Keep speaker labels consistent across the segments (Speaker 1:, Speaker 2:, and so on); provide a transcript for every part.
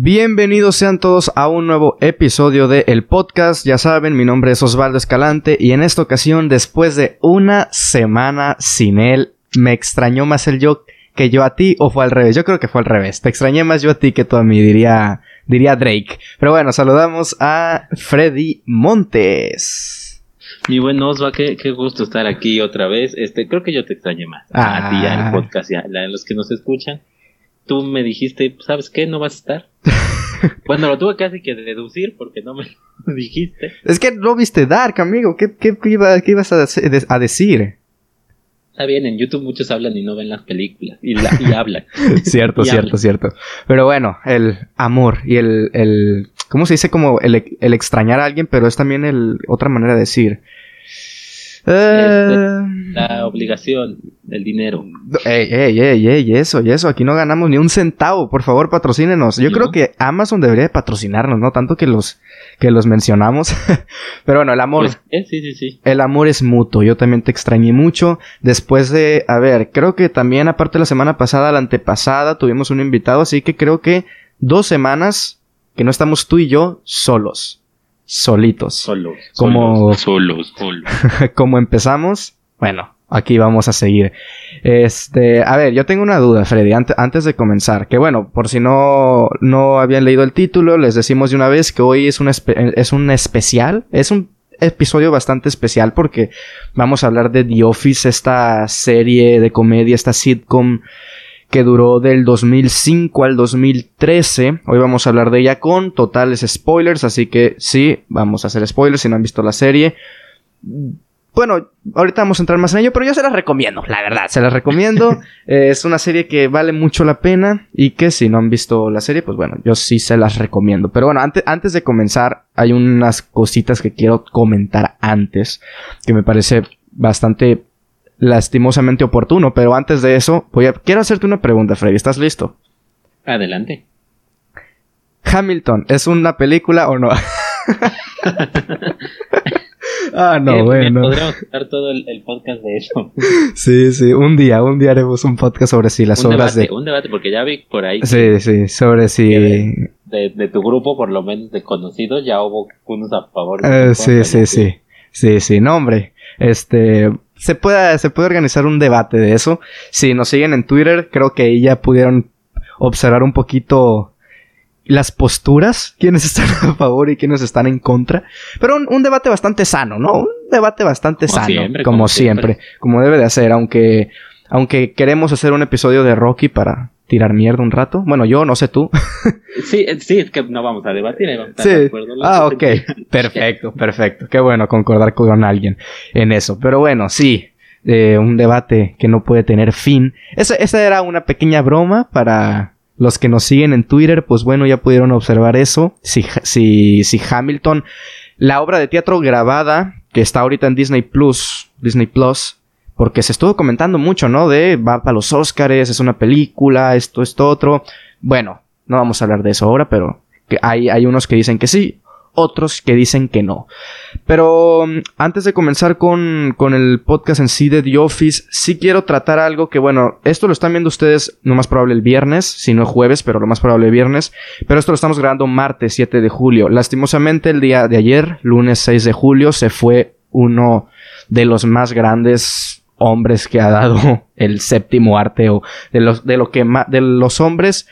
Speaker 1: Bienvenidos sean todos a un nuevo episodio de El Podcast. Ya saben, mi nombre es Osvaldo Escalante y en esta ocasión, después de una semana sin él, me extrañó más el yo que yo a ti o fue al revés. Yo creo que fue al revés. Te extrañé más yo a ti que tú a mí, diría, diría Drake. Pero bueno, saludamos a Freddy Montes.
Speaker 2: Mi buen Osva, qué, qué gusto estar aquí otra vez. Este, creo que yo te extrañé más. A ti, al
Speaker 1: Ah.
Speaker 2: podcast, y a, a los que nos escuchan. Tú me dijiste, ¿sabes qué? No vas a estar. bueno, lo tuve casi que deducir porque no me lo dijiste.
Speaker 1: Es que no viste Dark, amigo. ¿Qué, qué, qué iba- qué ibas a, dec- a decir?
Speaker 2: Está bien, en YouTube muchos hablan y no ven las películas. Y, la- y hablan.
Speaker 1: cierto,
Speaker 2: Y
Speaker 1: cierto, cierto. Pero bueno, el amor y el, el ¿cómo se dice? Como el, el extrañar a alguien, pero es también el otra manera de decir. Eh,
Speaker 2: La obligación, el dinero.
Speaker 1: ey, ey, ey, ey, eso, y eso, aquí no ganamos ni un centavo, por favor, patrocínenos. Yo
Speaker 2: No.
Speaker 1: creo que Amazon debería de patrocinarnos, no tanto que los que los mencionamos. pero bueno, el amor
Speaker 2: Pues, eh, sí, sí, sí.
Speaker 1: el amor es mutuo. Yo también te extrañé mucho. Después de, a ver, creo que también aparte la semana pasada, la antepasada, tuvimos un invitado, así que creo que dos semanas que no estamos tú y yo solos. Solitos.
Speaker 2: Solos.
Speaker 1: Como-
Speaker 2: Solos, solos, solos.
Speaker 1: Como empezamos, bueno, aquí vamos a seguir. Este, a ver, yo tengo una duda, Freddy, ante- antes de comenzar. Que bueno, por si no, no habían leído el título, les decimos de una vez que hoy es un, espe- es un especial. Es un episodio bastante especial porque vamos a hablar de The Office, esta serie de comedia, esta sitcom que duró del 2005 al 2013. Hoy vamos a hablar de ella con totales spoilers, así que sí, vamos a hacer spoilers si no han visto la serie. Bueno, ahorita vamos a entrar más en ello, pero yo se las recomiendo, la verdad, se las recomiendo. Eh, es una serie que vale mucho la pena y que si no han visto la serie, pues bueno, yo sí se las recomiendo. Pero bueno, antes, antes de comenzar, hay unas cositas que quiero comentar antes, que me parece bastante lastimosamente oportuno, pero antes de eso, voy a, quiero hacerte una pregunta, Freddy, ¿estás listo?
Speaker 2: Adelante.
Speaker 1: Hamilton, ¿es una película o no? ah, no,
Speaker 2: Eh,
Speaker 1: bueno.
Speaker 2: Podríamos estar todo el, el podcast de eso.
Speaker 1: Sí, sí, un día, un día haremos un podcast sobre si las
Speaker 2: un
Speaker 1: obras
Speaker 2: debate,
Speaker 1: de...
Speaker 2: un debate, porque ya vi por ahí que
Speaker 1: Sí, sí, sobre si...
Speaker 2: De, de tu grupo, por lo menos de conocidos, ya hubo unos a favor.
Speaker 1: Eh, sí, sí, sí. Sí, sí, no, hombre. Este... Se puede, se puede organizar un debate de eso. Si nos siguen en Twitter, creo que ahí ya pudieron observar un poquito las posturas, quiénes están a favor y quiénes están en contra. Pero un, un debate bastante sano, ¿no? Un debate bastante
Speaker 2: Como
Speaker 1: sano,
Speaker 2: siempre,
Speaker 1: como,
Speaker 2: como
Speaker 1: siempre,
Speaker 2: siempre.
Speaker 1: como debe de hacer, aunque aunque queremos hacer un episodio de Rocky para tirar mierda un rato. Bueno, yo no sé tú.
Speaker 2: Sí, eh, sí, es que no vamos a debatir, ahí vamos a estar
Speaker 1: Sí.
Speaker 2: de acuerdo los
Speaker 1: Ah, ok. Perfecto, perfecto. Qué bueno concordar con alguien en eso. Pero bueno, sí. eh, un debate que no puede tener fin. Esa, esa era una pequeña broma para los que nos siguen en Twitter. Pues bueno, ya pudieron observar eso. Si, si, si Hamilton, la obra de teatro grabada que está ahorita en Disney Plus, Disney Plus, porque se estuvo comentando mucho, ¿no? De va para los Oscars, es una película, esto, esto, otro. Bueno, no vamos a hablar de eso ahora, pero hay, hay unos que dicen que sí, otros que dicen que no. Pero mm, antes de comenzar con, con el podcast en sí de The Office, sí quiero tratar algo que, bueno, esto lo están viendo ustedes lo más probable el viernes, si no jueves, pero lo más probable el viernes. Pero esto lo estamos grabando martes 7 de julio. Lastimosamente el día de ayer, lunes 6 de julio, se fue uno de los más grandes hombres que ha dado el séptimo arte o de los, de lo que ma- de los hombres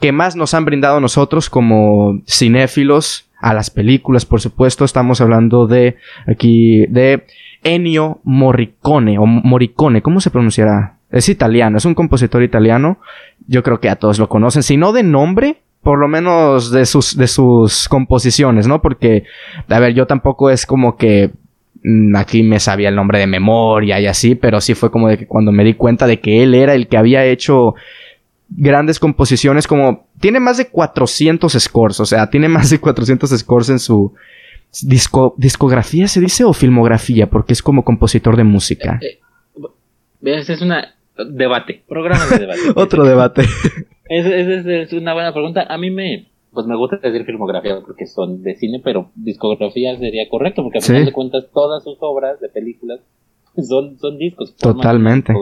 Speaker 1: que más nos han brindado a nosotros como cinéfilos a las películas, por supuesto. Estamos hablando de aquí de Ennio Morricone o Morricone, ¿cómo se pronunciará? Es italiano, es un compositor italiano. Yo creo que a todos lo conocen, si no de nombre, por lo menos de sus de sus composiciones, ¿no? Porque a ver, yo tampoco es como que aquí me sabía el nombre de memoria y así, pero sí fue como de que cuando me di cuenta de que él era el que había hecho grandes composiciones como tiene más de 400 scores, o sea, tiene más de 400 scores en su disco discografía se dice o filmografía, porque es como compositor de música.
Speaker 2: Eh, Ves, es una debate, programa de debate.
Speaker 1: Otro debate.
Speaker 2: Esa es, es una buena pregunta. A mí me, pues me gusta decir filmografía porque son de cine, pero discografía sería correcto porque a
Speaker 1: Sí.
Speaker 2: final de cuentas todas sus obras de películas son, son discos.
Speaker 1: Totalmente.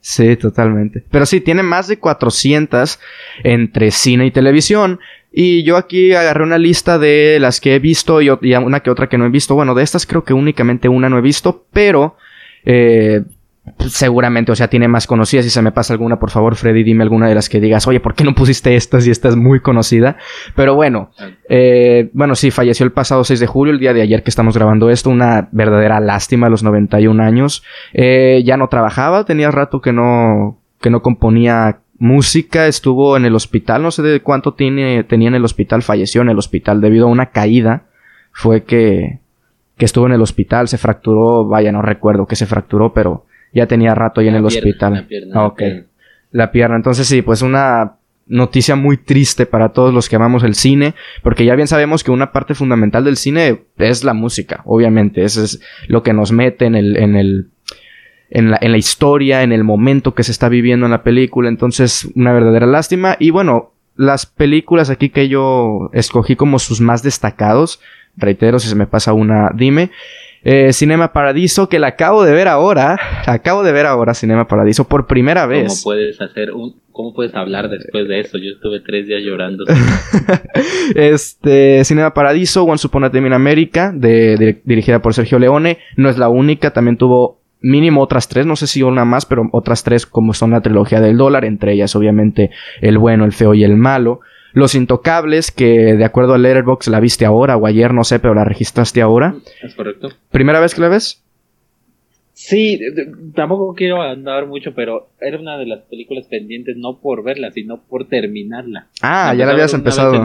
Speaker 1: Sí, totalmente. Pero sí, tiene más de 400 entre cine y televisión. Y yo aquí agarré una lista de las que he visto y, una que otra que no he visto. Bueno, de estas creo que únicamente una no he visto, pero eh, seguramente, o sea, tiene más conocidas. Si se me pasa alguna, por favor, Freddy, dime alguna de las que digas, oye, ¿por qué no pusiste esta si esta es muy conocida? Pero bueno, eh, bueno, sí, falleció el pasado 6 de julio, el día de ayer que estamos grabando esto, una verdadera lástima a los 91 años. Eh, ya no trabajaba, tenía rato que no, que no componía música, estuvo en el hospital, no sé de cuánto tiene, tenía en el hospital, falleció en el hospital debido a una caída. Fue que, que estuvo en el hospital, se fracturó, vaya, no recuerdo que se fracturó, pero ya tenía rato ahí en el hospital. La pierna, ok. La pierna. Entonces sí, pues una noticia muy triste para todos los que amamos el cine, porque ya bien sabemos que una parte fundamental del cine es la música, obviamente, eso es lo que nos mete en el, en el, en la, en la historia, en el momento que se está viviendo en la película, entonces una verdadera lástima, y bueno, las películas aquí que yo escogí como sus más destacados, reitero, si se me pasa una, dime, eh, Cinema Paradiso, que la acabo de ver ahora. Acabo de ver ahora Cinema Paradiso por primera vez.
Speaker 2: ¿Cómo puedes hacer un, cómo puedes hablar después de eso? Yo estuve tres días llorando.
Speaker 1: este, Cinema Paradiso, Once Upon a Time in America, de, dirigida por Sergio Leone. No es la única, también tuvo mínimo otras tres, no sé si una más, pero otras tres como son la trilogía del dólar, entre ellas obviamente el bueno, el feo y el malo. Los Intocables, que de acuerdo a Letterboxd la viste ahora o ayer, no sé, pero la registraste ahora.
Speaker 2: Es correcto.
Speaker 1: ¿Primera vez que la ves?
Speaker 2: Sí, tampoco quiero andar mucho, pero era una de las películas pendientes no por verla, sino por terminarla.
Speaker 1: Ah, ya la habías empezado.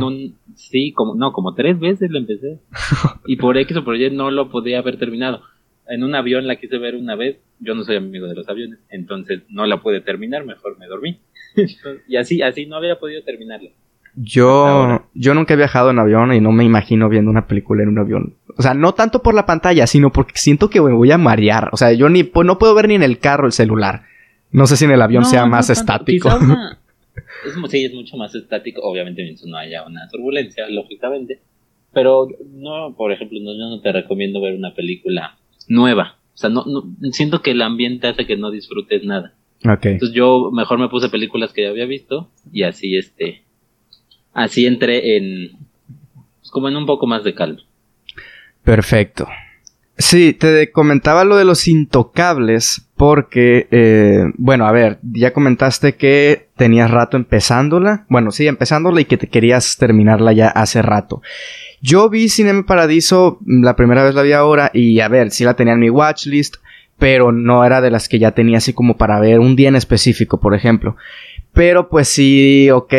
Speaker 2: sí, como no, como tres veces la empecé. y por X o por Y no lo podía haber terminado. En un avión la quise ver una vez, yo no soy amigo de los aviones, entonces no la pude terminar, mejor me dormí. y así, así no había podido terminarla.
Speaker 1: Yo, yo nunca he viajado en avión y no me imagino viendo una película en un avión. O sea, no tanto por la pantalla, sino porque siento que me voy a marear. O sea, yo ni no puedo ver ni en el carro el celular. No sé si en el avión sea más estático.
Speaker 2: es, sí, es mucho más estático. Obviamente, mientras no haya una turbulencia, lógicamente. Pero no, por ejemplo, no, yo no te recomiendo ver una película nueva. O sea, no, no, siento que el ambiente hace que no disfrutes nada.
Speaker 1: Okay.
Speaker 2: Entonces yo mejor me puse películas que ya había visto y así este así entré en, pues, como en un poco más de calma.
Speaker 1: Perfecto. Sí, te comentaba lo de los intocables porque, eh, bueno, a ver, ya comentaste que tenías rato empezándola. Bueno, sí, empezándola y que te querías terminarla ya hace rato. Yo vi Cinema Paradiso, la primera vez la vi ahora y a ver, sí la tenía en mi watchlist, pero no era de las que ya tenía así como para ver un día en específico, por ejemplo. Pero pues sí, ok,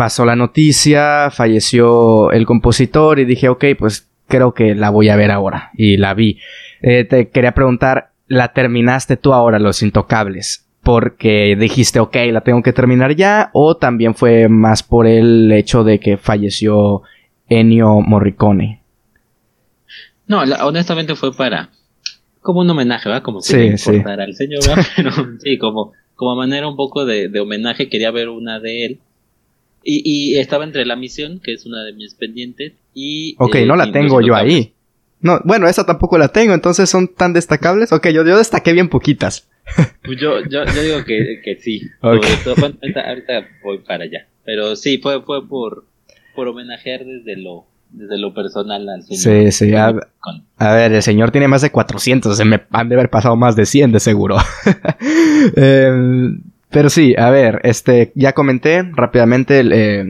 Speaker 1: pasó la noticia, falleció el compositor y dije, ok, pues creo que la voy a ver ahora. Y la vi. Eh, te quería preguntar, ¿la terminaste tú ahora, Los Intocables? Porque dijiste, ok, la tengo que terminar ya, o también fue más por el hecho de que falleció Ennio Morricone.
Speaker 2: No, honestamente fue para como un homenaje, ¿va? Como si sí, sí. al señor, Pero sí, como, como manera un poco de, de homenaje quería ver una de él y, estaba entre La Misión, que es una de mis pendientes, y...
Speaker 1: Ok, no la tengo yo ahí. No, bueno, esa tampoco la tengo, entonces son tan destacables. Ok, yo, yo destaqué bien poquitas.
Speaker 2: Pues yo, yo, yo digo que, que sí. ahorita, voy para allá. Pero sí, fue, fue por, por homenajear desde lo, desde lo personal al
Speaker 1: señor. Sí, sí. A, a, ver, el señor tiene más de 400. Se me han de haber pasado más de 100 de seguro. eh, pero sí, a ver, este, ya comenté rápidamente eh,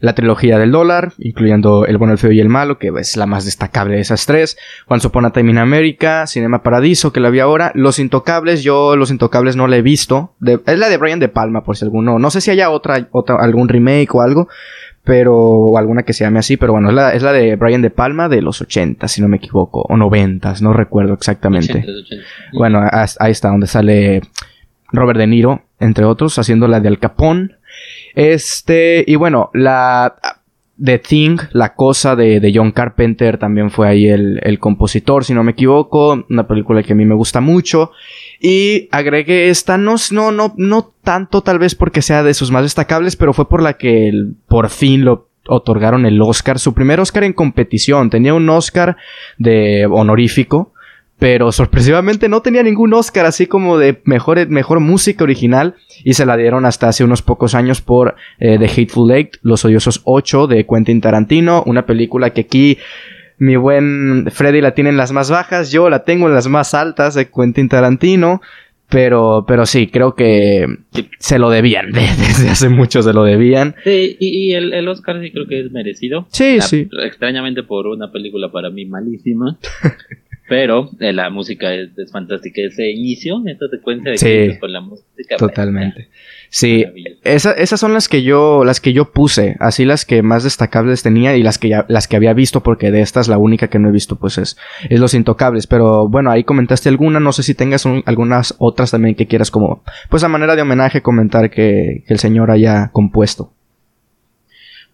Speaker 1: la trilogía del dólar, incluyendo El bueno, el feo y el malo, que es la más destacable de esas tres. Once Upon a Time in America, Cinema Paradiso, que la vi ahora. Los Intocables, yo Los Intocables no la he visto. es la de Brian De Palma, por si alguno. No sé si haya otra, otra algún remake o algo, pero o alguna que se llame así, pero bueno, es la, es la de Brian De Palma de los 80, si no me equivoco, o 90, no recuerdo exactamente. Bueno, ahí está, donde sale Robert De Niro, entre otros, haciendo la de Al Capón. Este, y bueno, la The Thing, la cosa de, John Carpenter, también fue ahí el, el, compositor, si no me equivoco, una película que a mí me gusta mucho. Y agregué esta, no, no, no tanto tal vez porque sea de sus más destacables, pero fue por la que por fin lo otorgaron el Oscar, su primer Oscar en competición, tenía un Oscar de honorífico, pero sorpresivamente no tenía ningún Oscar así como de mejor, mejor música original y se la dieron hasta hace unos pocos años por eh, The Hateful Eight, Los Odiosos 8 de Quentin Tarantino, una película que aquí mi buen Freddy la tiene en las más bajas, yo la tengo en las más altas de Quentin Tarantino. Pero, pero sí, creo que se lo debían. Desde hace mucho se lo debían.
Speaker 2: Sí, y, el, el, Oscar sí creo que es merecido.
Speaker 1: Sí, sí.
Speaker 2: Extrañamente por una película para mí malísima. pero eh, la música es, fantástica. Ese inicio, esta secuencia de
Speaker 1: sí, con la música. Totalmente. Sí, esas son las que yo, las que yo puse, así las que más destacables tenía y las que ya, las que había visto, porque de estas la única que no he visto, pues es, es Los Intocables. Pero bueno, ahí comentaste alguna, no sé si tengas algunas otras también que quieras como, pues a manera de homenaje comentar que, el señor haya compuesto.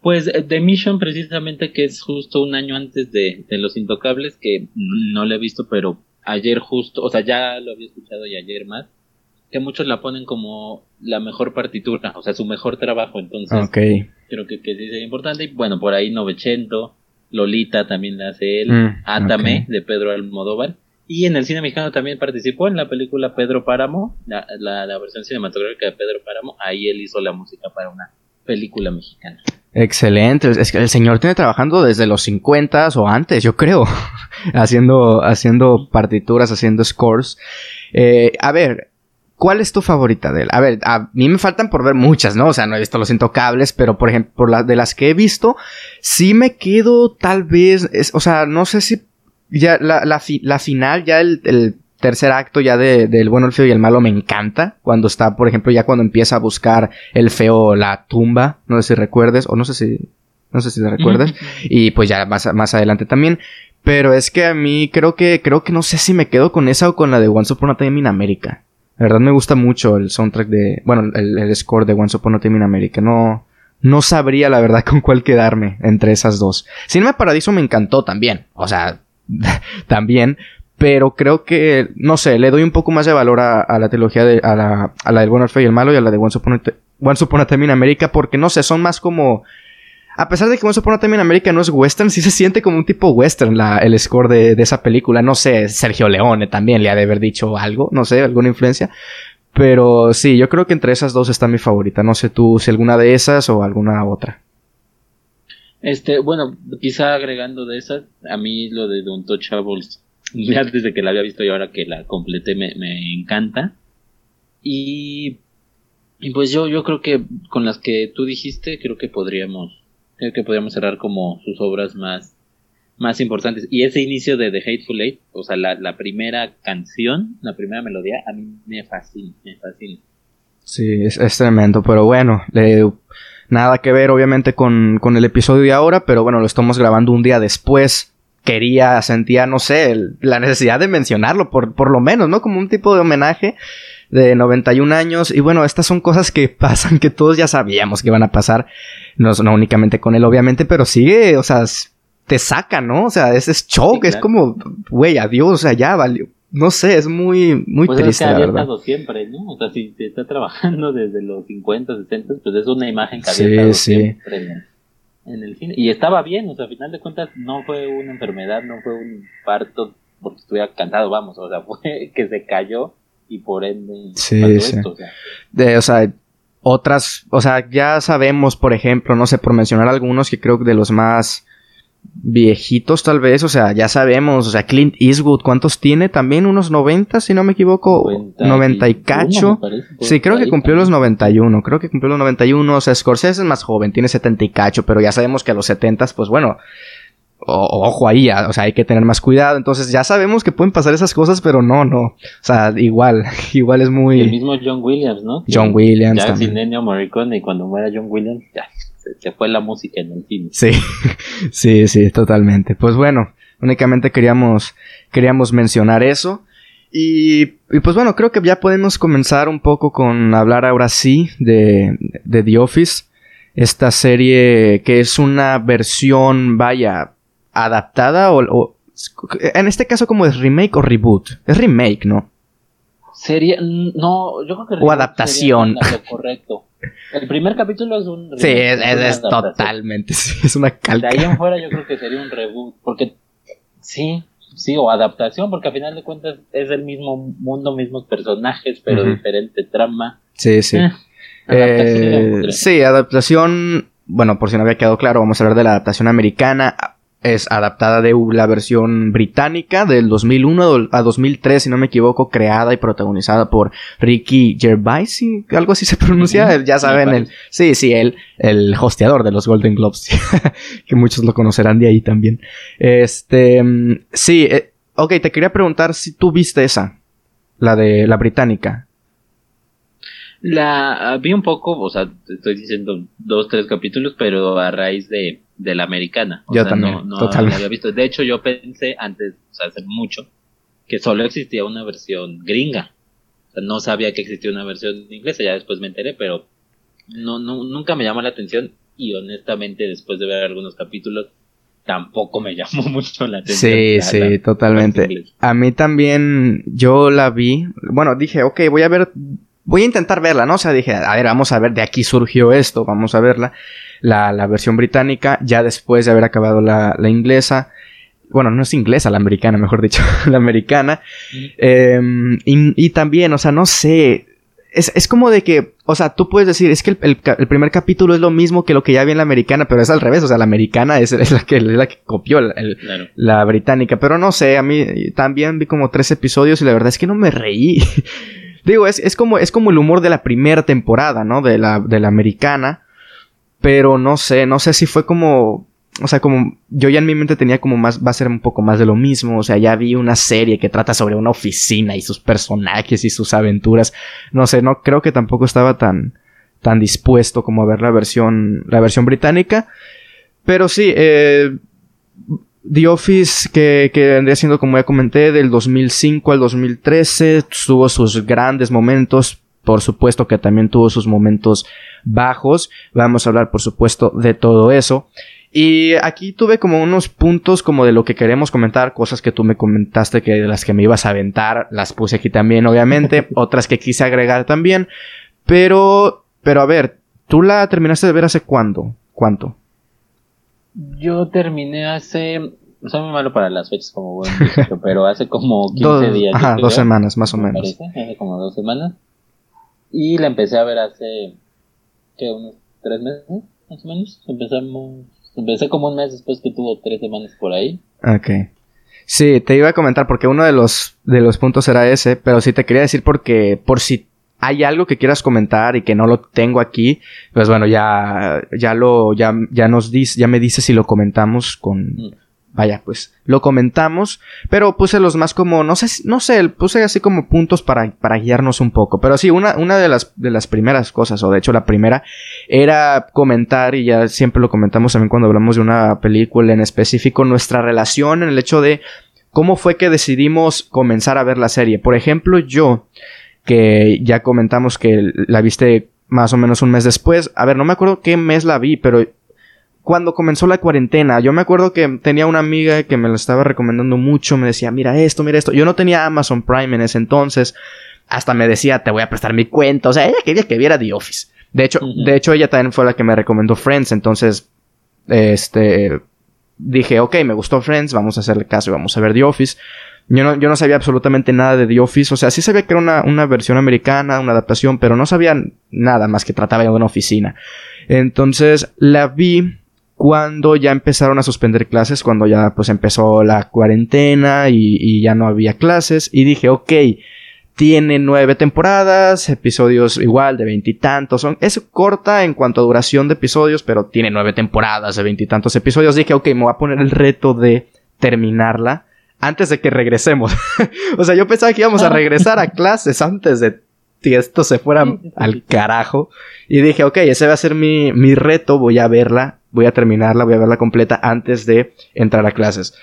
Speaker 2: Pues eh, The Mission, precisamente, que es justo un año antes de, de Los Intocables, que no lo he visto, pero ayer justo, o sea, ya lo había escuchado y ayer más que muchos la ponen como la mejor partitura, o sea, su mejor trabajo, entonces creo que, que sí es importante. Y bueno, por ahí Novecento, Lolita también la hace él, mm, Átame de Pedro Almodóvar. Y en el cine mexicano también participó en la película Pedro Páramo, la, la, versión cinematográfica de Pedro Páramo. Ahí él hizo la música para una película mexicana.
Speaker 1: Excelente, es que el señor tiene trabajando desde los 50 o antes, yo creo, haciendo, haciendo partituras, haciendo scores. Eh, a ver, ¿Cuál es tu favorita de él? A ver, a mí me faltan por ver muchas, ¿no? O sea, no he visto Los Intocables, pero por ejemplo, por la, de las que he visto, sí me quedo tal vez, o sea, no sé si ya la, la, la final, ya el, tercer acto ya de, del bueno, el feo y el malo me encanta. Cuando está, por ejemplo, ya cuando empieza a buscar el feo la tumba, no sé si recuerdes, o no sé si, no sé si te recuerdas. Y pues ya más, más adelante también. Pero es que a mí creo que, creo que no sé si me quedo con esa o con la de Once Upon a Time in America. La verdad me gusta mucho el soundtrack de, bueno, el, score de Once Upon a Time in America. No, no sabría la verdad con cuál quedarme entre esas dos. Cinema Paradiso me encantó también. O sea, también. Pero creo que, no sé, le doy un poco más de valor a, la trilogía de, a la, del bueno, el feo y el malo y a la de Once Upon Once Upon a Time in America porque no sé, son más como a pesar de que Once Upon a Time no es western, sí se siente como un tipo western el score de, esa película. No sé, Sergio Leone también le ha de haber dicho algo, no sé, alguna influencia. Pero sí, yo creo que entre esas dos está mi favorita. No sé tú si alguna de esas o alguna otra.
Speaker 2: Este, bueno, quizá agregando de esas, a mí lo de Don Untouchables, ya desde que la había visto y ahora que la completé me, me encanta. Y, y pues yo, yo creo que con las que tú dijiste, creo que podríamos creo que podríamos cerrar como sus obras más, más importantes. Y ese inicio de The Hateful Eight, o sea, la, primera canción, la primera melodía, a mí me fascina, me fascina.
Speaker 1: Sí, es, tremendo, pero bueno, nada que ver obviamente con, con el episodio de ahora, pero bueno, lo estamos grabando un día después quería, sentía, no sé, la necesidad de mencionarlo, por, por lo menos, ¿no? Como un tipo de homenaje de 91 años. Y bueno, estas son cosas que pasan, que todos ya sabíamos que iban a pasar. No, no únicamente con él, obviamente, pero sigue, o sea, te saca, ¿no? O sea, ese es shock, es como, güey, adiós, o sea, ya valió. No sé, es muy, muy pues triste,
Speaker 2: es que había estado siempre, ¿no? O sea, si se está trabajando desde los 50, 60, pues es una imagen que había estado siempre en el, cine. Y estaba bien, o sea, a final de cuentas no fue una enfermedad, no fue un parto porque estuviera cansado, vamos, o sea, fue que se cayó y por ende
Speaker 1: sí, sí. Esto, o sea. De, o sea, otras, o sea, ya sabemos, por ejemplo, no sé, por mencionar algunos que creo que de los más viejitos tal vez, o sea, ya sabemos, o sea, Clint Eastwood, ¿cuántos tiene? También unos 90, si no me equivoco, 90, y cacho. sí, creo que cumplió los 91, creo que cumplió los 91, o sea, Scorsese es más joven, tiene 70 y cacho, pero ya sabemos que a los 70, pues bueno, ojo ahí, o sea, hay que tener más cuidado. Entonces ya sabemos que pueden pasar esas cosas, pero no, no. O sea, igual, igual es muy...
Speaker 2: el mismo John Williams, ¿no?
Speaker 1: John Williams
Speaker 2: ya también. sin Ennio Morricone y cuando muera John Williams, ya, se, fue la música en el cine.
Speaker 1: Sí, sí, sí, totalmente. Pues bueno, únicamente queríamos, queríamos mencionar eso. Y, y, pues bueno, creo que ya podemos comenzar un poco con hablar ahora sí de, de The Office. Esta serie que es una versión, vaya, adaptada o, en este caso como es remake o reboot. Es remake, ¿no?
Speaker 2: Sería no, yo creo que
Speaker 1: o adaptación.
Speaker 2: Correcto. El primer capítulo es un
Speaker 1: Sí, es, totalmente, es una calca.
Speaker 2: De ahí en fuera yo creo que sería un reboot porque sí, sí, o adaptación, porque al final de cuentas es el mismo mundo, mismos personajes, pero diferente trama.
Speaker 1: Sí, sí. Eh, eh, sí, adaptación, bueno, por si no había quedado claro, vamos a hablar de la adaptación americana es adaptada de la versión británica del 2001 a 2003, si no me equivoco, creada y protagonizada por Ricky Gervais, algo así se pronuncia, ya saben, el, sí, sí, él, el hosteador de los Golden Globes, que muchos lo conocerán de ahí también. Este, sí, eh, ok, te quería preguntar si tú viste esa, la de la británica.
Speaker 2: La vi un poco, o sea, estoy diciendo dos, tres capítulos, pero a raíz de de la americana.
Speaker 1: yo también,
Speaker 2: no, había visto. De hecho, yo pensé antes, o sea, hace mucho, que solo existía una versión gringa. O sea, no sabía que existía una versión inglesa, ya después me enteré, pero no, no, nunca me llamó la atención y honestamente después de ver algunos capítulos tampoco me llamó mucho la atención.
Speaker 1: Sí, sí, totalmente. A mí también yo la vi, bueno, dije, ok, voy a ver, voy a intentar verla, ¿no? O sea, dije, a ver, vamos a ver, de aquí surgió esto, vamos a verla la, la versión británica, ya después de haber acabado la, la inglesa bueno, no es inglesa, la americana, mejor dicho, la americana. Em, y, también, o sea, no sé, es, es, como de que, o sea, tú puedes decir, es que el, el, primer capítulo es lo mismo que lo que ya vi en la americana, pero es al revés, o sea, la americana es, es la, que, es la que copió la británica, pero no sé, a mí también vi como tres episodios y la verdad es que no me reí. Digo, es, es, como, es como el humor de la primera temporada, ¿no? De la, de la americana. Pero no sé, no sé si fue como. O sea, como yo ya en mi mente tenía como más, va a ser un poco más de lo mismo. O sea, ya vi una serie que trata sobre una oficina y sus personajes y sus aventuras. No sé, no creo que tampoco estaba tan, tan dispuesto como a ver la versión, la versión británica. Pero sí, eh, The Office, que, que vendría siendo, como ya comenté, del 2005 al 2013, tuvo sus grandes momentos. Por supuesto que también tuvo sus momentos bajos. Vamos a hablar, por supuesto, de todo eso. Y aquí tuve como unos puntos como de lo que queremos comentar, cosas que tú me comentaste que de las que me ibas a aventar, las puse aquí también, obviamente, otras que quise agregar también. Pero, pero a ver, ¿tú la terminaste de ver hace cuándo? ¿Cuánto?
Speaker 2: Yo terminé hace soy muy malo para las fechas como buen pero hace como 15 días.
Speaker 1: Ajá, dos semanas más o menos.
Speaker 2: hace como dos semanas. Y la empecé a ver hace que unos tres meses, más o menos. Empezamos, empecé como un mes después que tuvo tres semanas por ahí.
Speaker 1: Ok. Sí, te iba a comentar porque uno de los, de los puntos era ese, pero sí te quería decir porque por si hay algo que quieras comentar y que no lo tengo aquí, pues bueno, ya, ya lo, ya, ya nos dice, ya me dice si lo comentamos con, mm vaya, pues lo comentamos, pero puse los más como, no sé, no sé, puse así como puntos para, para guiarnos un poco. Pero sí, una, una de las, de las primeras cosas, o de hecho la primera, era comentar, y ya siempre lo comentamos también cuando hablamos de una película en específico, nuestra relación en el hecho de cómo fue que decidimos comenzar a ver la serie. Por ejemplo, yo, que ya comentamos que la viste más o menos un mes después, a ver, no me acuerdo qué mes la vi, pero cuando comenzó la cuarentena. Yo me acuerdo que tenía una amiga que me lo estaba recomendando mucho, me decía, mira esto, mira esto. Yo no tenía Amazon Prime en ese entonces. Hasta me decía, te voy a prestar mi cuenta. O sea, ella quería que viera The Office. De hecho, de hecho, ella también fue la que me recomendó Friends. Entonces, este, dije, ok, me gustó Friends, vamos a hacerle caso y vamos a ver The Office. Yo no, yo no sabía absolutamente nada de The Office. O sea, sí sabía que era una, una versión americana, una adaptación, pero no sabía nada más que trataba de una oficina. Entonces, la vi cuando ya empezaron a suspender clases, cuando ya pues empezó la cuarentena y, ya no había clases y dije, ok, tiene nueve temporadas, episodios igual de veintitantos, es corta en cuanto a duración de episodios, pero tiene nueve temporadas de veintitantos episodios, dije, ok, me voy a poner el reto de terminarla antes de que regresemos. o sea, yo pensaba que íbamos a regresar a clases antes de que esto se fuera al carajo. Y dije, ok, ese va a ser mi, mi reto, voy a verla voy a terminarla, voy a verla completa antes de entrar a clases.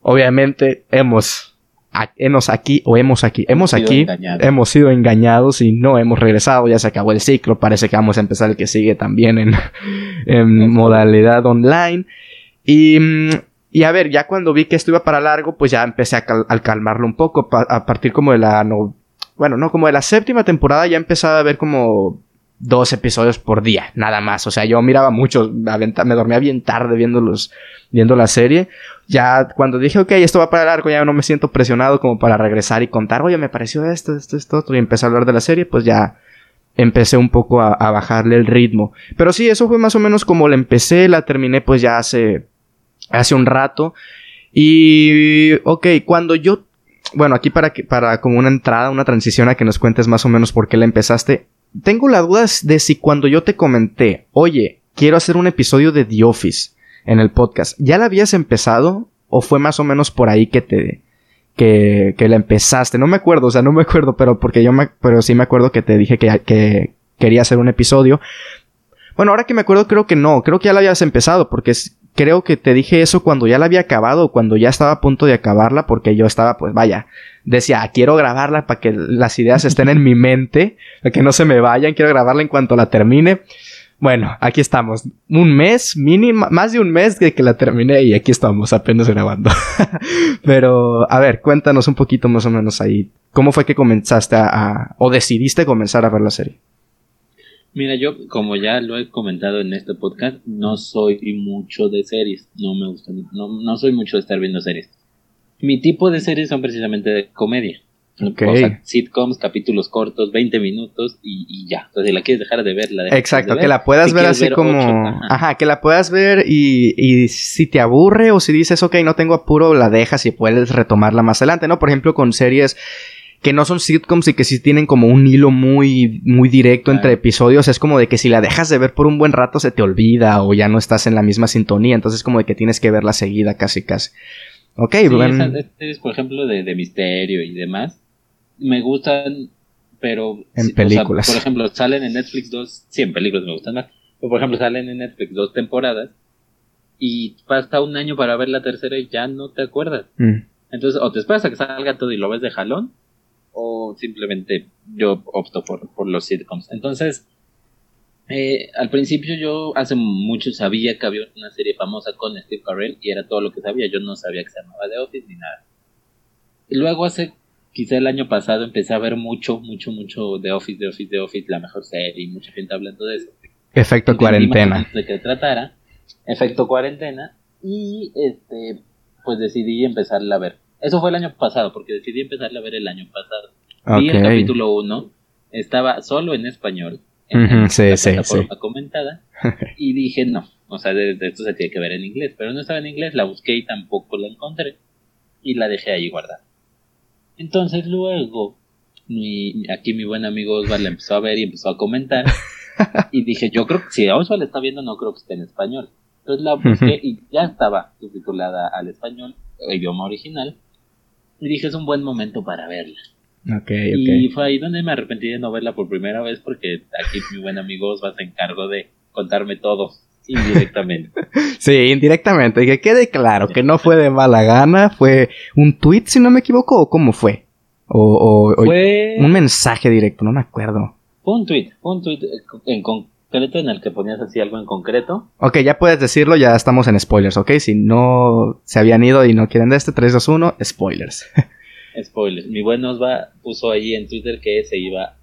Speaker 1: Obviamente hemos, hemos aquí o hemos aquí, hemos, aquí, hemos sido engañados y no hemos regresado, ya se acabó el ciclo, parece que vamos a empezar el que sigue también en, en modalidad online. Y, y a ver, ya cuando vi que esto iba para largo, pues ya empecé a, calmarlo un poco, a partir como de la, no, bueno, no, como de la séptima temporada ya empezaba a ver como dos episodios por día, nada más. O sea, yo miraba mucho, me dormía bien tarde viendo, los, viendo la serie. Ya cuando dije, ok, esto va para largo, ya no me siento presionado como para regresar y contar, oye, me pareció esto, esto, esto, otro, y empecé a hablar de la serie, pues ya empecé un poco a, a bajarle el ritmo. Pero sí, eso fue más o menos como la empecé, la terminé pues ya hace, hace un rato. Y, ok, cuando yo bueno, aquí para que, para como una entrada, una transición a que nos cuentes más o menos por qué la empezaste tengo la duda de si cuando yo te comenté, oye, quiero hacer un episodio de The Office en el podcast, ¿ya la habías empezado? ¿O fue más o menos por ahí que te, que, que la empezaste? No me acuerdo, o sea, no me acuerdo, pero porque yo me, pero sí me acuerdo que te dije que, que quería hacer un episodio. Bueno, ahora que me acuerdo, creo que no, creo que ya la habías empezado, porque creo que te dije eso cuando ya la había acabado, cuando ya estaba a punto de acabarla, porque yo estaba, pues vaya, decía, ah, quiero grabarla para que las ideas estén en mi mente, para que no se me vayan, quiero grabarla en cuanto la termine. Bueno, aquí estamos. Un mes, mínimo, más de un mes de que la terminé y aquí estamos apenas grabando. Pero, a ver, cuéntanos un poquito más o menos ahí. ¿Cómo fue que comenzaste a, o decidiste comenzar a ver la serie?
Speaker 2: Mira, yo, como ya lo he comentado en este podcast, no soy mucho de series. No me gusta, no, no soy mucho de estar viendo series. Mi tipo de series son precisamente de comedia. Okay. sitcoms, capítulos cortos, 20 minutos y, ya. Entonces, si la quieres dejar de ver, la
Speaker 1: Exacto, que la puedas ver así como. ajá. que la puedas ver y, y, si te aburre o si dices, ok, no tengo apuro, la dejas y puedes retomarla más adelante, ¿no? Por ejemplo, con series que no son sitcoms y que sí tienen como un hilo muy, muy directo entre episodios, es como de que si la dejas de ver por un buen rato se te olvida o ya no estás en la misma sintonía, entonces es como de que tienes que verla seguida casi casi. Ok,
Speaker 2: sí, esas por ejemplo, de, misterio y demás, me gustan, pero...
Speaker 1: En películas.
Speaker 2: por ejemplo, salen en Netflix dos, sí, en películas me gustan más, pero por ejemplo, salen en Netflix dos temporadas y pasa un año para ver la tercera y ya no te acuerdas. Mm. Entonces, o te esperas a que salga todo y lo ves de jalón, o simplemente yo opto por, por los sitcoms. Entonces, eh, al principio yo hace mucho sabía que había una serie famosa con Steve Carell y era todo lo que sabía. Yo no sabía que se llamaba The Office ni nada. Y luego hace quizá el año pasado empecé a ver mucho, mucho, mucho The Office, The Office, The Office, la mejor serie y mucha gente hablando de eso.
Speaker 1: Efecto cuarentena.
Speaker 2: De que tratara. Efecto cuarentena. Y este, pues decidí empezarla a ver. Eso fue el año pasado, porque decidí empezarla a ver el año pasado. Vi el capítulo 1, estaba solo en español en sí, plataforma comentada y dije no, o sea, de, esto se tiene que ver en inglés, pero no estaba en inglés, la busqué y tampoco la encontré y la dejé ahí guardada. Entonces luego, mi, aquí mi buen amigo Osvaldo la empezó a ver y empezó a comentar y dije, yo creo que si Osvaldo está viendo no creo que esté en español. Entonces la busqué y ya estaba subtitulada al español, idioma original, y dije, es un buen momento para verla. Y fue ahí donde me arrepentí de no verla por primera vez porque aquí mi buen amigo Osva se encargó de contarme todo indirectamente.
Speaker 1: sí, indirectamente. Que quede claro que no fue de mala gana, fue un tweet, si no me equivoco, o cómo fue. O, fue... un mensaje directo, no me acuerdo.
Speaker 2: Fue un tweet, fue un tweet en concreto en el que ponías así algo en concreto.
Speaker 1: Ok, ya puedes decirlo, ya estamos en spoilers, ok. Si no se habían ido y no quieren de este, 3, 2, 1, spoilers.
Speaker 2: spoilers. Mi buen va puso ahí en Twitter que se iba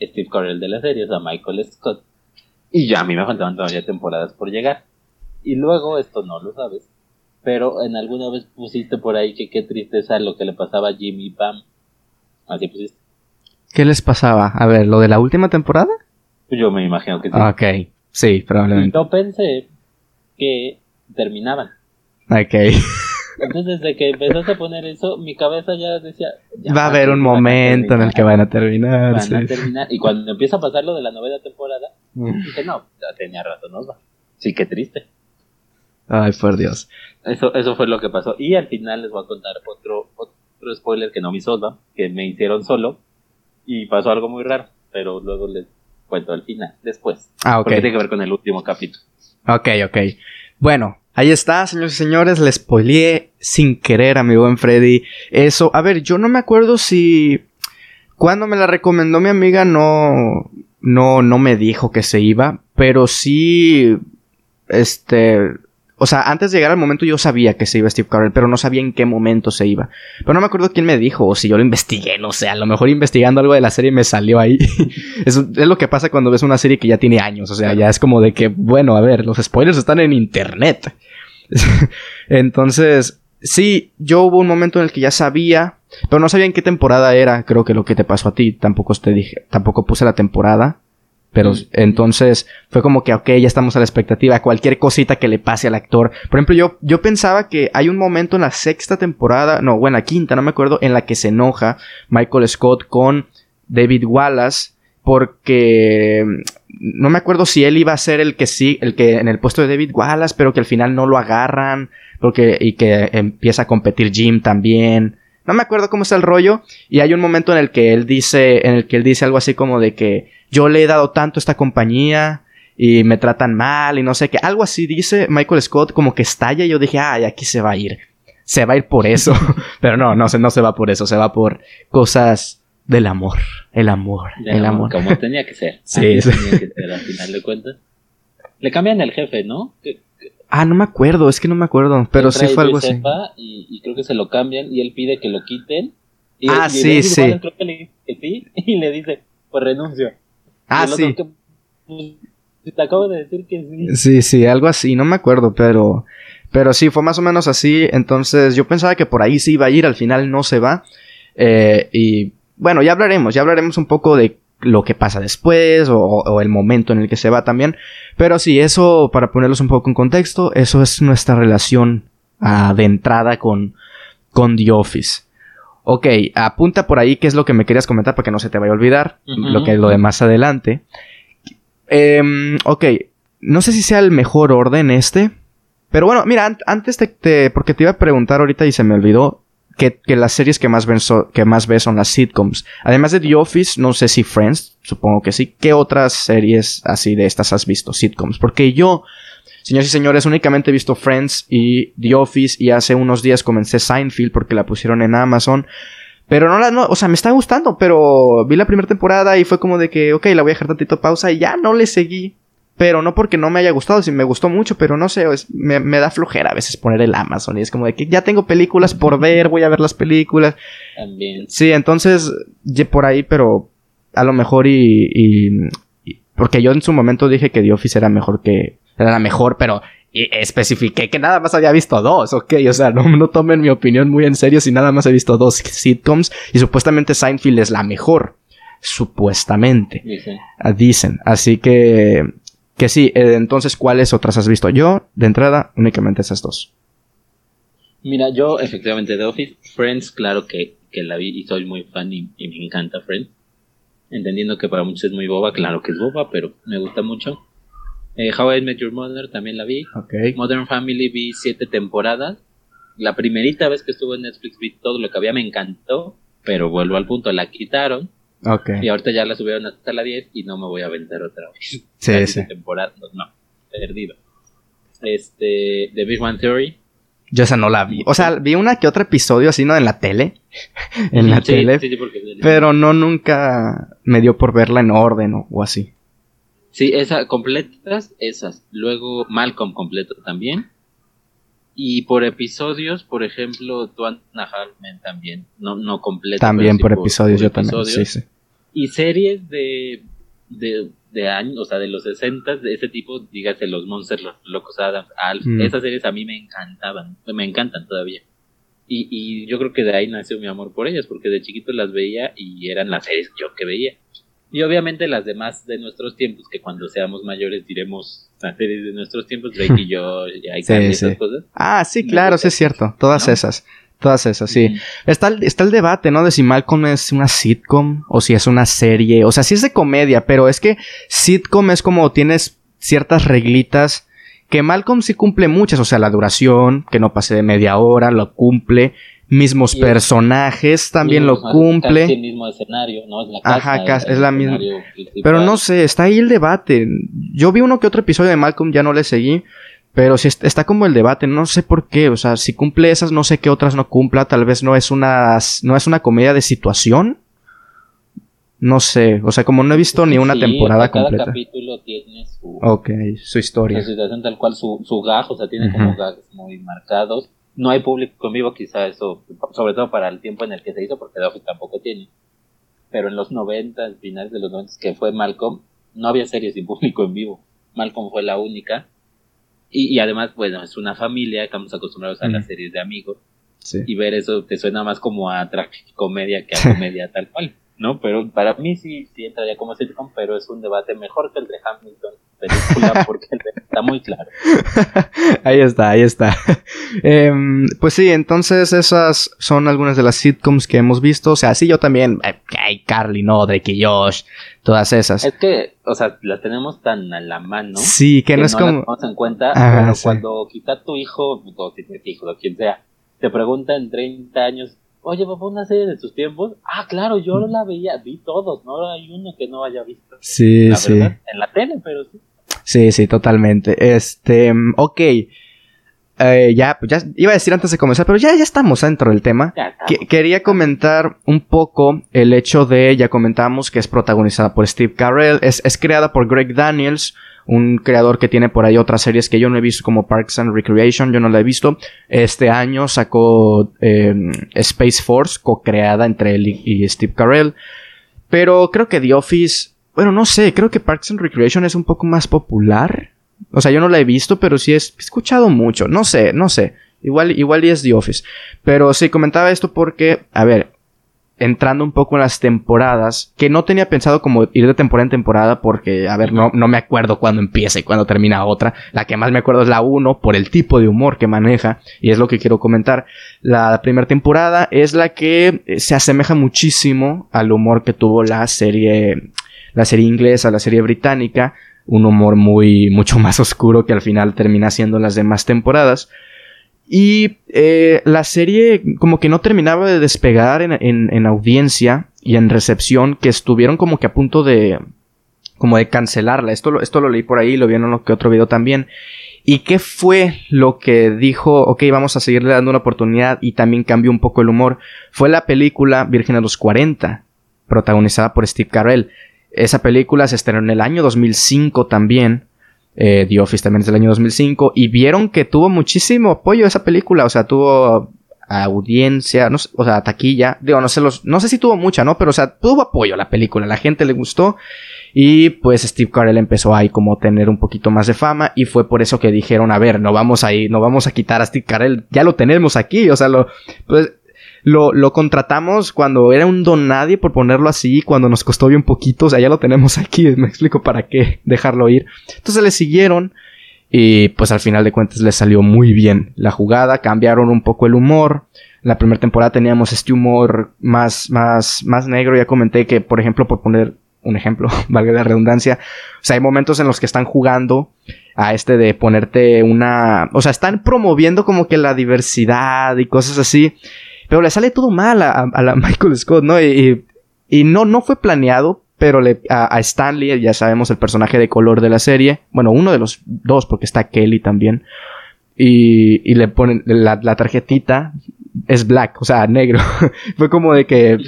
Speaker 2: Steve Carell de la serie, o sea, Michael Scott. Y ya a mí me faltaban todavía temporadas por llegar. Y luego, esto no lo sabes, pero en alguna vez pusiste por ahí que qué tristeza lo que le pasaba a Jimmy Pam. Así pusiste.
Speaker 1: ¿Qué les pasaba? A ver, ¿lo de la última temporada?
Speaker 2: Yo me imagino que sí.
Speaker 1: Ok, sí, probablemente.
Speaker 2: yo pensé que terminaban.
Speaker 1: Ok.
Speaker 2: Entonces, desde que empezaste a poner eso, mi cabeza ya decía.
Speaker 1: va a haber un momento en el que van a terminar.
Speaker 2: Van a terminar. Y cuando empieza a pasar lo de la novena temporada, mm. dije, no, ya tenía rato, ¿no? Sí, qué triste.
Speaker 1: Ay, por Dios.
Speaker 2: Eso, eso fue lo que pasó. Y al final les voy a contar otro, otro spoiler que no me solda, que me hicieron solo. Y pasó algo muy raro, pero luego les cuento al final, después. Ah, ok. Porque tiene que ver con el último capítulo.
Speaker 1: Ok, ok. Bueno, Ahí está, señores y señores, les spoileé sin querer a mi buen Freddy. Eso, a ver, yo no me acuerdo si cuando me la recomendó mi amiga no no no me dijo que se iba, pero sí este o sea, antes de llegar al momento yo sabía que se iba Steve Carell, pero no sabía en qué momento se iba. Pero no me acuerdo quién me dijo, o si yo lo investigué, no sé, a lo mejor investigando algo de la serie me salió ahí. es, es, lo que pasa cuando ves una serie que ya tiene años, o sea, ya es como de que, bueno, a ver, los spoilers están en internet. Entonces, sí, yo hubo un momento en el que ya sabía, pero no sabía en qué temporada era, creo que lo que te pasó a ti, tampoco te dije, tampoco puse la temporada. Pero entonces fue como que, ok, ya estamos a la expectativa. Cualquier cosita que le pase al actor. Por ejemplo, yo, yo pensaba que hay un momento en la sexta temporada, no, bueno, en la quinta, no me acuerdo, en la que se enoja Michael Scott con David Wallace. Porque no me acuerdo si él iba a ser el que sí, el que en el puesto de David Wallace, pero que al final no lo agarran. Porque, y que empieza a competir Jim también. No me acuerdo cómo está el rollo. Y hay un momento en el que él dice, en el que él dice algo así como de que yo le he dado tanto a esta compañía y me tratan mal y no sé qué. Algo así dice Michael Scott como que estalla y yo dije, ay, aquí se va a ir. Se va a ir por eso. Pero no, no, no se va por eso, se va por cosas del amor. El amor, el amor.
Speaker 2: Como tenía que ser. sí, sí. Tenía que ser al final de cuentas. Le cambian el jefe, ¿no?
Speaker 1: Ah, no me acuerdo, es que no me acuerdo, pero sí fue algo así.
Speaker 2: Y, y, creo que se lo cambian y él pide que lo quiten. Y
Speaker 1: ah, sí, sí.
Speaker 2: Creo que le dice que sí y le dice, pues renuncio.
Speaker 1: Ah, sí.
Speaker 2: Pues, te acabo de decir que sí.
Speaker 1: Sí, sí, algo así, no me acuerdo, pero. Pero sí, fue más o menos así. Entonces, yo pensaba que por ahí sí iba a ir, al final no se va. Eh, y bueno, ya hablaremos, ya hablaremos un poco de lo que pasa después o, el momento en el que se va también. Pero sí, eso, para ponerlos un poco en contexto, eso es nuestra relación uh, de entrada con, con The Office. Ok, apunta por ahí qué es lo que me querías comentar para que no se te vaya a olvidar. Lo que lo de más adelante. Eh, ok, no sé si sea el mejor orden este. Pero bueno, mira, antes te, Porque te iba a preguntar ahorita y se me olvidó. Que, las series que más, ven que más ves son las sitcoms. Además de The Office, no sé si Friends, supongo que sí. ¿Qué otras series así de estas has visto? Sitcoms. Porque yo Señores y señores, únicamente he visto Friends y The Office y hace unos días comencé Seinfeld porque la pusieron en Amazon. Pero no la, no, o sea, me está gustando, pero vi la primera temporada y fue como de que, ok, la voy a dejar tantito pausa y ya no le seguí. Pero no porque no me haya gustado, si me gustó mucho, pero no sé, me, me, da flojera a veces poner el Amazon y es como de que ya tengo películas por ver, voy a ver las películas.
Speaker 2: También.
Speaker 1: Sí, entonces, por ahí, pero a lo mejor y, y, porque yo en su momento dije que The Office era mejor que, era la mejor, pero especifiqué que nada más había visto dos, ok, o sea, no, no tomen mi opinión muy en serio si nada más he visto dos sitcoms y supuestamente Seinfeld es la mejor, supuestamente, dicen, ah, así que, que sí, eh, entonces, ¿cuáles otras has visto? Yo, de entrada, únicamente esas dos.
Speaker 2: Mira, yo efectivamente de Office, Friends, claro que, que la vi y soy muy fan y, y me encanta Friends, entendiendo que para muchos es muy boba, claro que es boba, pero me gusta mucho. Eh, How I Met Your Mother también la vi. Modern Family vi siete temporadas. La primerita vez que estuvo en Netflix vi todo lo que había, me encantó. Pero vuelvo al punto, la quitaron. Y ahorita ya la subieron hasta la 10 y no me voy a vender otra vez.
Speaker 1: Sí, sí.
Speaker 2: Temporada, no, perdido. Este, The Big One Theory.
Speaker 1: Yo esa no la vi. O sea, vi una que otro episodio así, ¿no? En la tele. en la tele. pero no nunca me dio por verla en orden o así.
Speaker 2: Sí, esas completas, esas. Luego Malcolm completo también. Y por episodios, por ejemplo, Tuan Hartman también, no, no completo.
Speaker 1: También por, episodios, yo también. Sí, sí.
Speaker 2: Y series de, de, de años, o sea, de los 60 de ese tipo, dígase los Monsters, los Locos Adams, Alf, mm. esas series a mí me encantaban, me encantan todavía. Y, y yo creo que de ahí nació mi amor por ellas, porque de chiquito las veía y eran las series yo que veía. Y obviamente las demás de nuestros tiempos, que cuando seamos mayores diremos las series de nuestros tiempos, Drake y yo, y hay sí, esas cosas.
Speaker 1: Ah, sí, claro, sí es cierto. Todas esas. Todas esas, sí. está, el, está el debate, ¿no? De si Malcolm es una sitcom o si es una serie. O sea, sí es de comedia, pero es que sitcom es como tienes ciertas reglitas que Malcolm sí cumple muchas. O sea, la duración, que no pase de media hora, lo cumple mismos personajes, también lo cumple.
Speaker 2: el mismo escenario, ¿no? Es la
Speaker 1: Ajá, es la misma. Pero no sé, está ahí el debate. Yo vi uno que otro episodio de Malcolm, ya no le seguí. Pero si está como el debate, no sé por qué, o sea, si cumple esas, no sé qué otras no cumpla, tal vez no es una, no es una comedia de situación. No sé, o sea, como no he visto ni una temporada
Speaker 2: cada
Speaker 1: completa.
Speaker 2: capítulo tiene su,
Speaker 1: Ok, su historia.
Speaker 2: su situación tal cual, su, su gag, o sea, tiene como
Speaker 1: Ujú.
Speaker 2: gags muy marcados. No hay público en vivo, quizá eso, sobre todo para el tiempo en el que se hizo, porque The Office tampoco tiene. Pero en los 90, finales de los 90, que fue Malcolm, no había series sin público en vivo. Malcolm fue la única. Y, y además, bueno, es una familia, estamos acostumbrados a las series de amigos.
Speaker 1: Sí.
Speaker 2: y ver eso te suena más como a comedia que a comedia tal cual, ¿no? Pero para mí sí, sí entraría como sitcom, pero es un debate mejor que el de Hamilton película porque está muy claro.
Speaker 1: ahí está, ahí está. Em, pues sí, entonces esas son algunas de las sitcoms que hemos visto. O sea, sí, yo también. eh, Ay, Carly, no, Drake y Josh. Todas esas.
Speaker 2: Es que, o sea, las tenemos tan a la mano
Speaker 1: Sí, que no es
Speaker 2: las
Speaker 1: como.
Speaker 2: tomamos en cuenta,
Speaker 1: Ajá,
Speaker 2: pero
Speaker 1: sí.
Speaker 2: cuando quizá tu hijo, o si tienes hijo, o quien sea, te pregunta en 30 años, oye, papá, una serie de tus tiempos, ah, claro, yo no la veía, vi todos, no hay uno que no haya visto.
Speaker 1: Sí,
Speaker 2: La
Speaker 1: sí.
Speaker 2: verdad, en la tele, pero sí.
Speaker 1: Sí, sí, totalmente. Este, ok. Eh, ya, pues ya iba a decir antes de comenzar, pero ya, ya estamos dentro del tema. Quería comentar un poco el hecho de, ya comentamos, que es protagonizada por Steve Carell, es, es creada por Greg Daniels, un creador que tiene por ahí otras series que yo no he visto como Parks and Recreation, yo no la he visto. Este año sacó eh, Space Force, co-creada entre él y, y Steve Carell. Pero creo que The Office, bueno, no sé, creo que Parks and Recreation es un poco más popular. O sea, yo no la he visto, pero sí he escuchado mucho. No sé, no sé. Igual, igual y es The Office. Pero sí, comentaba esto porque, a ver, entrando un poco en las temporadas, que no tenía pensado como ir de temporada en temporada porque, a ver, no, no me acuerdo cuándo empieza y cuándo termina otra. La que más me acuerdo es la 1 por el tipo de humor que maneja y es lo que quiero comentar. La primera temporada es la que eh, se asemeja muchísimo al humor que tuvo la serie, la serie inglesa, la serie británica. Un humor muy, mucho más oscuro que al final termina siendo las demás temporadas. Y eh, la serie como que no terminaba de despegar en, en- en audiencia y en recepción, que estuvieron como que a punto de como de cancelarla. Esto, lo- esto lo leí por ahí, lo vi en que otro video también. ¿Y qué fue lo que dijo, ok, vamos a seguirle dando una oportunidad y también cambió un poco el humor? Fue la película Virgen a los 40, protagonizada por Steve Carell. Esa película se estrenó en el año 2005 también. Eh, The Office también es del año 2005. Y vieron que tuvo muchísimo apoyo esa película. O sea, tuvo audiencia, o sea, taquilla. Digo, no sé, los, no sé si tuvo mucha, ¿no? Pero, o sea, tuvo apoyo la película. La gente le gustó. Y pues Steve Carell empezó ahí como a tener un poquito más de fama. Y fue por eso que dijeron, a ver, no vamos a ir, no vamos a quitar a Steve Carell. Ya lo tenemos aquí. O sea, lo, pues, lo, lo contratamos cuando era un don nadie, por ponerlo así, cuando nos costó bien poquito, o sea, ya lo tenemos aquí, me explico para qué dejarlo ir. Entonces le siguieron y pues al final de cuentas le salió muy bien la jugada, cambiaron un poco el humor. La primera temporada teníamos este humor más, más, más negro, ya comenté que, por ejemplo, por poner un ejemplo, valga la redundancia, o sea, hay momentos en los que están jugando a este de ponerte una, o sea, están promoviendo como que la diversidad y cosas así. Pero le sale todo mal a, Michael Scott, ¿no? Y, no, no fue planeado, pero le, a, Stanley, ya sabemos el personaje de color de la serie, bueno, uno de los dos, porque está Kelly también, y, le ponen la, tarjetita, es black, o sea, negro. fue como de que,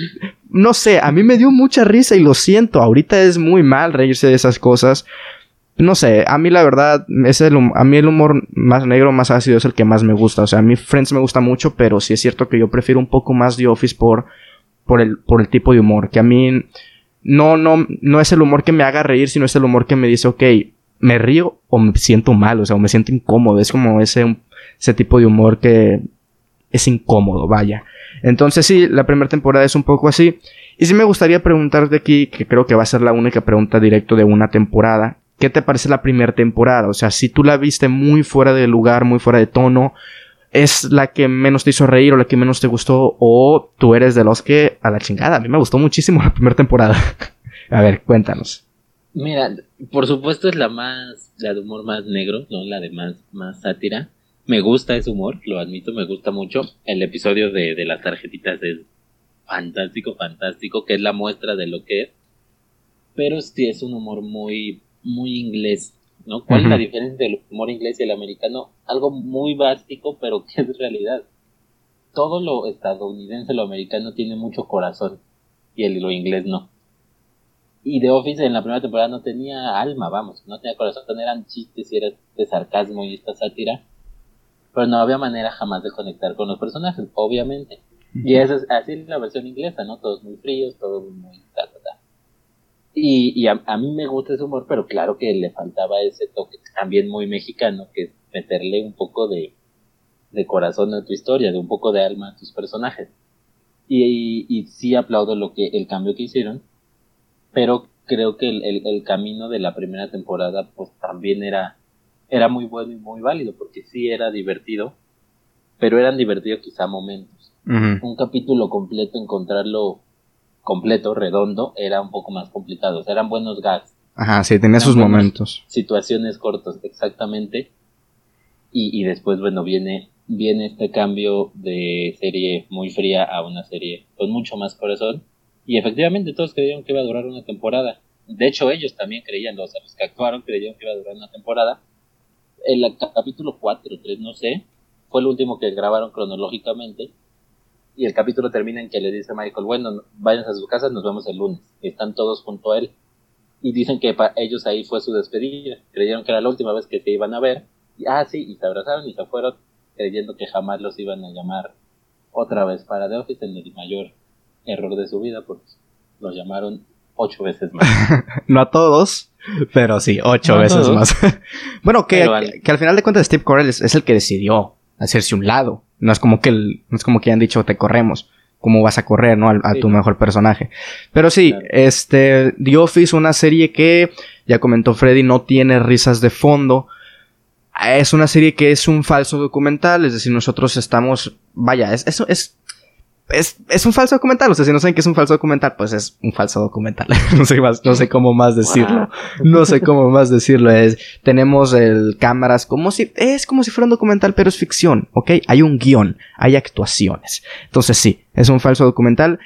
Speaker 1: no sé, a mí me dio mucha risa y lo siento, ahorita es muy mal reírse de esas cosas. No sé, a mí la verdad, es el, a mí el humor más negro, más ácido es el que más me gusta. O sea, a mí Friends me gusta mucho, pero sí es cierto que yo prefiero un poco más The Office por, por, el, por el tipo de humor. Que a mí no, no, no es el humor que me haga reír, sino es el humor que me dice, ok, me río o me siento mal, o sea, o me siento incómodo. Es como ese, ese tipo de humor que es incómodo, vaya. Entonces sí, la primera temporada es un poco así. Y sí me gustaría preguntarte aquí, que creo que va a ser la única pregunta directo de una temporada. ¿Qué te parece la primera temporada? O sea, si tú la viste muy fuera de lugar, muy fuera de tono, ¿es la que menos te hizo reír o la que menos te gustó? ¿O tú eres de los que a la chingada? A mí me gustó muchísimo la primera temporada. a ver, cuéntanos.
Speaker 2: Mira, por supuesto es la más, la de humor más negro, ¿no? La de más, más sátira. Me gusta ese humor, lo admito, me gusta mucho. El episodio de, de las tarjetitas es fantástico, fantástico, que es la muestra de lo que es. Pero sí es un humor muy, muy inglés, ¿no? ¿Cuál uh -huh. es la diferencia del humor inglés y el americano? Algo muy básico, pero que es realidad. Todo lo estadounidense, lo americano tiene mucho corazón y el lo inglés no. Y The Office en la primera temporada no tenía alma, vamos, no tenía corazón, eran chistes y era de sarcasmo y esta sátira. Pero no había manera jamás de conectar con los personajes, obviamente. Y esa es, así es la versión inglesa, ¿no? Todos muy fríos, todos muy ta, Y, y a, mí me gusta ese humor, pero claro que le faltaba ese toque también muy mexicano, que es meterle un poco de, de corazón a tu historia, de un poco de alma a tus personajes. Y, y, sí aplaudo lo que, el cambio que hicieron, pero creo que el, el, el, camino de la primera temporada pues también era, era muy bueno y muy válido, porque sí era divertido, pero eran divertidos quizá momentos. Un capítulo completo, encontrarlo completo, redondo, era un poco más complicado, o sea, eran buenos gags.
Speaker 1: Ajá, sí, tenía sus momentos.
Speaker 2: Situaciones cortas, exactamente. Y, y después, bueno, viene viene este cambio de serie muy fría a una serie con mucho más corazón. Y efectivamente todos creyeron que iba a durar una temporada. De hecho, ellos también creían, o sea, los que actuaron creyeron que iba a durar una temporada. El capítulo 4 3, no sé, fue el último que grabaron cronológicamente. Y el capítulo termina en que le dice a Michael, bueno, vayan a su casa, nos vemos el lunes. están todos junto a él. Y dicen que para ellos ahí fue su despedida. Creyeron que era la última vez que se iban a ver. Y, ah, sí, y se abrazaron y se fueron creyendo que jamás los iban a llamar otra vez para The Office en el mayor error de su vida, porque los llamaron ocho veces más.
Speaker 1: no a todos, pero sí, ocho veces más. bueno, que, al final de cuentas Steve Carell es, el que decidió hacerse un lado. No es como que el, no es como que hayan dicho te corremos. ¿Cómo vas a correr, no? A, tu mejor personaje. Pero sí, este, The Office, una serie que, ya comentó Freddy, no tiene risas de fondo es una serie que es un falso documental, es decir, nosotros estamos, vaya, es, es, es, es, un falso documental, o sea, si no saben que es un falso documental, pues es un falso documental, no sé más, no sé cómo más decirlo, no sé cómo más decirlo, es, tenemos el cámaras como si, es como si fuera un documental, pero es ficción, ¿ok? Hay un guion, hay actuaciones, entonces sí, es un falso documental,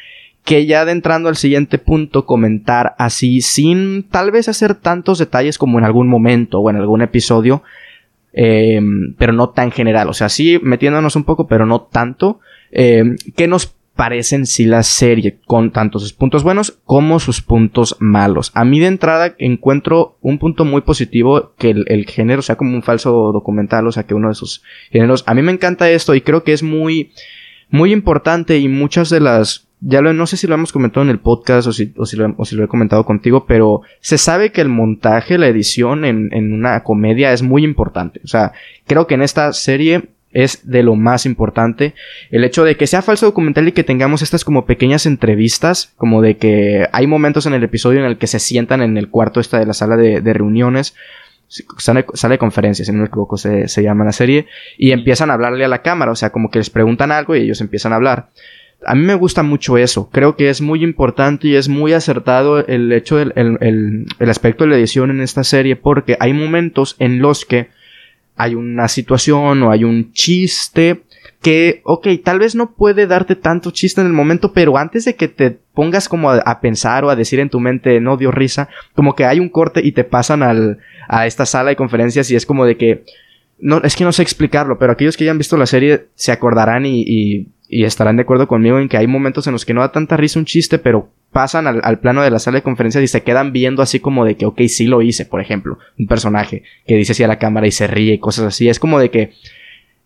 Speaker 1: que ya adentrando al siguiente punto comentar así sin tal vez hacer tantos detalles como en algún momento o en algún episodio, eh, pero no tan general. O sea, sí metiéndonos un poco, pero no tanto. Eh, ¿Qué nos parecen si la serie con tanto sus puntos buenos como sus puntos malos? A mí de entrada encuentro un punto muy positivo que el, género sea como un falso documental, o sea, que uno de sus géneros. A mí me encanta esto y creo que es muy, muy importante y muchas de las ya lo, no sé si lo hemos comentado en el podcast o si, o si, lo, o si lo he comentado contigo, pero se sabe que el montaje, la edición en, en una comedia es muy importante. O sea, creo que en esta serie es de lo más importante. El hecho de que sea falso documental y que tengamos estas como pequeñas entrevistas, como de que hay momentos en el episodio en el que se sientan en el cuarto esta de la sala de, reuniones. Sale, de conferencias, si no me equivoco, se, se llama la serie, y empiezan a hablarle a la cámara, o sea, como que les preguntan algo y ellos empiezan a hablar. A mí me gusta mucho eso. Creo que es muy importante y es muy acertado el hecho del el, el, aspecto de la edición en esta serie porque hay momentos en los que hay una situación o hay un chiste que, ok, tal vez no puede darte tanto chiste en el momento, pero antes de que te pongas como a, pensar o a decir en tu mente no dio risa, como que hay un corte y te pasan al, a esta sala de conferencias y es como de que, no, es que no sé explicarlo, pero aquellos que hayan visto la serie se acordarán y y estarán de acuerdo conmigo en que hay momentos en los que no da tanta risa un chiste, pero pasan al, plano de la sala de conferencias y se quedan viendo así como de que, ok, sí lo hice, por ejemplo, un personaje que dice así a la cámara y se ríe y cosas así. Es como de que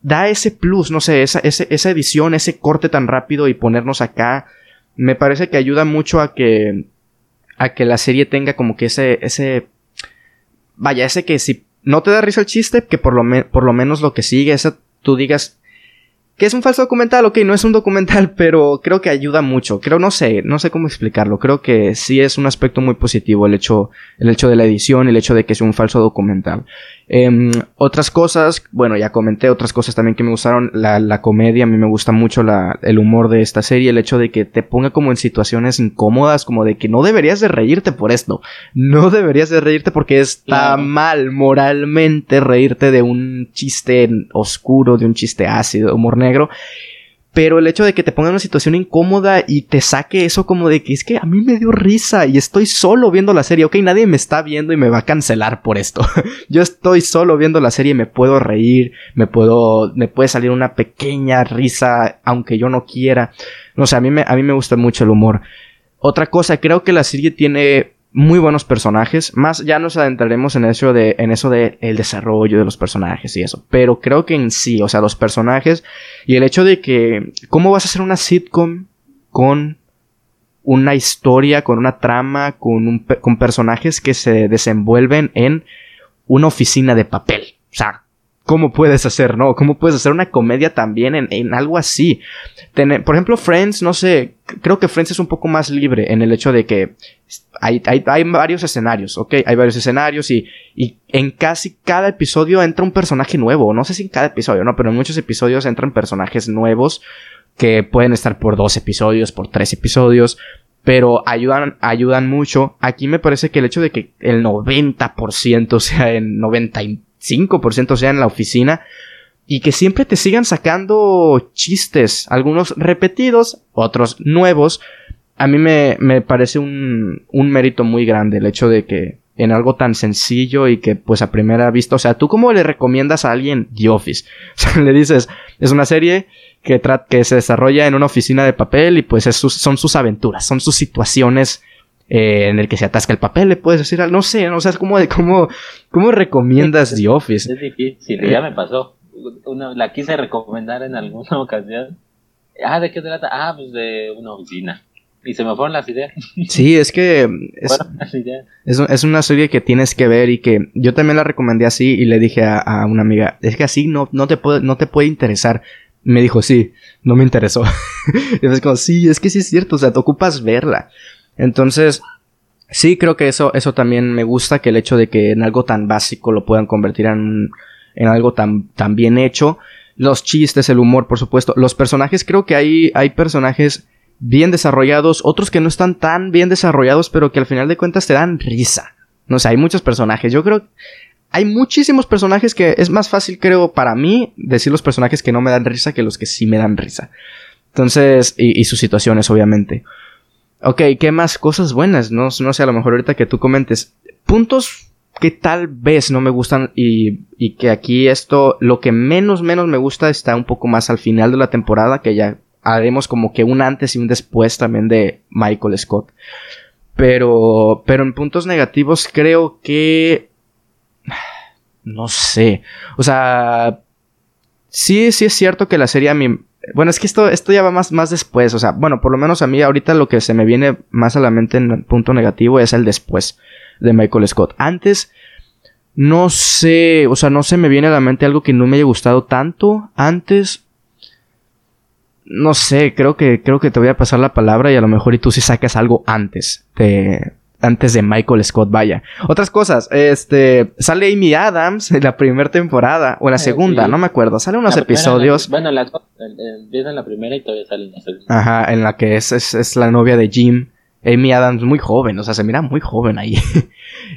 Speaker 1: da ese plus, no sé, esa, esa edición, ese corte tan rápido y ponernos acá, me parece que ayuda mucho a que, a que la serie tenga como que ese, ese, vaya, ese que si no te da risa el chiste, que por lo, por lo menos lo que sigue, tú digas, que es un falso documental, ok, no es un documental, pero creo que ayuda mucho. Creo, no sé, no sé cómo explicarlo. Creo que sí es un aspecto muy positivo el hecho, el hecho de la edición, el hecho de que sea un falso documental. Em, otras cosas, bueno, ya comenté otras cosas también que me gustaron. La, la comedia, a mí me gusta mucho la, el humor de esta serie, el hecho de que te ponga como en situaciones incómodas, como de que no deberías de reírte por esto. No deberías de reírte porque está mal moralmente reírte de un chiste oscuro, de un chiste ácido, humor negro. Pero el hecho de que te ponga en una situación incómoda y te saque eso como de que es que a mí me dio risa y estoy solo viendo la serie. Ok, nadie me está viendo y me va a cancelar por esto. Yo estoy solo viendo la serie y me puedo reír, me puedo, me puede salir una pequeña risa aunque yo no quiera. No sé, a mí me, a mí me gusta mucho el humor. Otra cosa, creo que la serie tiene muy buenos personajes. Más ya nos adentraremos en eso de, en eso de el desarrollo de los personajes y eso. Pero creo que en sí, o sea, los personajes y el hecho de que, ¿cómo vas a hacer una sitcom con una historia, con una trama, con, un, con personajes que se desenvuelven en una oficina de papel? O sea, ¿Cómo puedes hacer, no? ¿Cómo puedes hacer una comedia también en, algo así? por ejemplo, Friends, no sé, creo que Friends es un poco más libre en el hecho de que hay, hay, varios escenarios, ¿ok? Hay varios escenarios y, y, en casi cada episodio entra un personaje nuevo. No sé si en cada episodio, ¿no? Pero en muchos episodios entran personajes nuevos que pueden estar por dos episodios, por tres episodios pero ayudan, ayudan mucho. Aquí me parece que el hecho de que el 90% sea en 90 5% sea en la oficina y que siempre te sigan sacando chistes, algunos repetidos, otros nuevos. A mí me, me parece un, un mérito muy grande el hecho de que en algo tan sencillo y que pues a primera vista, o sea, ¿tú cómo le recomiendas a alguien The Office? O sea, le dices, es una serie que, que se desarrolla en una oficina de papel y pues son sus aventuras, son sus situaciones eh, en el que se atasca el papel, le puedes decir algo, no sé, no sé, cómo, cómo, cómo recomiendas The Office.
Speaker 2: Es difícil, ya me pasó. Una, la quise recomendar en alguna ocasión. Ah, ¿de qué trata? Ah, pues de una oficina. Y se me fueron las ideas.
Speaker 1: Sí, es que es, es, una serie que tienes que ver y que yo también la recomendé así y le dije a, una amiga, es que así no, no, te puede, no te puede interesar. Me dijo, sí, no me interesó. y es como, sí, es que sí es cierto, o sea, te ocupas verla. Entonces, sí creo que eso, eso también me gusta, que el hecho de que en algo tan básico lo puedan convertir en, en algo tan, tan bien hecho. Los chistes, el humor, por supuesto. Los personajes, creo que hay, hay personajes bien desarrollados, otros que no están tan bien desarrollados, pero que al final de cuentas te dan risa. No sé, hay muchos personajes. Yo creo hay muchísimos personajes que es más fácil, creo, para mí decir los personajes que no me dan risa que los que sí me dan risa. Entonces, y, y sus situaciones, obviamente. Ok, ¿qué más cosas buenas? No, no sé, a lo mejor ahorita que tú comentes. Puntos que tal vez no me gustan y, y que aquí esto, lo que menos, menos me gusta está un poco más al final de la temporada, que ya haremos como que un antes y un después también de Michael Scott. Pero, pero en puntos negativos creo que... No sé. O sea... Sí, sí es cierto que la serie a mí bueno, es que esto, esto ya va más, más después. O sea, bueno, por lo menos a mí ahorita lo que se me viene más a la mente en el punto negativo es el después de Michael Scott. Antes, no sé, o sea, no se me viene a la mente algo que no me haya gustado tanto. Antes, no sé, creo que, creo que te voy a pasar la palabra y a lo mejor y tú sí sacas algo antes de, antes de Michael Scott, vaya. Otras cosas, este, sale Amy Adams en la primera temporada, o en la eh, segunda, no me acuerdo, sale unos episodios.
Speaker 2: bueno, la, empieza en la primera y todavía sale en la segunda.
Speaker 1: Ajá, en la que es, es, la novia de Jim. Amy Adams muy joven, o sea, se mira muy joven ahí.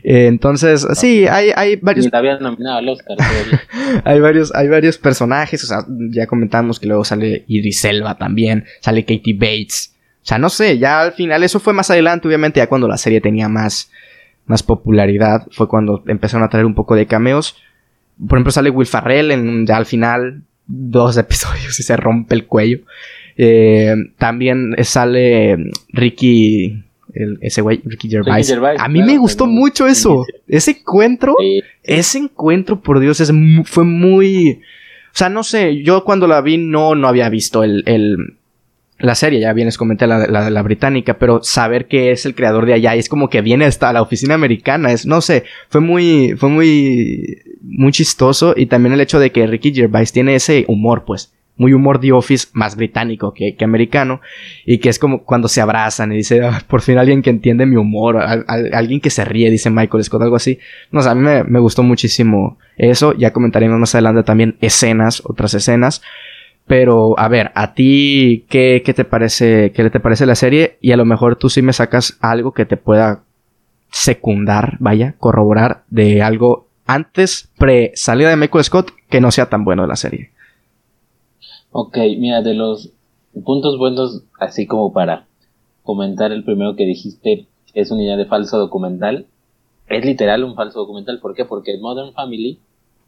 Speaker 1: Eh, entonces, sí, hay, hay varios.
Speaker 2: nominado al Oscar.
Speaker 1: hay varios, hay varios personajes, o sea, ya comentamos que luego sale Idris Elba también, sale Katie Bates, o sea, no sé, ya al final, eso fue más adelante, obviamente, ya cuando la serie tenía más, más popularidad, fue cuando empezaron a traer un poco de cameos. Por ejemplo, sale Will Farrell en, ya al final, dos episodios y se rompe el cuello. Eh, también sale Ricky, ese güey, Ricky Gervais. a mí me gustó mucho eso. Ese encuentro, ese encuentro, por Dios, es, fue muy... O sea, no sé, yo cuando la vi no, no había visto el, el la serie, ya vienes comenté la, la, la británica, pero saber que es el creador de allá y es como que viene hasta la oficina americana, es, no sé, fue muy, fue muy, muy chistoso y también el hecho de que Ricky Gervais tiene ese humor, pues, muy humor de Office más británico que, que americano y que es como cuando se abrazan y dice, ah, por fin alguien que entiende mi humor, alguien que se ríe, dice Michael Scott, algo así. No sé, a mí me, me gustó muchísimo eso, ya comentaremos más adelante también escenas, otras escenas. Pero, a ver, a ti, ¿qué, ¿qué, te parece, qué te parece la serie? Y a lo mejor tú sí me sacas algo que te pueda secundar, vaya, corroborar de algo antes, pre salida de Michael Scott, que no sea tan bueno de la serie.
Speaker 2: Ok, mira, de los puntos buenos, así como para comentar el primero que dijiste, es una idea de falso documental. Es literal un falso documental. ¿Por qué? Porque Modern Family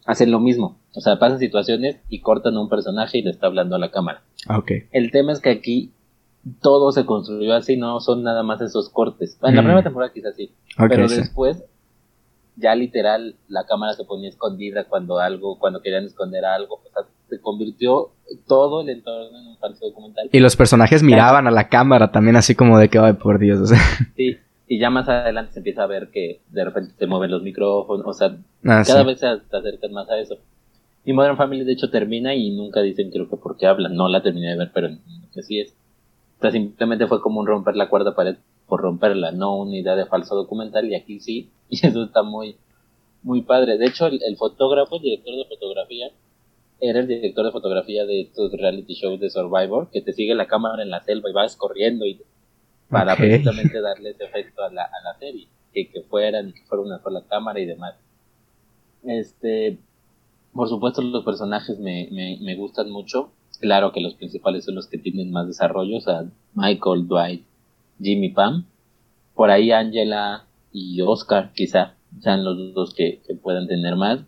Speaker 2: hacen lo mismo. O sea, pasan situaciones y cortan a un personaje y le está hablando a la cámara.
Speaker 1: Ah, ok.
Speaker 2: El tema es que aquí todo se construyó así, no son nada más esos cortes. En la mm. primera temporada quizás sí, pero después ya literal la cámara se ponía escondida cuando algo, cuando querían esconder algo, o sea, se convirtió todo el entorno en un falso documental.
Speaker 1: Y los personajes miraban a la cámara también así como de que, ay, por Dios, o sea.
Speaker 2: Sí, y ya más adelante se empieza a ver que de repente se mueven los micrófonos, o sea, ah, cada vez se, acercan más a eso. Y Modern Family de hecho termina y nunca dicen creo que por qué hablan, no la terminé de ver, pero si es. O sea, simplemente fue como un romper la cuarta pared por romperla, no una idea de falso documental y aquí sí, y eso está muy, muy padre. De hecho, el, fotógrafo, el director de fotografía, era el director de fotografía de estos reality shows de Survivor, que te sigue la cámara en la selva y vas corriendo y para precisamente darle ese efecto a la, a la serie, que, que fueran, que fuera una sola cámara y demás. Este, por supuesto los personajes me, me, me gustan mucho, claro que los principales son los que tienen más desarrollo, o sea, Michael, Dwight, Jimmy, Pam, por ahí Angela y Oscar quizá sean los dos que, que puedan tener más.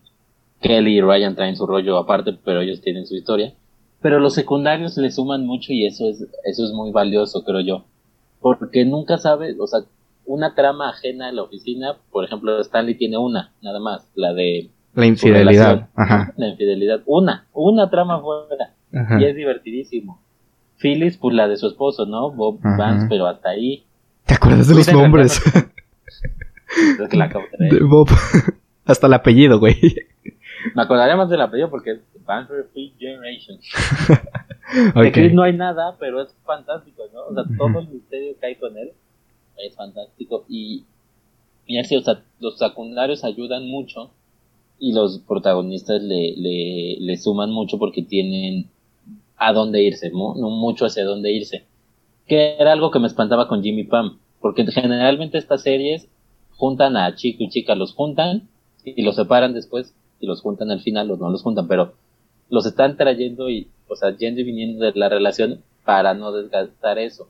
Speaker 2: Kelly y Ryan traen su rollo aparte, pero ellos tienen su historia. Pero los secundarios le suman mucho y eso es, eso es muy valioso, creo yo porque nunca sabe, o sea, una trama ajena a la oficina, por ejemplo, Stanley tiene una, nada más, la de...
Speaker 1: La infidelidad. Ajá.
Speaker 2: La infidelidad. Una, una trama fuera. Y es divertidísimo. Phyllis, pues la de su esposo, ¿no? Bob Vance, pero hasta ahí.
Speaker 1: ¿Te acuerdas de los nombres? de Bob. hasta el apellido, güey.
Speaker 2: Me acordaría más del apellido porque es Vance Free Generation. De Chris no hay nada, pero es fantástico, ¿no? O sea, todo el misterio que hay con él es fantástico. Y, y así, o sea, los secundarios ayudan mucho y los protagonistas le, le, le suman mucho porque tienen a dónde irse, ¿no? mucho hacia dónde irse. Que era algo que me espantaba con Jimmy Pam, porque generalmente estas series juntan a chico y chica, los juntan y los separan después y los juntan al final o no los juntan, pero los están trayendo y o sea, yendo y viniendo de la relación para no desgastar eso.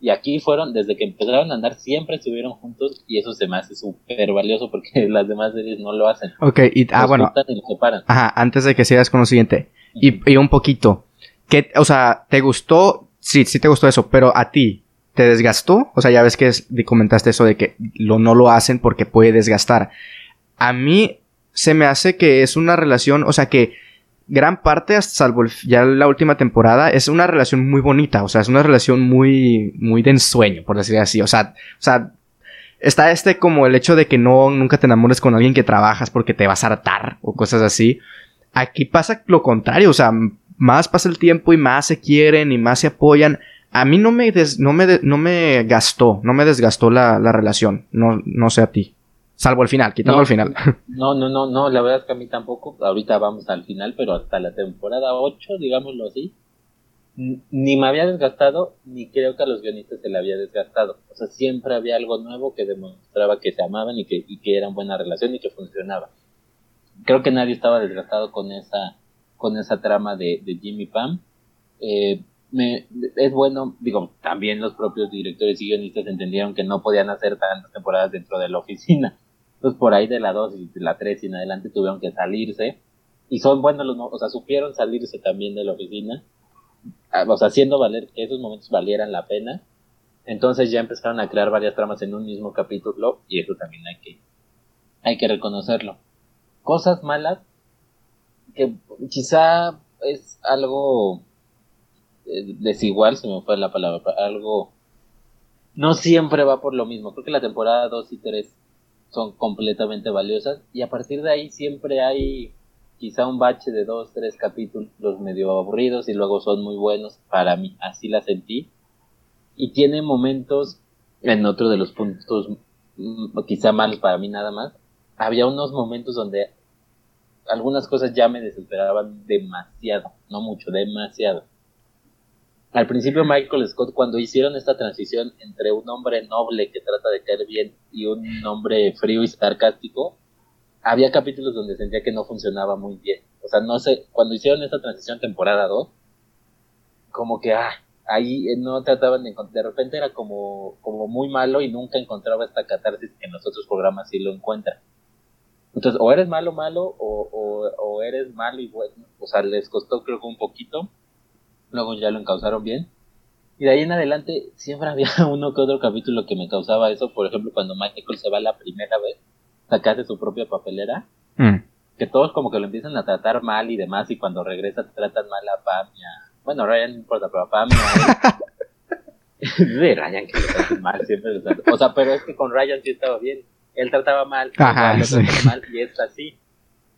Speaker 2: Y aquí fueron, desde que empezaron a andar, siempre estuvieron juntos y eso se me hace súper valioso porque las demás series no lo hacen.
Speaker 1: Ok, y, ah, bueno. Ajá, antes de que sigas con lo siguiente. y, y, un poquito. ¿Qué, o sea, ¿te gustó? Sí, sí te gustó eso, pero a ti, ¿te desgastó? O sea, ya ves que es, comentaste eso de que lo, no lo hacen porque puede desgastar. A mí se me hace que es una relación, o sea, que gran parte, salvo ya la última temporada, es una relación muy bonita. O sea, es una relación muy, muy de ensueño, por decir así. O sea, o sea, está este como el hecho de que no, nunca te enamores con alguien que trabajas porque te vas a hartar o cosas así. Aquí pasa lo contrario, o sea, más pasa el tiempo y más se quieren y más se apoyan. A mí no me, no me, no me gastó, no me desgastó la, la relación. No, no sé a ti. Salvo el final, quitando el final.
Speaker 2: No, no, no, no, la verdad es que a mí tampoco. Ahorita vamos al final, pero hasta la temporada 8, digámoslo así, ni me había desgastado, ni creo que a los guionistas se le había desgastado. O sea, siempre había algo nuevo que demostraba que se amaban y que, y que eran buena relación y que funcionaba. Creo que nadie estaba desgastado con esa, con esa trama de, de Jimmy Pam. Eh, me, es bueno, digo, también los propios directores y guionistas entendieron que no podían hacer tantas temporadas dentro de la oficina. Entonces por ahí de la 2 y de la 3 y en adelante tuvieron que salirse. Y son buenos los, o sea, supieron salirse también de la oficina. Ah, o sea, haciendo valer que esos momentos valieran la pena. Entonces ya empezaron a crear varias tramas en un mismo capítulo y eso también hay que, hay que reconocerlo. Cosas malas que quizá es algo eh, desigual, se me fue la palabra, algo no siempre va por lo mismo. Creo que la temporada 2 y 3 son completamente valiosas y a partir de ahí siempre hay quizá un bache de dos, tres capítulos medio aburridos y luego son muy buenos para mí, así la sentí. Y tiene momentos en otro de los puntos mm, quizá malos para mí nada más, había unos momentos donde algunas cosas ya me desesperaban demasiado, no mucho, demasiado al principio Michael Scott cuando hicieron esta transición entre un hombre noble que trata de caer bien y un hombre frío y sarcástico, había capítulos donde sentía que no funcionaba muy bien. O sea, no sé, cuando hicieron esta transición temporada 2, como que, ah, ahí no trataban de encontrar, de repente era como, como muy malo y nunca encontraba esta catarsis que en los otros programas sí lo encuentran. Entonces, o eres malo, malo, o, o, o eres malo y bueno. O sea, les costó creo que un poquito luego ya lo encauzaron bien. Y de ahí en adelante siempre había uno que otro capítulo que me causaba eso. Por ejemplo, cuando Michael se va la primera vez, sacarse su propia papelera. Mm. Que todos como que lo empiezan a tratar mal y demás. Y cuando regresa tratan mal a Pam y a... Bueno, Ryan no importa, pero a Pam y a de Ryan que lo tratan mal, siempre lo tratan. O sea, pero es que con Ryan sí estaba bien. Él trataba mal, Ajá, sí. mal y es así.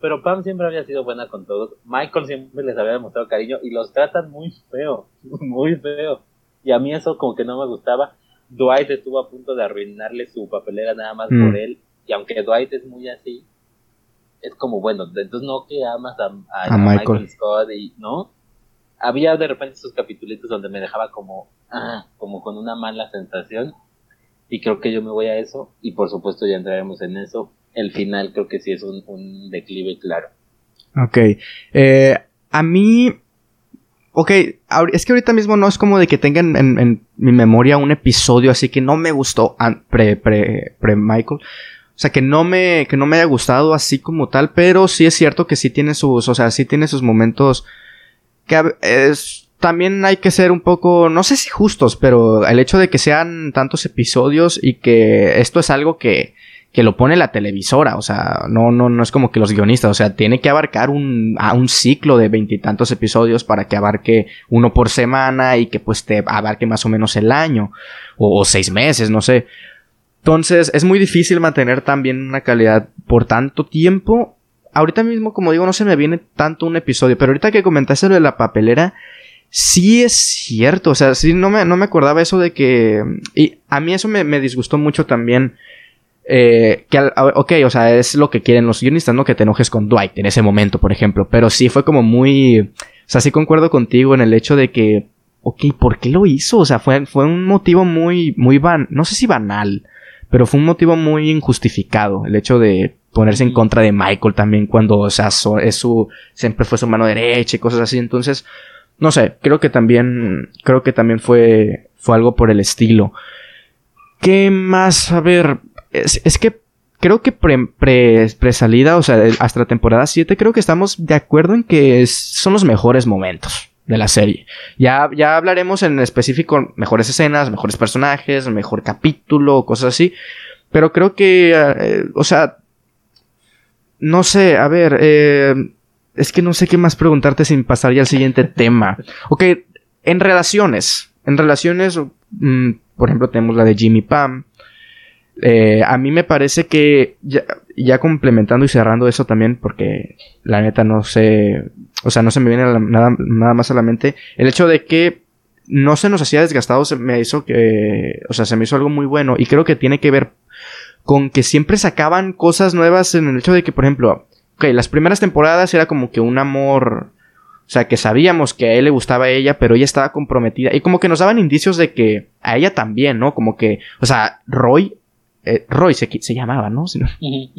Speaker 2: Pero Pam siempre había sido buena con todos. Michael siempre les había demostrado cariño y los tratan muy feo, muy feo. Y a mí eso como que no me gustaba. Dwight estuvo a punto de arruinarle su papelera nada más por mm. él. Y aunque Dwight es muy así, es como, bueno, entonces no que amas a, Michael. Scott y, ¿no? Había de repente esos capítulos donde me dejaba como, ah, como con una mala sensación. Y creo que yo me voy a eso. Y por supuesto ya entraremos en eso. El final creo que sí es un, declive claro.
Speaker 1: Ok. Eh, a mí Ok, es que ahorita mismo no es como de que tengan en, mi memoria un episodio así que no me gustó pre, pre, pre Michael. O sea, que no me, que no me haya gustado así como tal, pero sí es cierto que sí tiene sus, o sea, sí tiene sus momentos que es, también hay que ser un poco, no sé si justos, pero el hecho de que sean tantos episodios y que esto es algo que, que lo pone la televisora, o sea, no, no, no es como que los guionistas, o sea, tiene que abarcar un, a un ciclo de veintitantos episodios para que abarque uno por semana y que pues te abarque más o menos el año, o, seis meses, no sé. Entonces, es muy difícil mantener también una calidad por tanto tiempo. Ahorita mismo, como digo, no se me viene tanto un episodio, pero ahorita que comentaste lo de la papelera, sí es cierto, o sea, sí no me, no me acordaba eso de que... Y a mí eso me, me disgustó mucho también eh, que, ok, o sea, es lo que quieren los guionistas, ¿no? Que te enojes con Dwight en ese momento, por ejemplo. Pero sí fue como muy. O sea, sí concuerdo contigo en el hecho de que. Ok, ¿por qué lo hizo? O sea, fue, fue un motivo muy, muy van, no sé si banal, pero fue un motivo muy injustificado. El hecho de ponerse en contra de Michael también cuando, o sea, es su, siempre fue su mano derecha y cosas así. Entonces, no sé, creo que también, creo que también fue, fue algo por el estilo. ¿Qué más? A ver, es, que creo que pre, pre, salida, o sea, hasta la temporada 7, creo que estamos de acuerdo en que son los mejores momentos de la serie. Ya, ya hablaremos en específico mejores escenas, mejores personajes, mejor capítulo, cosas así. Pero creo que, eh, o sea, no sé, a ver, eh, es que no sé qué más preguntarte sin pasar ya al siguiente tema. Ok, en relaciones, en relaciones, mm, por ejemplo, tenemos la de Jimmy Pam, eh, a mí me parece que ya, complementando y cerrando eso también, porque la neta no sé, o sea, no se me viene nada, nada más a la mente, el hecho de que no se nos hacía desgastado se me hizo que, o sea, se me hizo algo muy bueno y creo que tiene que ver con que siempre sacaban cosas nuevas en el hecho de que, por ejemplo, ok, las primeras temporadas era como que un amor, o sea, que sabíamos que a él le gustaba a ella, pero ella estaba comprometida. Y como que nos daban indicios de que a ella también, ¿no? Como que, o sea, Roy eh, Roy se, se, llamaba, ¿no?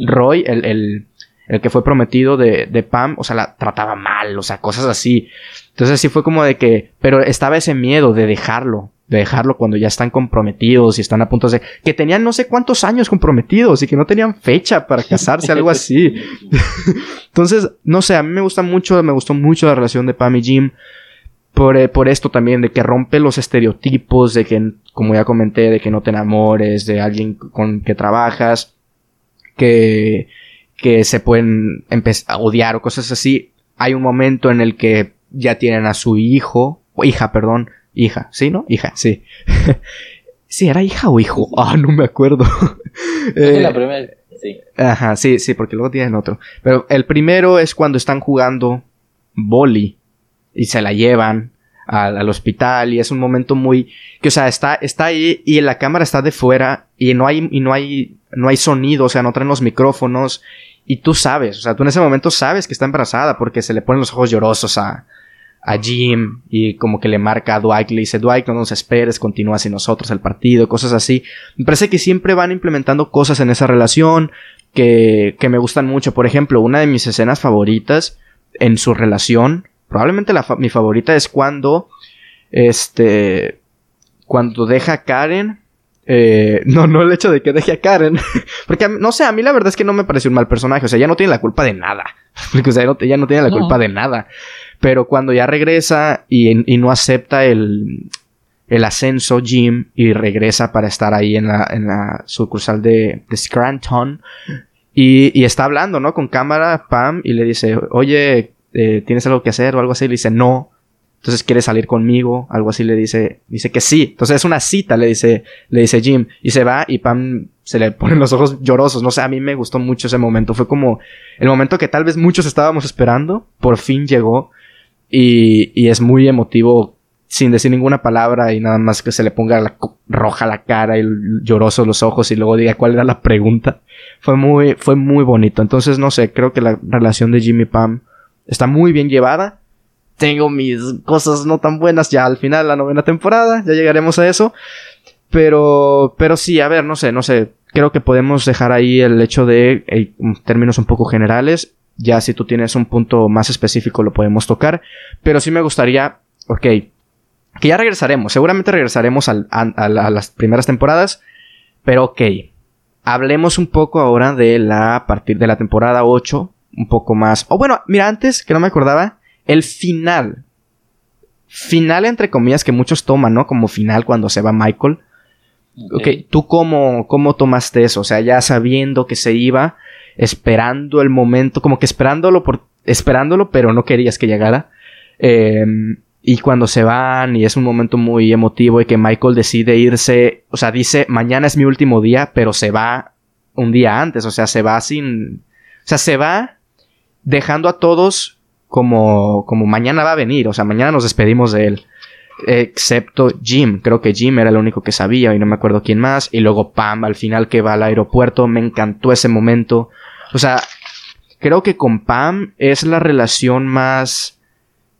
Speaker 1: Roy, el, el, el, que fue prometido de, de, Pam, o sea, la trataba mal, o sea, cosas así. Entonces sí fue como de que, pero estaba ese miedo de dejarlo, de dejarlo cuando ya están comprometidos y están a punto de... que tenían no sé cuántos años comprometidos y que no tenían fecha para casarse, algo así. Entonces, no sé, a mí me gusta mucho, me gustó mucho la relación de Pam y Jim. Por, eh, por, esto también, de que rompe los estereotipos, de que como ya comenté, de que no te enamores de alguien con que trabajas, que, que se pueden empezar a odiar o cosas así. Hay un momento en el que ya tienen a su hijo, o hija, perdón, hija, ¿sí, no? Hija, sí. sí, ¿era hija o hijo? Ah, no me acuerdo.
Speaker 2: eh, la primera, sí.
Speaker 1: Ajá, sí, sí, porque luego tienen otro. Pero el primero es cuando están jugando boli y se la llevan al, hospital y es un momento muy que o sea está está ahí y la cámara está de fuera y no hay y no hay no hay sonido o sea no traen los micrófonos y tú sabes o sea tú en ese momento sabes que está embarazada porque se le ponen los ojos llorosos a a Jim y como que le marca a Dwight, le dice Dwight, no nos esperes, continúa sin nosotros el partido, cosas así. Me parece que siempre van implementando cosas en esa relación que, que me gustan mucho. Por ejemplo, una de mis escenas favoritas en su relación Probablemente la mi favorita es cuando. Este. Cuando deja a Karen. Eh, no, no el hecho de que deje a Karen. porque no sé, a mí la verdad es que no me pareció un mal personaje. O sea, ella no tiene la culpa de nada. Porque, o sea, ella no tiene la culpa de nada. Pero cuando ya regresa y, y no acepta el, el ascenso Jim y regresa para estar ahí en la, en la sucursal de, de Scranton. Y, y, está hablando, ¿no? Con cámara, Pam, y le dice, oye, eh, ¿tienes algo que hacer o algo así? Le dice, no. Entonces, ¿quieres salir conmigo? Algo así le dice, dice que sí. Entonces es una cita, le dice, le dice Jim. Y se va y Pam se le ponen los ojos llorosos. No sé, a mí me gustó mucho ese momento. Fue como el momento que tal vez muchos estábamos esperando. Por fin llegó. Y, y es muy emotivo sin decir ninguna palabra y nada más que se le ponga la roja la cara y llorosos los ojos y luego diga cuál era la pregunta. Fue muy, fue muy bonito. Entonces, no sé, creo que la relación de Jimmy y Pam está muy bien llevada tengo mis cosas no tan buenas ya al final la novena temporada, ya llegaremos a eso. Pero, pero sí, a ver, no sé, no sé. Creo que podemos dejar ahí el hecho de términos un poco generales. Ya si tú tienes un punto más específico lo podemos tocar. Pero sí me gustaría, ok, que ya regresaremos. Seguramente regresaremos a, a, las primeras temporadas. Pero ok, hablemos un poco ahora de la partir de la temporada 8. Un poco más. O bueno, mira, antes que no me acordaba el final. Final entre comillas que muchos toman, ¿no? Como final cuando se va Michael. Ok, ¿tú cómo, cómo tomaste eso? O sea, ya sabiendo que se iba, esperando el momento, como que esperándolo por, esperándolo, pero no querías que llegara. Em, y cuando se van y es un momento muy emotivo y que Michael decide irse, o sea, dice, mañana es mi último día, pero se va un día antes, o sea, se va sin, o sea, se va dejando a todos como, como mañana va a venir, o sea, mañana nos despedimos de él. Excepto Jim, creo que Jim era el único que sabía y no me acuerdo quién más. Y luego Pam al final que va al aeropuerto, me encantó ese momento. O sea, creo que con Pam es la relación más,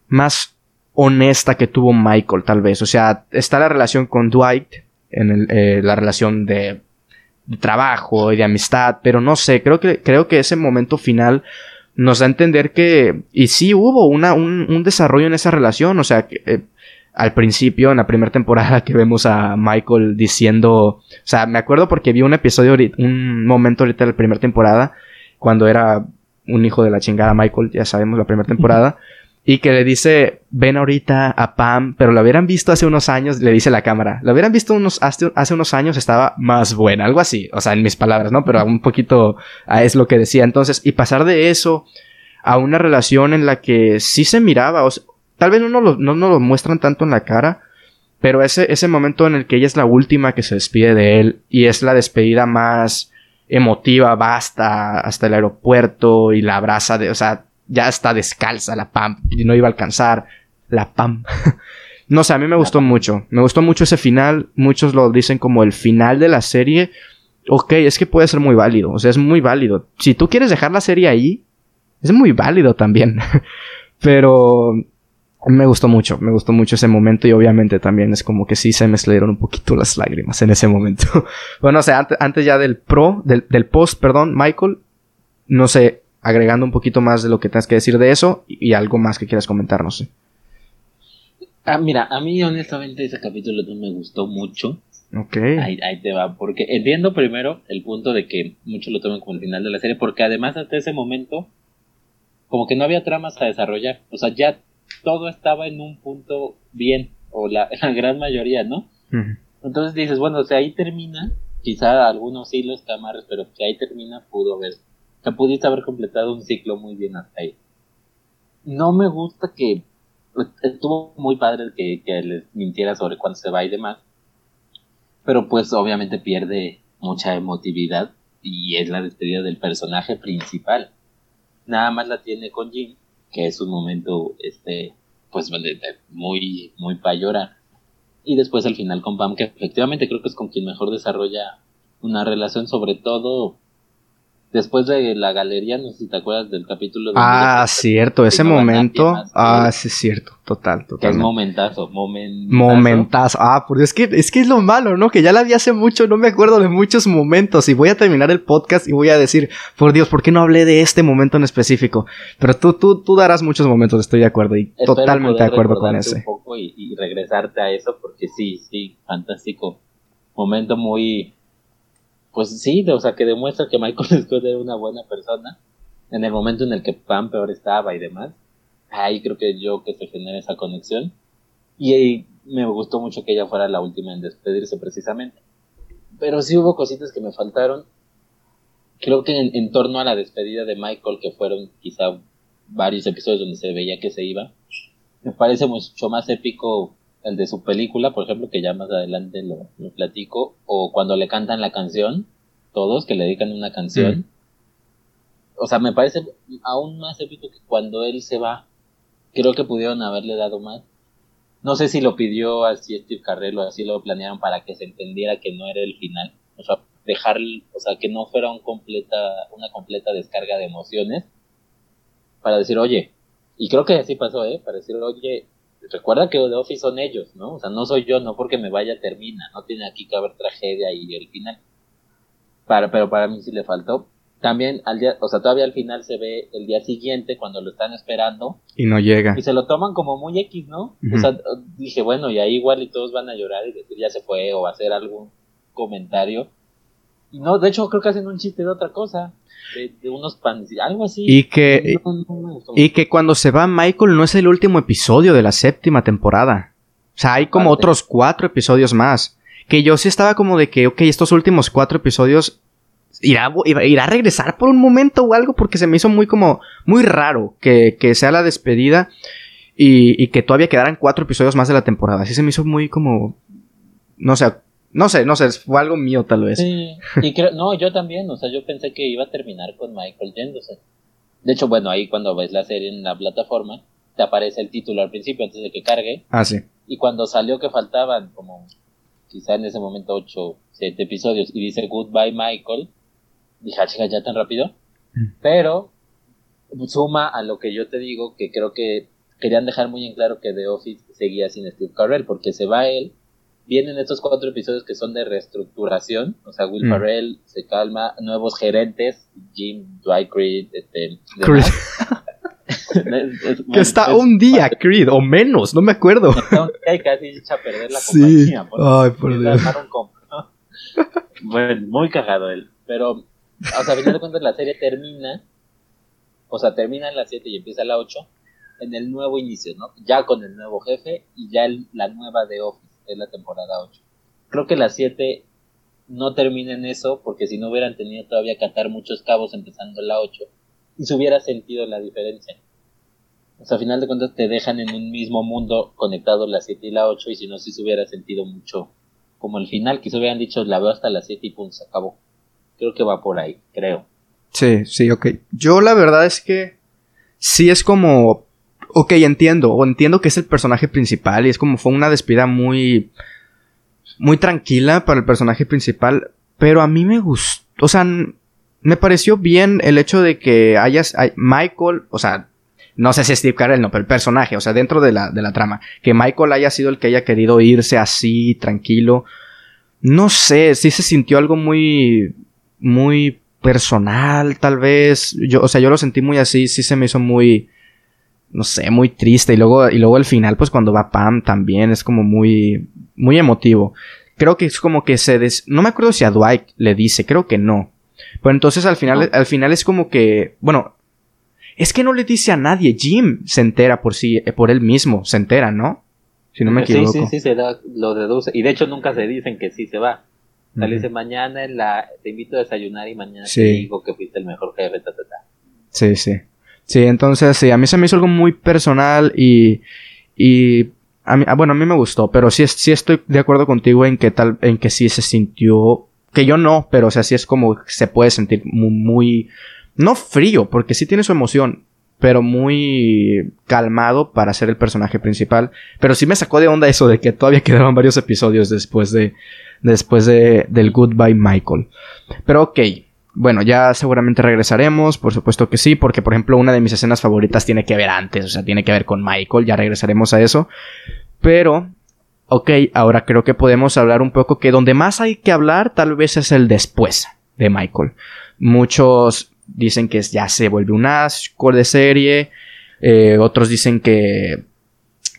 Speaker 1: más honesta que tuvo Michael, tal vez. O sea, está la relación con Dwight, en eh, la relación de, de, trabajo y de amistad, pero no sé, creo que, creo que ese momento final nos da a entender que, y sí hubo una, un, desarrollo en esa relación, o sea, que, eh, al principio, en la primera temporada, que vemos a Michael diciendo, o sea, me acuerdo porque vi un episodio, un momento ahorita de la primera temporada, cuando era un hijo de la chingada Michael, ya sabemos, la primera temporada, y que le dice, ven ahorita a Pam, pero lo hubieran visto hace unos años, le dice la cámara, lo hubieran visto unos, hace, hace unos años estaba más buena, algo así, o sea, en mis palabras, ¿no? Pero un poquito a es lo que decía. Entonces, y pasar de eso a una relación en la que sí se miraba, o tal vez no, lo, no nos lo muestran tanto en la cara, pero ese, ese momento en el que ella es la última que se despide de él y es la despedida más emotiva, va hasta, hasta el aeropuerto y la abraza de, o sea, ya está descalza la Pam y no iba a alcanzar la Pam. no sé, a mí me gustó mucho. Me gustó mucho ese final. Muchos lo dicen como el final de la serie. Ok, es que puede ser muy válido. O sea, es muy válido. Si tú quieres dejar la serie ahí, es muy válido también. Pero me gustó mucho, me gustó mucho ese momento y obviamente también es como que sí se me salieron un poquito las lágrimas en ese momento. bueno, o sea, antes, ya del pro, del, del post, perdón, Michael, no sé, agregando un poquito más de lo que tengas que decir de eso y, algo más que quieras comentar, no sé.
Speaker 2: Ah, mira, a mí honestamente ese capítulo no me gustó mucho.
Speaker 1: Ok.
Speaker 2: Ahí, ahí, te va, porque entiendo primero el punto de que muchos lo tomen como el final de la serie, porque además hasta ese momento, como que no había tramas a desarrollar. O sea, ya todo estaba en un punto bien, o la, gran mayoría, ¿no? Entonces dices, bueno, o sea, ahí termina, quizá algunos hilos te amarres, pero si ahí termina, pudo haber sea, pudiste haber completado un ciclo muy bien hasta ahí. No me gusta que estuvo muy padre que, que les mintiera sobre cuándo se va y demás. Pero pues obviamente pierde mucha emotividad y es la despedida del personaje principal. Nada más la tiene con Jim, que es un momento este pues muy muy para llorar. Y después al final con Pam, que efectivamente creo que es con quien mejor desarrolla una relación, sobre todo después de la galería, no sé si te acuerdas del capítulo. De
Speaker 1: ah, cierto, ese momento. Ah, sí, es cierto, total, total.
Speaker 2: Es momentazo, momentazo.
Speaker 1: Momentazo. Ah, porque es que, es que es lo malo, ¿no? Que ya la vi hace mucho, no me acuerdo de muchos momentos. Y voy a terminar el podcast y voy a decir, por Dios, ¿por qué no hablé de este momento en específico? Pero tú, tú, tú darás muchos momentos, estoy de acuerdo y totalmente de acuerdo con ese.
Speaker 2: Un poco y, y regresarte a eso, porque sí, sí, fantástico. Momento muy pues sí, o sea, que demuestra que Michael Scott era una buena persona en el momento en el que Pam peor estaba y demás. Ahí creo que yo que se genera esa conexión. Y, me gustó mucho que ella fuera la última en despedirse precisamente. Pero sí hubo cositas que me faltaron. Creo que en, torno a la despedida de Michael, que fueron quizá varios episodios donde se veía que se iba, me parece mucho más épico el de su película, por ejemplo, que ya más adelante lo, platico, o cuando le cantan la canción, todos que le dedican una canción. O sea, me parece aún más épico que cuando él se va. Creo que pudieron haberle dado más. No sé si lo pidió así Steve Carrell o así lo planearon para que se entendiera que no era el final. O sea, dejar, o sea, que no fuera un completa, una completa descarga de emociones. Para decir, oye, y creo que así pasó, ¿eh? Para decir, oye, recuerda que The Office son ellos, ¿no? O sea, no soy yo, no porque me vaya termina, no tiene aquí que haber tragedia y el final. Para, pero para mí sí le faltó. También al día, o sea, todavía al final se ve el día siguiente cuando lo están esperando.
Speaker 1: Y no llega.
Speaker 2: Y se lo toman como muy X, ¿no? O sea, dije, bueno, y ahí igual y todos van a llorar y decir ya se fue o hacer algún comentario. Y no, de hecho creo que hacen un chiste de otra cosa de, unos panes, algo así.
Speaker 1: Y que, y que cuando se va Michael no es el último episodio de la séptima temporada. O sea, hay como otros cuatro episodios más. Que yo sí estaba como de que, ok, estos últimos cuatro episodios irá, irá a regresar por un momento o algo porque se me hizo muy como, muy raro que, que sea la despedida y, y, que todavía quedaran cuatro episodios más de la temporada. Así se me hizo muy como, no sé, no sé, no sé, fue algo mío tal vez.
Speaker 2: Sí, y creo, no, yo también, o sea, yo pensé que iba a terminar con Michael yéndose. De hecho, bueno, ahí cuando ves la serie en la plataforma, te aparece el título al principio antes de que cargue.
Speaker 1: Ah, sí.
Speaker 2: Y cuando salió que faltaban como quizá en ese momento 8, 7 episodios y dice Goodbye Michael, dije, ah, chica, ya tan rápido. Mm. Pero suma a lo que yo te digo, que creo que querían dejar muy en claro que The Office seguía sin Steve Carell, porque se va él vienen estos cuatro episodios que son de reestructuración, o sea, Will mm. Ferrell se calma, nuevos gerentes, Jim, Dwight Creed, este,
Speaker 1: Creed. que está un día, Creed, o menos, no me acuerdo.
Speaker 2: Y casi echa a perder la compañía.
Speaker 1: Ay, por Dios.
Speaker 2: bueno, muy cagado él, pero, o sea, a final de cuentas la serie termina, o sea, termina en la 7 y empieza la 8, en el nuevo inicio, ¿no? Ya con el nuevo jefe y ya la nueva de Office es la temporada 8. Creo que la 7 no termina en eso, porque si no hubieran tenido todavía que atar muchos cabos empezando la 8, y se hubiera sentido la diferencia. O sea, a final de cuentas te dejan en un mismo mundo conectados la 7 y la 8, y si no, si se hubiera sentido mucho como el final, que se hubieran dicho, la veo hasta la 7 y punto, se acabó. Creo que va por ahí, creo.
Speaker 1: Sí, sí, ok. Yo la verdad es que sí es como ok, entiendo, o entiendo que es el personaje principal y es como fue una despedida muy, muy tranquila para el personaje principal, pero a mí me gustó, o sea, me pareció bien el hecho de que hayas, Michael, o sea, no sé si Steve Carell, no, pero el personaje, o sea, dentro de la, de la trama, que Michael haya sido el que haya querido irse así, tranquilo, no sé, sí se sintió algo muy, muy personal, tal vez, yo, o sea, yo lo sentí muy así, sí se me hizo muy, no sé, muy triste. Y luego, y luego el final, pues cuando va Pam también es como muy, muy emotivo. Creo que es como que se des... No me acuerdo si a Dwight le dice, creo que no. Pero entonces al final, al final es como que, bueno, es que no le dice a nadie. Jim se entera por sí, por él mismo, se entera, ¿no? Si no me equivoco.
Speaker 2: Sí, sí, sí, se da, lo deduce. Y de hecho nunca se dicen que sí se va. O dice mañana la, te invito a desayunar y mañana te digo que fuiste el mejor jefe, ta, ta, ta.
Speaker 1: Sí, sí. Sí, entonces sí, a mí se me hizo algo muy personal y, y a mí, ah, bueno, a mí me gustó, pero sí, sí estoy de acuerdo contigo en que tal, en que sí se sintió, que yo no, pero o sea, sí es como se puede sentir muy, muy no frío, porque sí tiene su emoción, pero muy calmado para ser el personaje principal. Pero sí me sacó de onda eso de que todavía quedaban varios episodios después de, después de, del Goodbye Michael. Pero ok, bueno, ya seguramente regresaremos, por supuesto que sí, porque por ejemplo una de mis escenas favoritas tiene que ver antes, o sea, tiene que ver con Michael, ya regresaremos a eso. Pero, ok, ahora creo que podemos hablar un poco que donde más hay que hablar tal vez es el después de Michael. Muchos dicen que ya se vuelve un asco de serie, eh, otros dicen que,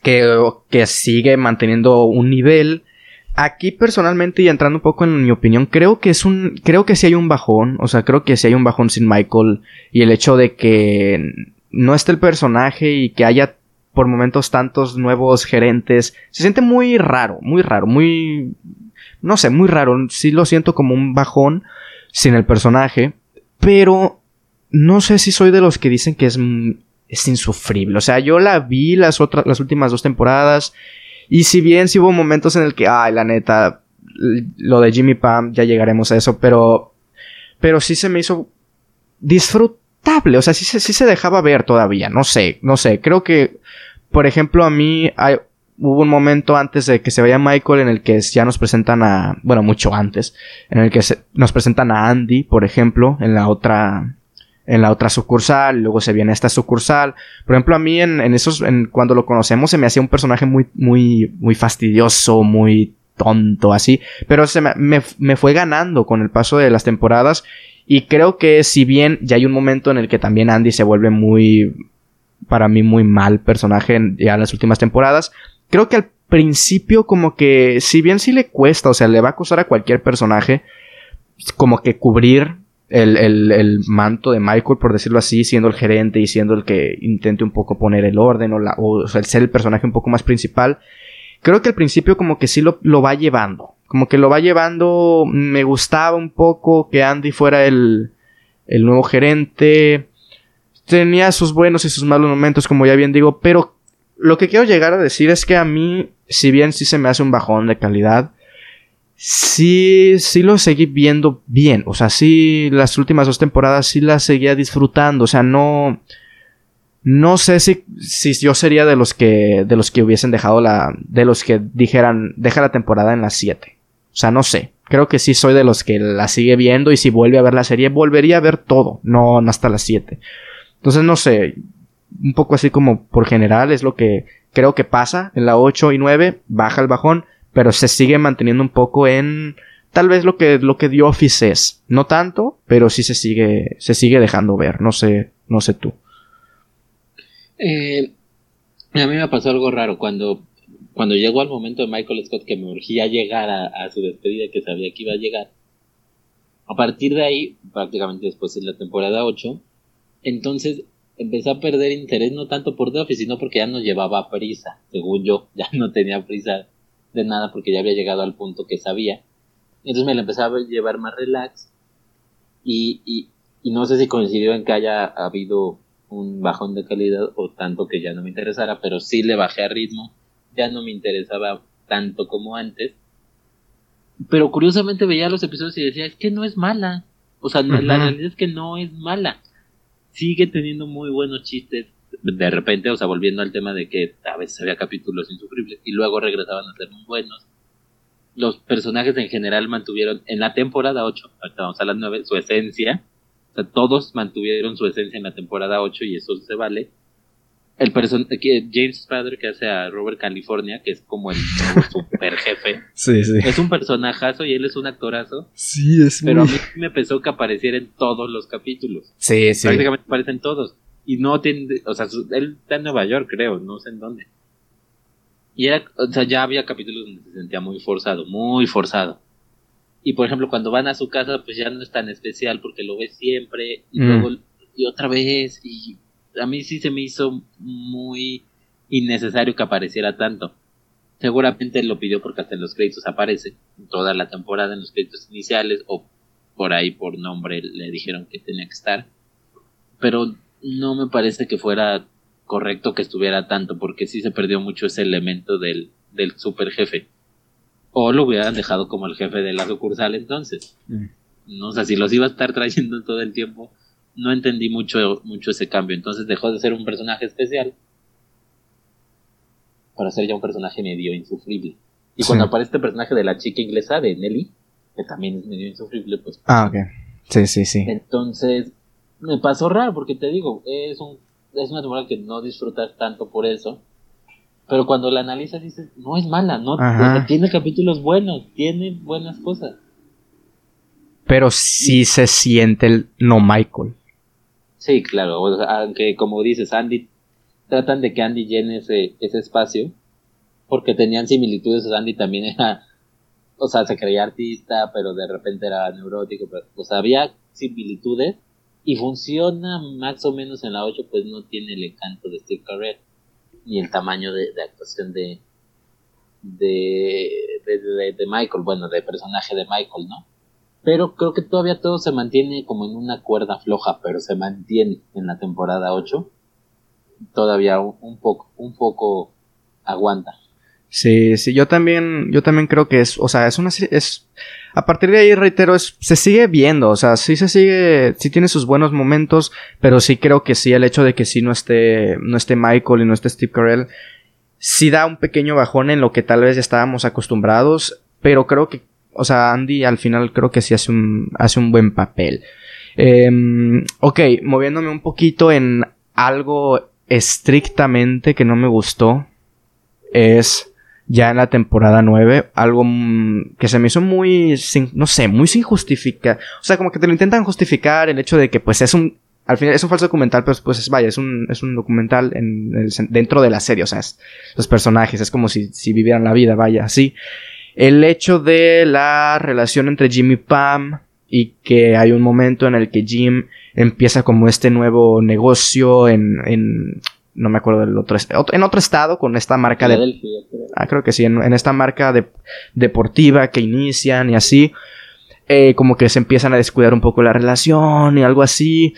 Speaker 1: que, que sigue manteniendo un nivel. Aquí personalmente y entrando un poco en mi opinión, creo que es un, creo que sí hay un bajón, o sea, creo que sí hay un bajón sin Michael y el hecho de que no esté el personaje y que haya por momentos tantos nuevos gerentes. Se siente muy raro, muy raro, muy... No sé, muy raro. Sí lo siento como un bajón sin el personaje. Pero no sé si soy de los que dicen que es, es insufrible. O sea, yo la vi las, otras, las últimas dos temporadas. Y si bien sí hubo momentos en el que, ay, la neta, lo de Jimmy Pam, ya llegaremos a eso, pero, pero sí se me hizo disfrutable. O sea, sí, sí se dejaba ver todavía. No sé, no sé. Creo que, por ejemplo, a mí hay, hubo un momento antes de que se vaya Michael en el que ya nos presentan a, bueno, mucho antes, en el que nos presentan a Andy, por ejemplo, en la otra, en la otra sucursal, luego se viene esta sucursal. Por ejemplo, a mí en, esos, en, cuando lo conocemos se me hacía un personaje muy, muy, muy fastidioso, muy tonto, así, pero se me, me, fue ganando con el paso de las temporadas y creo que si bien ya hay un momento en el que también Andy se vuelve muy, para mí muy mal personaje ya en las últimas temporadas, creo que al principio como que si bien sí le cuesta, o sea, le va a costar a cualquier personaje como que cubrir el, el, manto de Michael, por decirlo así, siendo el gerente y siendo el que intente un poco poner el orden o, el ser el personaje un poco más principal. Creo que al principio como que sí lo, lo, va llevando. Como que lo va llevando. Me gustaba un poco que Andy fuera el, el nuevo gerente. Tenía sus buenos y sus malos momentos, como ya bien digo. Pero lo que quiero llegar a decir es que a mí, si bien sí se me hace un bajón de calidad, sí, sí lo seguí viendo bien. O sea, sí, las últimas dos temporadas sí las seguía disfrutando. O sea, no. No sé si, si yo sería de los que. de los que hubiesen dejado la. de los que dijeran. deja la temporada en las 7. O sea, no sé. Creo que sí soy de los que la sigue viendo. Y si vuelve a ver la serie, volvería a ver todo. No, no hasta las 7. Entonces, no sé. Un poco así como por general es lo que creo que pasa en la 8 y 9. Baja el bajón pero se sigue manteniendo un poco en tal vez lo que lo que The Office es, no tanto, pero sí se sigue se sigue dejando ver, no sé, no sé tú.
Speaker 2: Eh, a mí me pasó algo raro cuando cuando llegó al momento de Michael Scott que me urgía llegar a, su despedida que sabía que iba a llegar. A partir de ahí, prácticamente después de la temporada 8, entonces empecé a perder interés no tanto por The Office, sino porque ya no llevaba prisa, según yo, ya no tenía prisa de nada porque ya había llegado al punto que sabía. Entonces me la empezaba a llevar más relax y, y, y no sé si coincidió en que haya habido un bajón de calidad o tanto que ya no me interesara, pero sí le bajé a ritmo, ya no me interesaba tanto como antes. Pero curiosamente veía los episodios y decía, es que no es mala. O sea, la realidad es que no es mala. Sigue teniendo muy buenos chistes, de repente, o sea, volviendo al tema de que a veces había capítulos insufribles y luego regresaban a ser muy buenos. Los personajes en general mantuvieron en la temporada 8, vamos a las 9, su esencia. O sea, todos mantuvieron su esencia en la temporada 8 y eso se vale. El person James Spader que hace a Robert California, que es como el super jefe.
Speaker 1: Sí, sí.
Speaker 2: Es un personajazo y él es un actorazo.
Speaker 1: Sí, es
Speaker 2: Pero a mí me empezó que apareciera en todos los capítulos.
Speaker 1: Sí, sí.
Speaker 2: Prácticamente aparecen todos. Y no tiene, o sea, él está en Nueva York, creo, no sé en dónde. Y era, o sea, ya había capítulos donde se sentía muy forzado, muy forzado. Y por ejemplo, cuando van a su casa, pues ya no es tan especial porque lo ves siempre y mm. luego y otra vez. Y a mí sí se me hizo muy innecesario que apareciera tanto. Seguramente lo pidió porque hasta en los créditos aparece, toda la temporada en los créditos iniciales o por ahí por nombre le dijeron que tenía que estar. Pero no me parece que fuera correcto que estuviera tanto, porque sí se perdió mucho ese elemento del, del super jefe. O lo hubieran dejado como el jefe de la sucursal entonces. Mm. No sé, si los iba a estar trayendo todo el tiempo, no entendí mucho, mucho ese cambio. Entonces dejó de ser un personaje especial para ser ya un personaje medio insufrible. Y cuando aparece este personaje de la chica inglesa, de Nelly, que también es medio insufrible, pues...
Speaker 1: Ah, ok. Sí, sí, sí.
Speaker 2: Entonces, me pasó raro porque te digo, es, un, es una temporada que no disfrutas tanto por eso. Pero cuando la analizas dices, no es mala, no tiene capítulos buenos, tiene buenas cosas.
Speaker 1: Pero sí se siente el no Michael.
Speaker 2: Sí, claro, aunque como dices, Andy, tratan de que Andy llene ese, ese espacio, porque tenían similitudes, Andy también era, o sea, se creía artista, pero de repente era neurótico, pero, pues había similitudes, y funciona más o menos en la 8, pues no tiene el encanto de Steve Carell. ni el tamaño de, actuación de de, de, Michael, bueno, de personaje de Michael, ¿no? Pero creo que todavía todo se mantiene como en una cuerda floja, pero se mantiene en la temporada 8. Todavía un, poco, un poco aguanta.
Speaker 1: Sí, sí, yo también, yo también creo que es, o sea, es una, es, a partir de ahí, reitero, es, se sigue viendo, o sea, sí se sigue, sí tiene sus buenos momentos, pero sí creo que sí, el hecho de que sí no esté, no esté Michael y no esté Steve Carell, sí da un pequeño bajón en lo que tal vez estábamos acostumbrados, pero creo que, o sea, Andy al final creo que sí hace un, hace un buen papel. Em, ok, moviéndome un poquito en algo estrictamente que no me gustó, es ya en la temporada 9, algo mm, que se me hizo muy, no sé, muy sin justificar. O sea, como que te lo intentan justificar el hecho de que pues es un, al final es un falso documental, pero pues es, vaya, es un, es un documental en dentro de la serie, o sea, es, los personajes, es como si, si vivieran la vida, vaya, así. El hecho de la relación entre Jim y Pam y que hay un momento en el que Jim empieza como este nuevo negocio en, en no me acuerdo del otro, en otro estado con esta marca de... Ah, creo que sí, en, esta marca de, deportiva que inician y así. Eh, como que se empiezan a descuidar un poco la relación y algo así.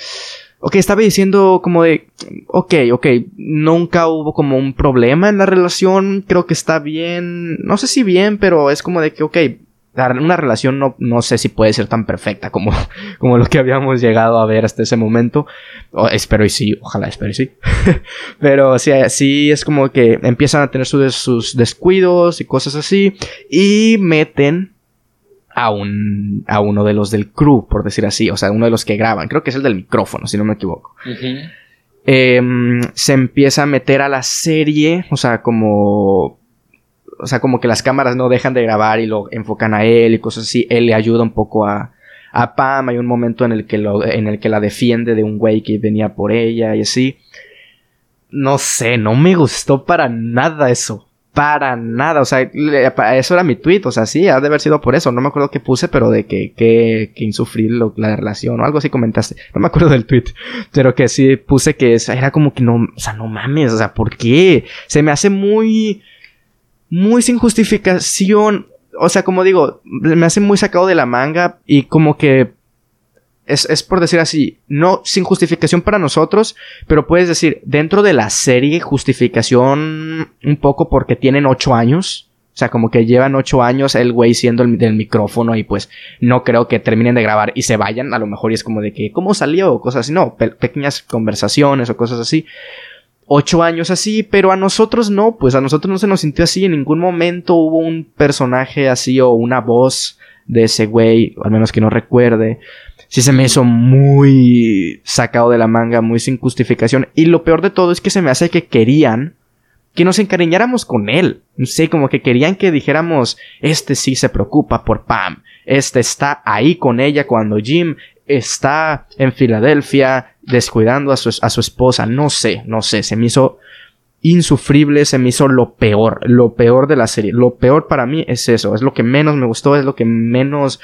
Speaker 1: Ok, estaba diciendo como de, ok, ok, nunca hubo como un problema en la relación, creo que está bien, no sé si bien, pero es como de que, ok, una relación no, no sé si puede ser tan perfecta como, como lo que habíamos llegado a ver hasta ese momento. espero y sí, ojalá espero y sí. Pero sí, sí es como que empiezan a tener sus, descuidos y cosas así. Y meten a un a uno de los del crew, por decir así, o sea, uno de los que graban, creo que es el del micrófono, si no me equivoco. Em, se empieza a meter a la serie, o sea, como o sea, como que las cámaras no dejan de grabar y lo enfocan a él y cosas así. Él le ayuda un poco a, a Pam. Hay un momento en el que lo, en el que la defiende de un güey que venía por ella y así. No sé, no me gustó para nada eso. Para nada, o sea, eso era mi tweet, o sea, sí, ha de haber sido por eso, no me acuerdo qué puse, pero de que, que, que insufrir la relación o algo así comentaste, no me acuerdo del tweet, pero que sí puse que era como que no, o sea, no mames, o sea, ¿por qué? Se me hace muy, muy sin justificación. O sea, como digo, me hace muy sacado de la manga y como que es, es, por decir así, no sin justificación para nosotros, pero puedes decir, dentro de la serie, justificación un poco porque tienen ocho años. O sea, como que llevan ocho años el güey siendo el del micrófono y pues no creo que terminen de grabar y se vayan. A lo mejor y es como de que, ¿cómo salió? O cosas así. No, pequeñas conversaciones o cosas así ocho años así, pero a nosotros no, pues a nosotros no se nos sintió así, en ningún momento hubo un personaje así o una voz de ese güey, al menos que no recuerde. Sí se me hizo muy sacado de la manga, muy sin justificación. Y lo peor de todo es que se me hace que querían que nos encariñáramos con él. No sé, como que querían que dijéramos, este sí se preocupa por Pam, este está ahí con ella cuando Jim está en Filadelfia descuidando a su, a su esposa. No sé, no sé, se me hizo insufrible, se me hizo lo peor, lo peor de la serie. Lo peor para mí es eso, es lo que menos me gustó, es lo que menos...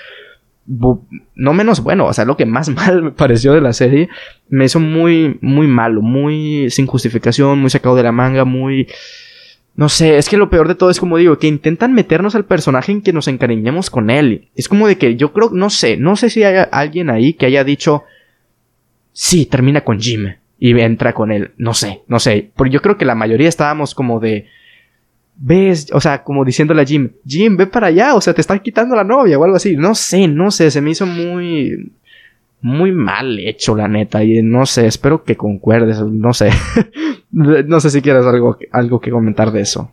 Speaker 1: No menos bueno, o sea, lo que más mal me pareció de la serie. Me hizo muy, muy malo, muy sin justificación, muy sacado de la manga, muy no sé, es que lo peor de todo es como digo, que intentan meternos al personaje en que nos encariñemos con él. Es como de que yo creo, no sé, no sé si hay alguien ahí que haya dicho, sí, termina con Jim y entra con él. No sé, no sé. Porque yo creo que la mayoría estábamos como de, ves, o sea, como diciéndole a Jim, Jim, ve para allá, o sea, te están quitando la novia o algo así. No sé, no sé, se me hizo muy, muy mal hecho, la neta. Y no sé, espero que concuerdes, no sé. no sé si quieres algo, algo que comentar de eso.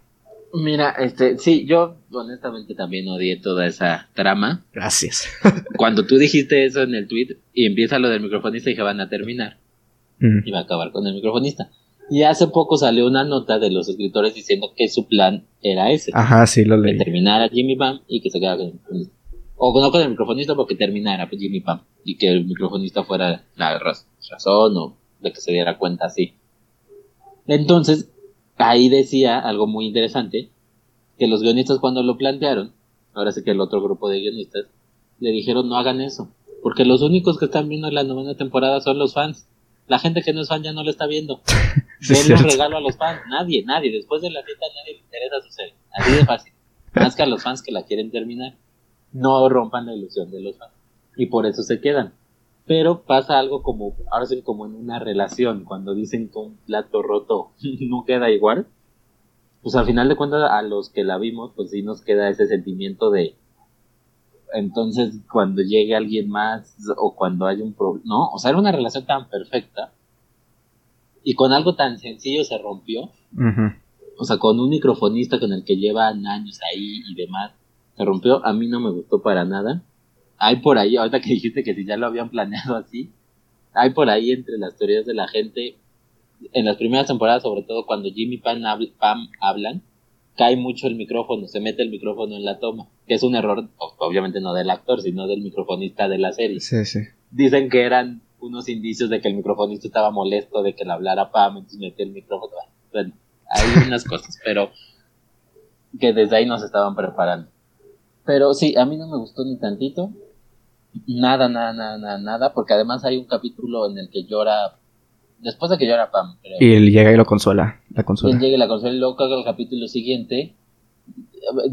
Speaker 2: Mira, este, sí, yo honestamente también odié toda esa trama.
Speaker 1: Gracias.
Speaker 2: Cuando tú dijiste eso en el tweet y empieza lo del microfonista que van a terminar. Y va a acabar con el microfonista. Y hace poco salió una nota de los escritores diciendo que su plan era ese.
Speaker 1: Ajá, sí, lo leí.
Speaker 2: Que terminara Jimmy Bam y que se quedara con el microfonista. O no con el microfonista porque terminara pues, Jimmy Pam y que el microfonista fuera la razón o de que se diera cuenta así. Entonces, ahí decía algo muy interesante, que los guionistas cuando lo plantearon, ahora sé que el otro grupo de guionistas, le dijeron no hagan eso, porque los únicos que están viendo la novena temporada son los fans. La gente que no es fan ya no lo está viendo. Denle un regalo a los fans. Nadie, nadie. Después de la cita nadie le interesa su serie. Así de fácil. Más que a los fans que la quieren terminar. No rompan la ilusión de los fans. Y por eso se quedan. Pero pasa algo como, ahora sí, como en una relación, cuando dicen que un plato roto no queda igual. Pues al final de cuentas, a los que la vimos, pues sí nos queda ese sentimiento de, entonces, cuando llegue alguien más o cuando hay un problema, no, o sea, era una relación tan perfecta y con algo tan sencillo se rompió. O sea, con un microfonista con el que llevan años ahí y demás, se rompió. A mí no me gustó para nada. Hay por ahí, ahorita que dijiste que si ya lo habían planeado así, hay por ahí entre las teorías de la gente, en las primeras temporadas, sobre todo cuando Jimmy y Pam hablan, cae mucho el micrófono, se mete el micrófono en la toma, que es un error, obviamente no del actor, sino del microfonista de la serie.
Speaker 1: Sí, sí.
Speaker 2: Dicen que eran unos indicios de que el microfonista estaba molesto de que le hablara Pam, entonces metió el micrófono. Bueno, hay unas cosas, pero que desde ahí nos estaban preparando. Pero sí, a mí no me gustó ni tantito. Nada, nada, nada, nada, nada, porque además hay un capítulo en el que llora después de que llora Pam.
Speaker 1: Y él llega y lo consuela, la consuela.
Speaker 2: Él llega y la consuela y luego el capítulo siguiente.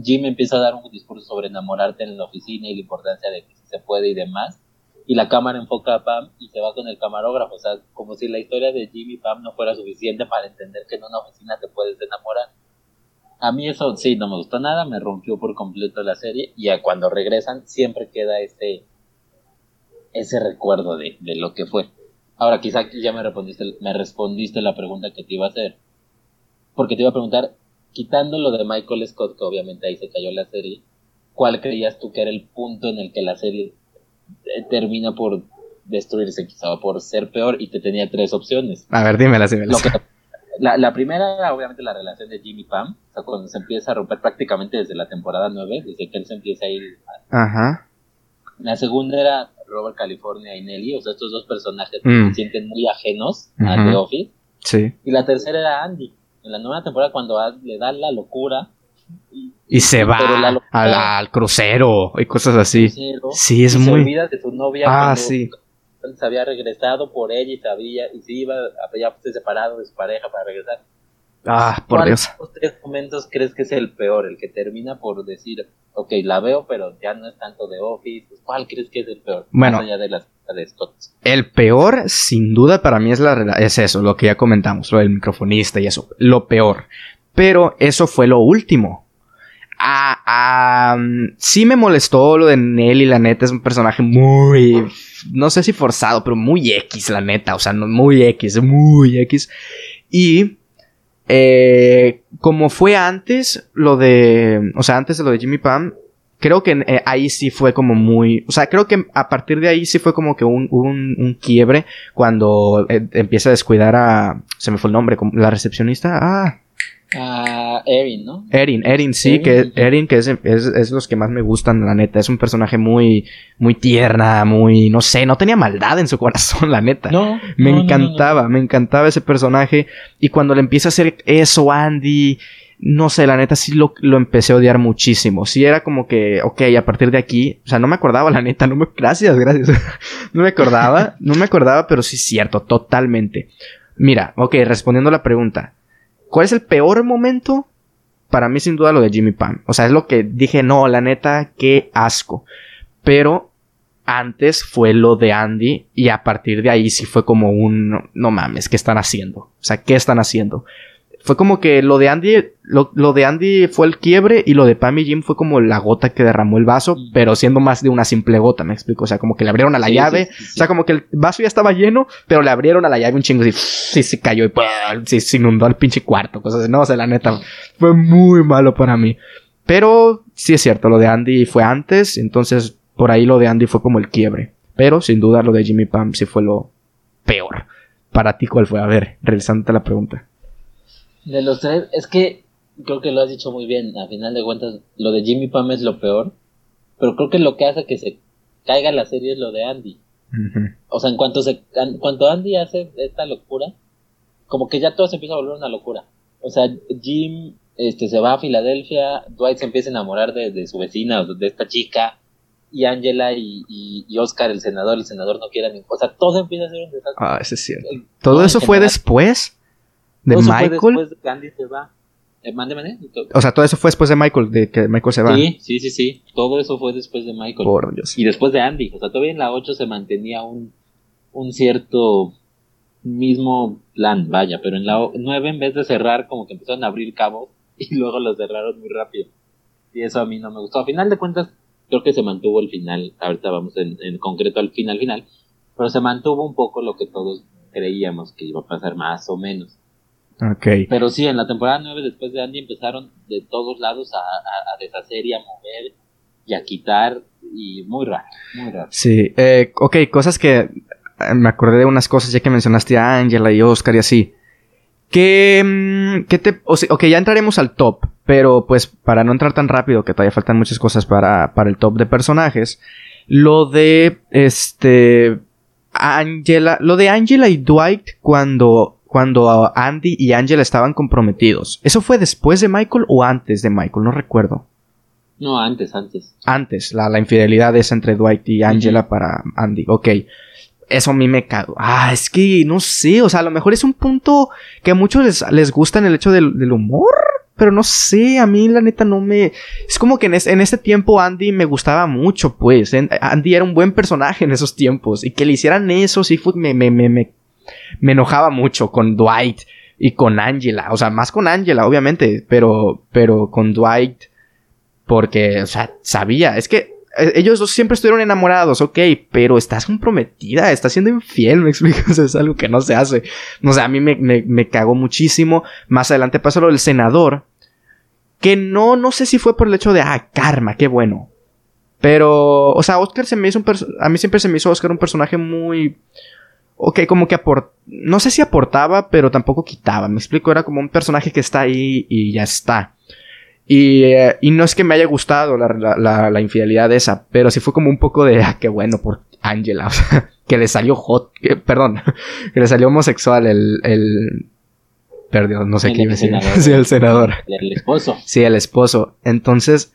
Speaker 2: Jim empieza a dar un discurso sobre enamorarte en la oficina y la importancia de que se puede y demás. Y la cámara enfoca a Pam y se va con el camarógrafo. O sea, como si la historia de Jim y Pam no fuera suficiente para entender que en una oficina te puedes enamorar. A mí eso sí, no me gustó nada, me rompió por completo la serie. Y cuando regresan siempre queda ese, ese recuerdo de, de lo que fue. Ahora, quizá ya me respondiste, me respondiste la pregunta que te iba a hacer. Porque te iba a preguntar, quitando lo de Michael Scott, que obviamente ahí se cayó la serie, ¿cuál creías tú que era el punto en el que la serie eh, termina por destruirse, quizá por ser peor? Y te tenía tres opciones.
Speaker 1: A ver, dímela, dímela.
Speaker 2: la, la, primera era obviamente la relación de Jimmy Pam, o sea, cuando se empieza a romper prácticamente desde la temporada 9, desde que él se empieza a ir.
Speaker 1: Ajá.
Speaker 2: La segunda era Robert California y Nelly, o sea, estos dos personajes que mm. se sienten muy ajenos a The Office.
Speaker 1: Sí.
Speaker 2: Y la tercera era Andy. En la nueva temporada, cuando le da la locura.
Speaker 1: Y, se va al, crucero y cosas así. sí, es muy.
Speaker 2: Se olvida de su novia.
Speaker 1: Ah, sí.
Speaker 2: Se había regresado por ella y sabía, y se iba, había separado de su pareja para regresar.
Speaker 1: Ah, por Dios.
Speaker 2: ¿Cuántos tres momentos crees que es el peor? El que termina por decir, ok, la veo, pero ya no es tanto de Office. Pues, ¿Cuál crees que es el peor?
Speaker 1: Bueno,
Speaker 2: más allá de las de Scott.
Speaker 1: El peor, sin duda, para mí es, la, es eso, lo que ya comentamos, lo del microfonista y eso. Lo peor. Pero eso fue lo último. Ah, ah, sí me molestó lo de Nelly, la neta, es un personaje muy, no sé si forzado, pero muy X, la neta, o sea, muy X, muy X. Y eh, como fue antes, lo de, o sea, antes de lo de Jimmy Pam, creo que eh, ahí sí fue como muy, o sea, creo que a partir de ahí sí fue como que un, un, un quiebre cuando eh, empieza a descuidar a, se me fue el nombre, la recepcionista, ah,
Speaker 2: a Erin, ¿no?
Speaker 1: Erin, Erin, sí, que Erin, que es, es, es, los que más me gustan, la neta. Es un personaje muy, muy tierna, muy, no sé, no tenía maldad en su corazón, la neta.
Speaker 2: No.
Speaker 1: Me encantaba, me encantaba ese personaje. Y cuando le empieza a hacer eso, Andy, no sé, la neta sí lo, lo empecé a odiar muchísimo. Sí era como que, ok, a partir de aquí, o sea, no me acordaba, la neta, no me, gracias, gracias. no me acordaba, no me acordaba, pero sí es cierto, totalmente. Mira, ok, respondiendo a la pregunta. ¿Cuál es el peor momento? Para mí, sin duda, lo de Jimmy Pam. O sea, es lo que dije, no, la neta, qué asco. Pero antes fue lo de Andy y a partir de ahí sí fue como un, no mames, ¿qué están haciendo? O sea, ¿qué están haciendo? Fue como que lo de Andy, lo, de Andy fue el quiebre y lo de Pam y Jim fue como la gota que derramó el vaso, pero siendo más de una simple gota, me explico. O sea, como que le abrieron a la llave, o sea, como que el vaso ya estaba lleno, pero le abrieron a la llave un chingo y sí, se cayó y sí, se inundó el pinche cuarto, cosas así. No, o sea, la neta, fue muy malo para mí. Pero sí es cierto, lo de Andy fue antes, entonces por ahí lo de Andy fue como el quiebre. Pero sin duda lo de Jimmy Pam sí fue lo peor. Para ti, ¿cuál fue? A ver, regresándote a la pregunta.
Speaker 2: De los tres, es que creo que lo has dicho muy bien. A final de cuentas, lo de Jimmy Pam es lo peor. Pero creo que lo que hace que se caiga la serie es lo de Andy. O sea, en cuanto, se, en cuanto Andy hace esta locura, como que ya todo se empieza a volver una locura. O sea, Jim este, se va a Filadelfia, Dwight se empieza a enamorar de, de su vecina de esta chica. y Angela y, y, Oscar, el senador, el senador no quieren. O sea, todo empieza a ser un desastre.
Speaker 1: Ah, ese es cierto. ¿Todo eso fue después de Michael? después de que Andy se va.
Speaker 2: Eh, mande.
Speaker 1: O sea, todo eso fue después de Michael, de que Michael se va.
Speaker 2: Sí, sí, sí, sí. Todo eso fue después de Michael.
Speaker 1: Por Dios.
Speaker 2: Y después de Andy. O sea, todavía en la 8 se mantenía un, un cierto mismo plan, vaya. Pero en la 9, en vez de cerrar, como que empezaron a abrir cabos y luego lo cerraron muy rápido. Y eso a mí no me gustó. A final de cuentas, creo que se mantuvo el final. Ahorita vamos en, en concreto al final, final. Pero se mantuvo un poco lo que todos creíamos que iba a pasar más o menos.
Speaker 1: Okay.
Speaker 2: Pero sí, en la temporada 9 después de Andy empezaron de todos lados a, a, deshacer y a mover y a quitar y muy raro, muy raro.
Speaker 1: Sí, eh, ok, cosas que eh, me acordé de unas cosas ya que mencionaste a Angela y Oscar y así. Que, mm, que te, o sea, ok, ya entraremos al top, pero pues para no entrar tan rápido, que todavía faltan muchas cosas para, para el top de personajes, lo de, este, Angela, lo de Angela y Dwight cuando cuando Andy y Angela estaban comprometidos. ¿Eso fue después de Michael o antes de Michael? No recuerdo.
Speaker 2: No, antes, antes.
Speaker 1: Antes, la, la infidelidad es entre Dwight y Angela para Andy. Ok. Eso a mí me cago. Ah, es que no sé. O sea, a lo mejor es un punto que a muchos les, les gusta en el hecho del, humor. Pero no sé, a mí la neta no me... Es como que en, en este tiempo Andy me gustaba mucho, pues. Andy era un buen personaje en esos tiempos. Y que le hicieran eso, sí fue, me, me, me, me enojaba mucho con Dwight y con Angela. O sea, más con Angela, obviamente, pero, pero con Dwight, porque, o sea, sabía, es que eh, ellos dos siempre estuvieron enamorados, ok, pero estás comprometida, estás siendo infiel, me explico, es algo que no se hace. O sea, a mí me, me, cagó muchísimo. Más adelante pasó lo del senador, que no, no sé si fue por el hecho de, ah, karma, qué bueno. Pero, o sea, Oscar se me hizo un a mí siempre se me hizo Oscar un personaje muy ok, como que aport no sé si aportaba, pero tampoco quitaba. Me explico, era como un personaje que está ahí y ya está. Y, eh, y no es que me haya gustado la, la, la, infidelidad de esa, pero sí fue como un poco de, ah, qué bueno por Angela, o sea, que le salió hot, perdón, que le salió homosexual el, el, perdón, no sé qué iba a decir. Sí, el senador.
Speaker 2: El esposo.
Speaker 1: Sí, el esposo. Entonces,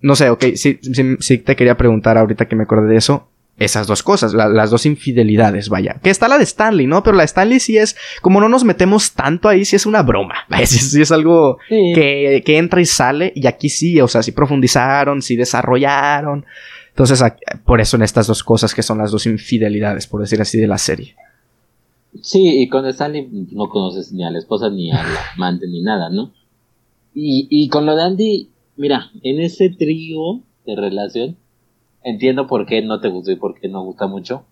Speaker 1: no sé, ok, sí, sí, sí te quería preguntar ahorita que me acordé de eso esas dos cosas, las dos infidelidades, vaya. Que está la de Stanley, ¿no? Pero la de Stanley sí es, como no nos metemos tanto ahí, sí es una broma. Sí, es algo que, que, entra y sale. Y aquí sí, o sea, sí profundizaron, sí desarrollaron. Entonces, por eso en estas dos cosas que son las dos infidelidades, por decir así, de la serie.
Speaker 2: Sí, y con Stanley no conoces ni a la esposa, ni a la amante, ni nada, ¿no? Y, y con lo de Andy, mira, en ese trío de relación, entiendo por qué no te gustó y por qué no gusta mucho.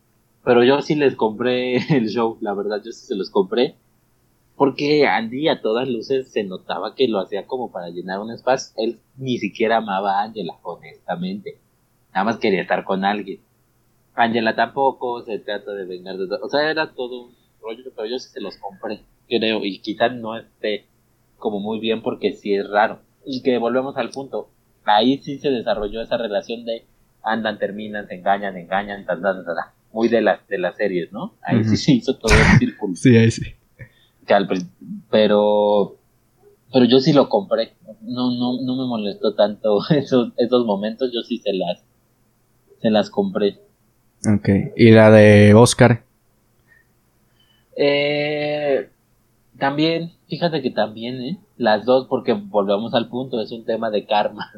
Speaker 2: Pero yo sí les compré el show, la verdad, yo sí se los compré. Porque Andy a todas luces se notaba que lo hacía como para llenar un espacio. Él ni siquiera amaba a Angela, honestamente. Nada más quería estar con alguien. Angela tampoco, se trata de vengar de O sea, era todo un rollo, pero yo sí se los compré, creo. Y quizás no esté como muy bien porque sí es raro. Y que volvemos al punto. Ahí sí se desarrolló esa relación de andan, terminan, se engañan, engañan, tan, muy de las de las series, ¿no? Ahí sí se hizo todo el círculo.
Speaker 1: sí, ahí sí.
Speaker 2: Pero pero yo sí lo compré. No no no me molestó tanto esos esos momentos, yo sí se las se las compré.
Speaker 1: Ok, ¿y la de Oscar?
Speaker 2: Eh, también, fíjate que también, ¿eh? Las dos, porque volvemos al punto, es un tema de karma.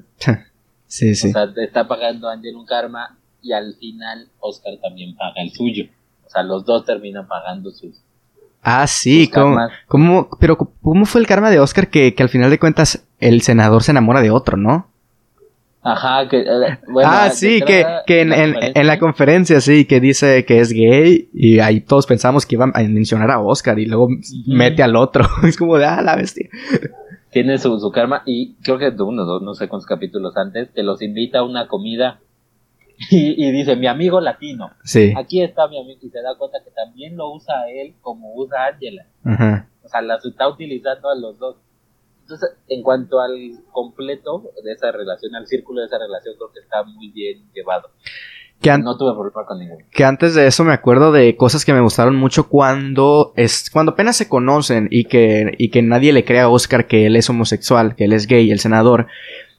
Speaker 1: Sí, sí.
Speaker 2: O sea, está pagando Angel un karma y al final Oscar también paga el suyo. O sea, los dos terminan pagando sus.
Speaker 1: Ah, sí, ¿cómo, pero ¿cómo fue el karma de Oscar que, que, al final de cuentas el senador se enamora de otro, no?
Speaker 2: Ajá, que...
Speaker 1: Eh, ah, sí, que, que en, en, la conferencia, sí, que dice que es gay y ahí todos pensamos que iban a mencionar a Oscar y luego mete al otro. es como de, ah, la bestia
Speaker 2: tiene su, su karma y creo que uno, dos, no sé cuántos capítulos antes, que los invita a una comida y, dice, mi amigo latino.
Speaker 1: Sí.
Speaker 2: Aquí está mi amigo y se da cuenta que también lo usa él como usa Angela. O sea, las está utilizando a los dos. Entonces, en cuanto al completo de esa relación, al círculo de esa relación, creo que está muy bien llevado. Que no tuve problema con ninguno.
Speaker 1: Que antes de eso me acuerdo de cosas que me gustaron mucho cuando es cuando apenas se conocen y que y que nadie le crea a Oscar que él es homosexual, que él es gay, el senador.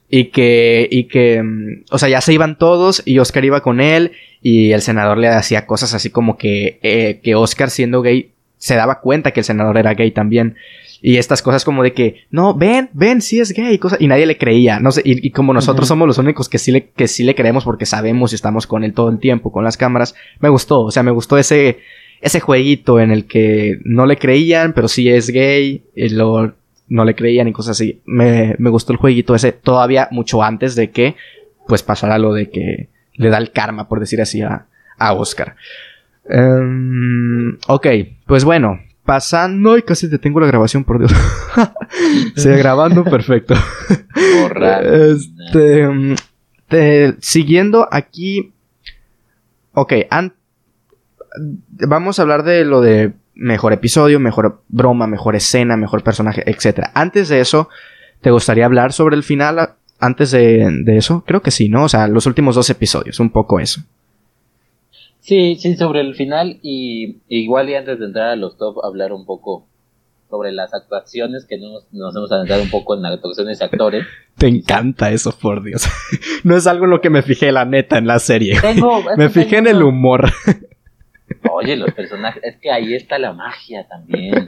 Speaker 1: y que, y que, mm, o sea, ya se iban todos y Oscar iba con él y el senador le hacía cosas así como que, eh, que Oscar siendo gay se daba cuenta que el senador era gay también. Y estas cosas como de que, no, ven, ven, sí es gay, cosa, y nadie le creía, no sé, y, como nosotros somos los únicos que sí, le, que sí le creemos porque sabemos y estamos con él todo el tiempo, con las cámaras, me gustó, o sea, me gustó ese, ese jueguito en el que no le creían, pero sí es gay, y luego no le creían y cosas así. Me, me gustó el jueguito ese todavía mucho antes de que, pues, pasara lo de que le da el karma, por decir así, a, a Oscar. Um, ok, pues bueno, pasando y casi te tengo la grabación, por Dios. Sigue grabando, perfecto. este, siguiendo aquí. Ok, vamos a hablar de lo de mejor episodio, mejor broma, mejor escena, mejor personaje, etc. Antes de eso, ¿te gustaría hablar sobre el final? Antes de, de eso, creo que sí, ¿no? O sea, los últimos dos episodios, un poco eso.
Speaker 2: Sí, sí, sobre el final y igual y antes de entrar a los top, hablar un poco sobre las actuaciones que nos, nos hemos adentrado un poco en las actuaciones de actores.
Speaker 1: Te encanta eso, por Dios. No es algo en lo que me fijé, la neta, en la serie. me fijé en el humor.
Speaker 2: Oye, los personajes, es que ahí está la magia también.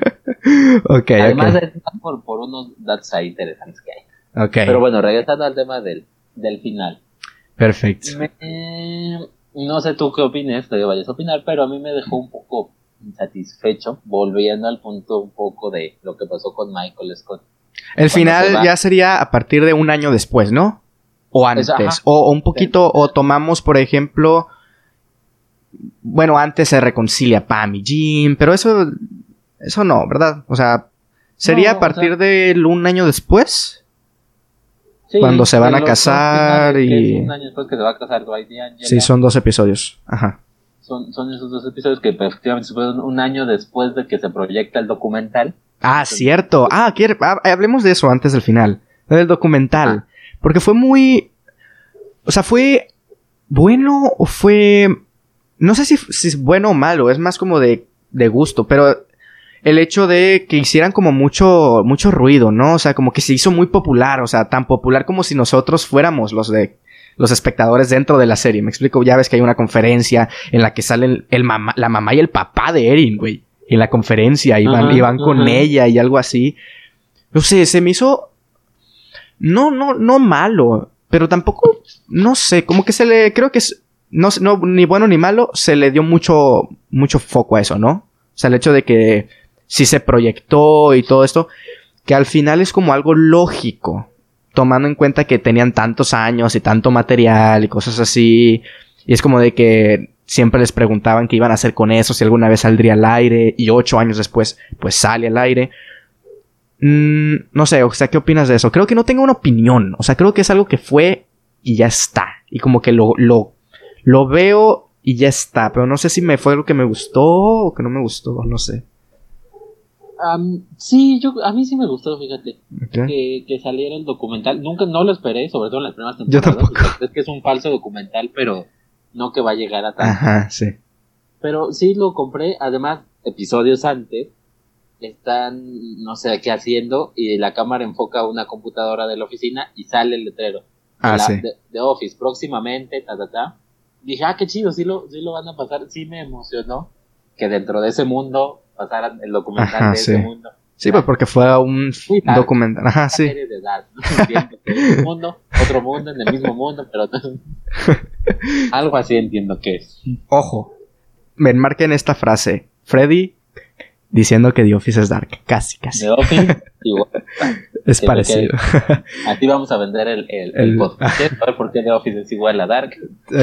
Speaker 2: Ok. Además, por, por unos datos ahí interesantes que hay. Ok. Pero bueno, regresando al tema del, del final.
Speaker 1: Perfecto
Speaker 2: no sé tú qué opines, que vayas a opinar, pero a mí me dejó un poco insatisfecho, volviendo al punto un poco de lo que pasó con Michael Scott.
Speaker 1: El final ya sería a partir de un año después, ¿no? O antes. o, un poquito, o tomamos, por ejemplo. Bueno, antes se reconcilia Pam y Jim, pero eso. Eso no, ¿verdad? O sea, ¿sería a partir de un año después? Cuando se van a casar y...
Speaker 2: un año después que se va a casar Dwight y Angela.
Speaker 1: Sí, son dos episodios. Ajá.
Speaker 2: Son, son esos dos episodios que efectivamente fueron un año después de que se proyecta el documental.
Speaker 1: Ah, cierto. Ah, quiere, ah, hablemos de eso antes del final. Del documental. Ah. Porque fue muy... O sea, fue bueno o fue... No sé si, si es bueno o malo, es más como de, de gusto, pero el hecho de que hicieran como mucho, mucho ruido, ¿no? O sea, como que se hizo muy popular, o sea, tan popular como si nosotros fuéramos los de los espectadores dentro de la serie. Me explico, ya ves que hay una conferencia en la que salen el mamá, la mamá y el papá de Erin, güey. En la conferencia, y van, con ella y algo así. No sé, se me hizo. No, no, no malo. Pero tampoco. No sé, como que se le. Creo que es. No, no, ni bueno ni malo. Se le dio mucho. mucho foco a eso, ¿no? O sea, el hecho de que si se proyectó y todo esto, que al final es como algo lógico, tomando en cuenta que tenían tantos años y tanto material y cosas así, y es como de que siempre les preguntaban qué iban a hacer con eso, si alguna vez saldría al aire, y ocho años después, pues sale al aire. Mm, no sé, o sea, ¿qué opinas de eso? Creo que no tengo una opinión, o sea, creo que es algo que fue y ya está, y como que lo, lo, lo veo y ya está, pero no sé si me fue lo que me gustó o que no me gustó, no sé
Speaker 2: sí, yo, a mí sí me gustó, fíjate, que, saliera el documental. Nunca, no lo esperé, sobre todo en las primeras temporadas. Es que es un falso documental, pero no que va a llegar a tanto. Ajá, sí. Pero sí lo compré, además, episodios antes, están, no sé qué haciendo, y la cámara enfoca una computadora de la oficina y sale el letrero. Ah, de, de, Office, próximamente, ta, ta, ta. Dije, ah, qué chido, sí lo, sí lo van a pasar. Sí me emocionó que dentro de ese mundo pasaran el documental de ese mundo.
Speaker 1: Sí, pues porque fue un documental. Ajá, sí.
Speaker 2: un mundo, otro mundo, en el mismo mundo, pero algo así entiendo que es.
Speaker 1: Ojo, me enmarquen esta frase. Freddy diciendo que The Office es dark. Casi, casi. The Office igual. es parecido.
Speaker 2: Así vamos a vender el, el, podcast. A ver por qué The Office es igual a Dark.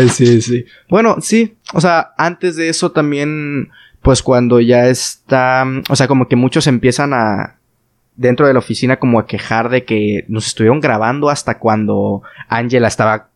Speaker 1: sí, sí. Bueno, sí. O sea, antes de eso también pues cuando ya está, o sea, como que muchos empiezan a, dentro de la oficina como a quejar de que nos estuvieron grabando hasta cuando Angela estaba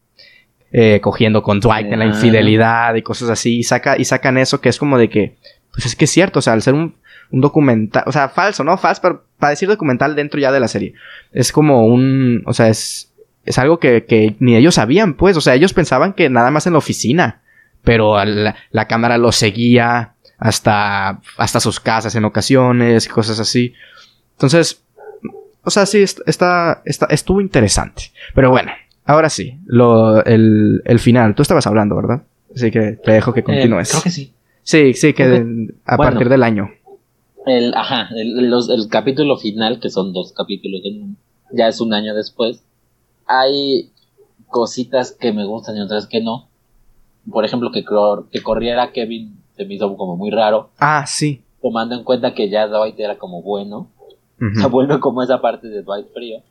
Speaker 1: eh, cogiendo con Dwight en la infidelidad y cosas así, y, saca, y sacan eso que es como de que, pues es que es cierto, o sea, al ser un, un documental, o sea, falso, ¿no? Falso, pero para decir documental dentro ya de la serie, es como un, o sea, es, es algo que, que ni ellos sabían, pues, o sea, ellos pensaban que nada más en la oficina, pero la, la cámara lo seguía, hasta, hasta sus casas en ocasiones, cosas así. Entonces, o sea, sí, está, está, estuvo interesante. Pero bueno, ahora sí, lo, el, el final. Tú estabas hablando, ¿verdad? Así que te dejo que eh, continúes.
Speaker 2: creo que sí.
Speaker 1: Sí, sí, que a partir del año.
Speaker 2: El, ajá, el, el, capítulo final, que son dos capítulos, ya es un año después. Hay cositas que me gustan y otras que no. Por ejemplo, que, que corriera Kevin se me hizo como muy raro.
Speaker 1: Ah, sí.
Speaker 2: Tomando en cuenta que ya Dwight era como bueno. Se vuelve como esa parte de Dwight frío.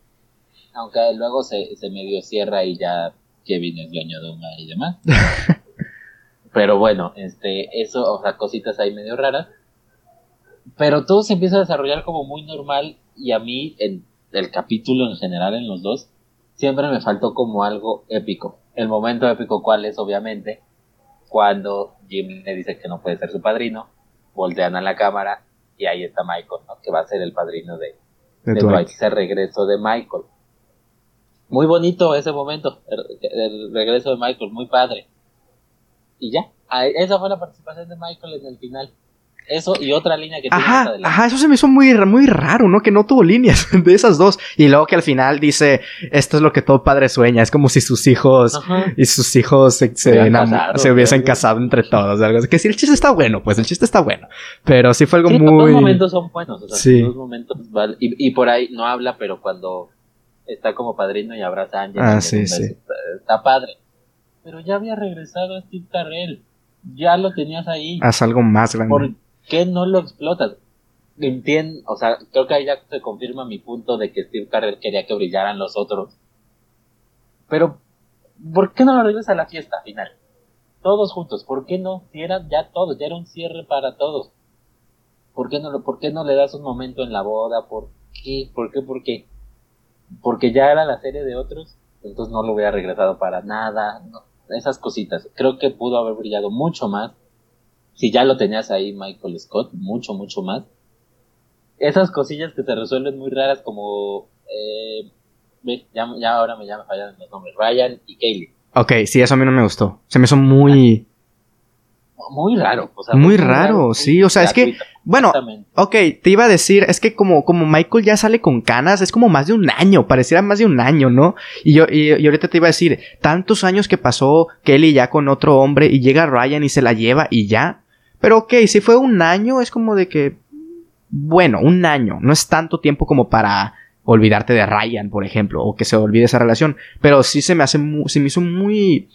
Speaker 2: Aunque luego se, se medio cierra y ya Kevin es dueño de una y demás. Pero bueno, este, eso, o sea, cositas ahí medio raras. Pero todo se empieza a desarrollar como muy normal y a mí, en el capítulo en general, en los dos, siempre me faltó como algo épico. El momento épico, ¿cuál es? Obviamente, cuando Jim le dice que no puede ser su padrino, voltean a la cámara y ahí está Michael, ¿no? Que va a ser el padrino de, de, Dwight. Ese regreso de Michael. Muy bonito ese momento, el regreso de Michael, muy padre. Y ya, esa fue la participación de Michael en el final. Eso y otra línea que
Speaker 1: tiene ajá, Ajá, eso se me hizo muy, muy raro, ¿no? Que no tuvo líneas de esas dos. Y luego que al final dice, esto es lo que todo padre sueña. Es como si sus hijos y sus hijos se, se, hubiesen casado entre todos. Algo Que si el chiste está bueno, pues el chiste está bueno. Pero sí fue algo muy... Los
Speaker 2: momentos son buenos. O sea, sí. Los momentos, y, y, por ahí no habla, pero cuando está como padrino y abraza a Ángel.
Speaker 1: Ah, sí, sí.
Speaker 2: está padre pero ya había regresado a Steve Carrell. Ya lo tenías ahí.
Speaker 1: Haz algo más grande.
Speaker 2: ¿Por qué no lo explotas? Entiendo, o sea, creo que ahí ya se confirma mi punto de que Steve Carrell quería que brillaran los otros. Pero, ¿por qué no lo regresas a la fiesta final? Todos juntos, ¿por qué no? Si eran ya todos, ya era un cierre para todos. ¿Por qué no, por qué no le das un momento en la boda? ¿Por qué? ¿Por qué? ¿Por qué? Porque ya era la serie de otros, entonces no lo hubiera regresado para nada. Esas cositas. Creo que pudo haber brillado mucho más. Si ya lo tenías ahí, Michael Scott, mucho, mucho más. Esas cosillas que se resuelven muy raras como... Eh, ya, ya, ahora me llaman fallan los nombres. Ryan y Kaylee.
Speaker 1: Ok, sí, eso a mí no me gustó. Se me hizo muy
Speaker 2: muy raro.
Speaker 1: muy, raro, sí. O sea, es que, bueno, ok, te iba a decir, es que como, como Michael ya sale con canas, es como más de un año, pareciera más de un año, ¿no? Y yo, y, ahorita te iba a decir, tantos años que pasó Kelly ya con otro hombre y llega Ryan y se la lleva y ya. Pero ok, si fue un año, es como de que, bueno, un año, no es tanto tiempo como para olvidarte de Ryan, por ejemplo, o que se olvide esa relación. Pero sí se me hace, se me hizo muy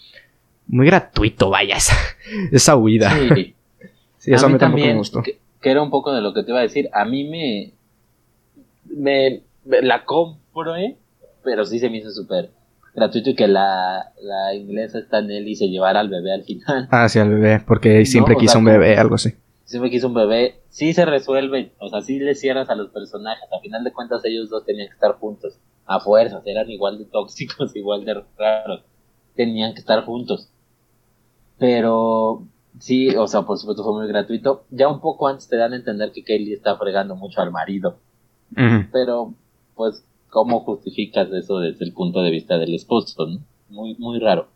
Speaker 1: muy gratuito, vaya, esa, huida. Sí,
Speaker 2: sí eso a mí, también me gustó. Que, era un poco de lo que te iba a decir. A mí me. Me, la compro, ¿eh? Pero sí se me hizo súper gratuito y que la, la inglesa está en él y se llevara al bebé al final.
Speaker 1: Ah, sí, al bebé, porque siempre quiso un bebé, algo así.
Speaker 2: Siempre quiso un bebé. Sí se resuelve, o sea, sí le cierras a los personajes. A final de cuentas, ellos dos tenían que estar juntos. A fuerzas, eran igual de tóxicos, igual de raros. Tenían que estar juntos. Pero sí, o sea, por supuesto fue muy gratuito. Ya un poco antes te dan a entender que Kelly está fregando mucho al marido. Pero, pues, ¿cómo justificas eso desde el punto de vista del esposo? Muy, muy raro.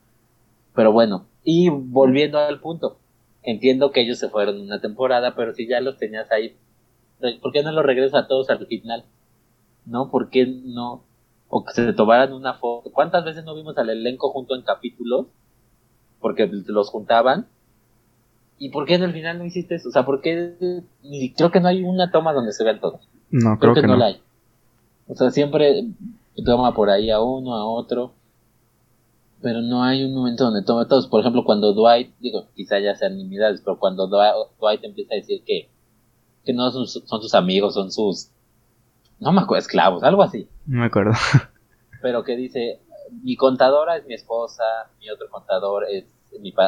Speaker 2: Pero bueno, y volviendo al punto, entiendo que ellos se fueron una temporada, pero si ya los tenías ahí, ¿por qué no los regresas a todos al final? ¿No? ¿Por qué no? O que se tomaran una foto. ¿Cuántas veces no vimos al elenco junto en capítulos? porque los juntaban. ¿Y por qué en el final no hiciste eso? O sea, ¿por qué? creo que no hay una toma donde se vean todos.
Speaker 1: No, creo, que, no. la hay.
Speaker 2: O sea, siempre toma por ahí a uno, a otro. Pero no hay un momento donde toma todos. Por ejemplo, cuando Dwight, digo, quizá ya sean nimiedades, pero cuando Dwight, empieza a decir que, que no son, son sus amigos, son sus. No me acuerdo, esclavos, algo así.
Speaker 1: No me acuerdo.
Speaker 2: pero que dice, mi contadora es mi esposa, mi otro contador es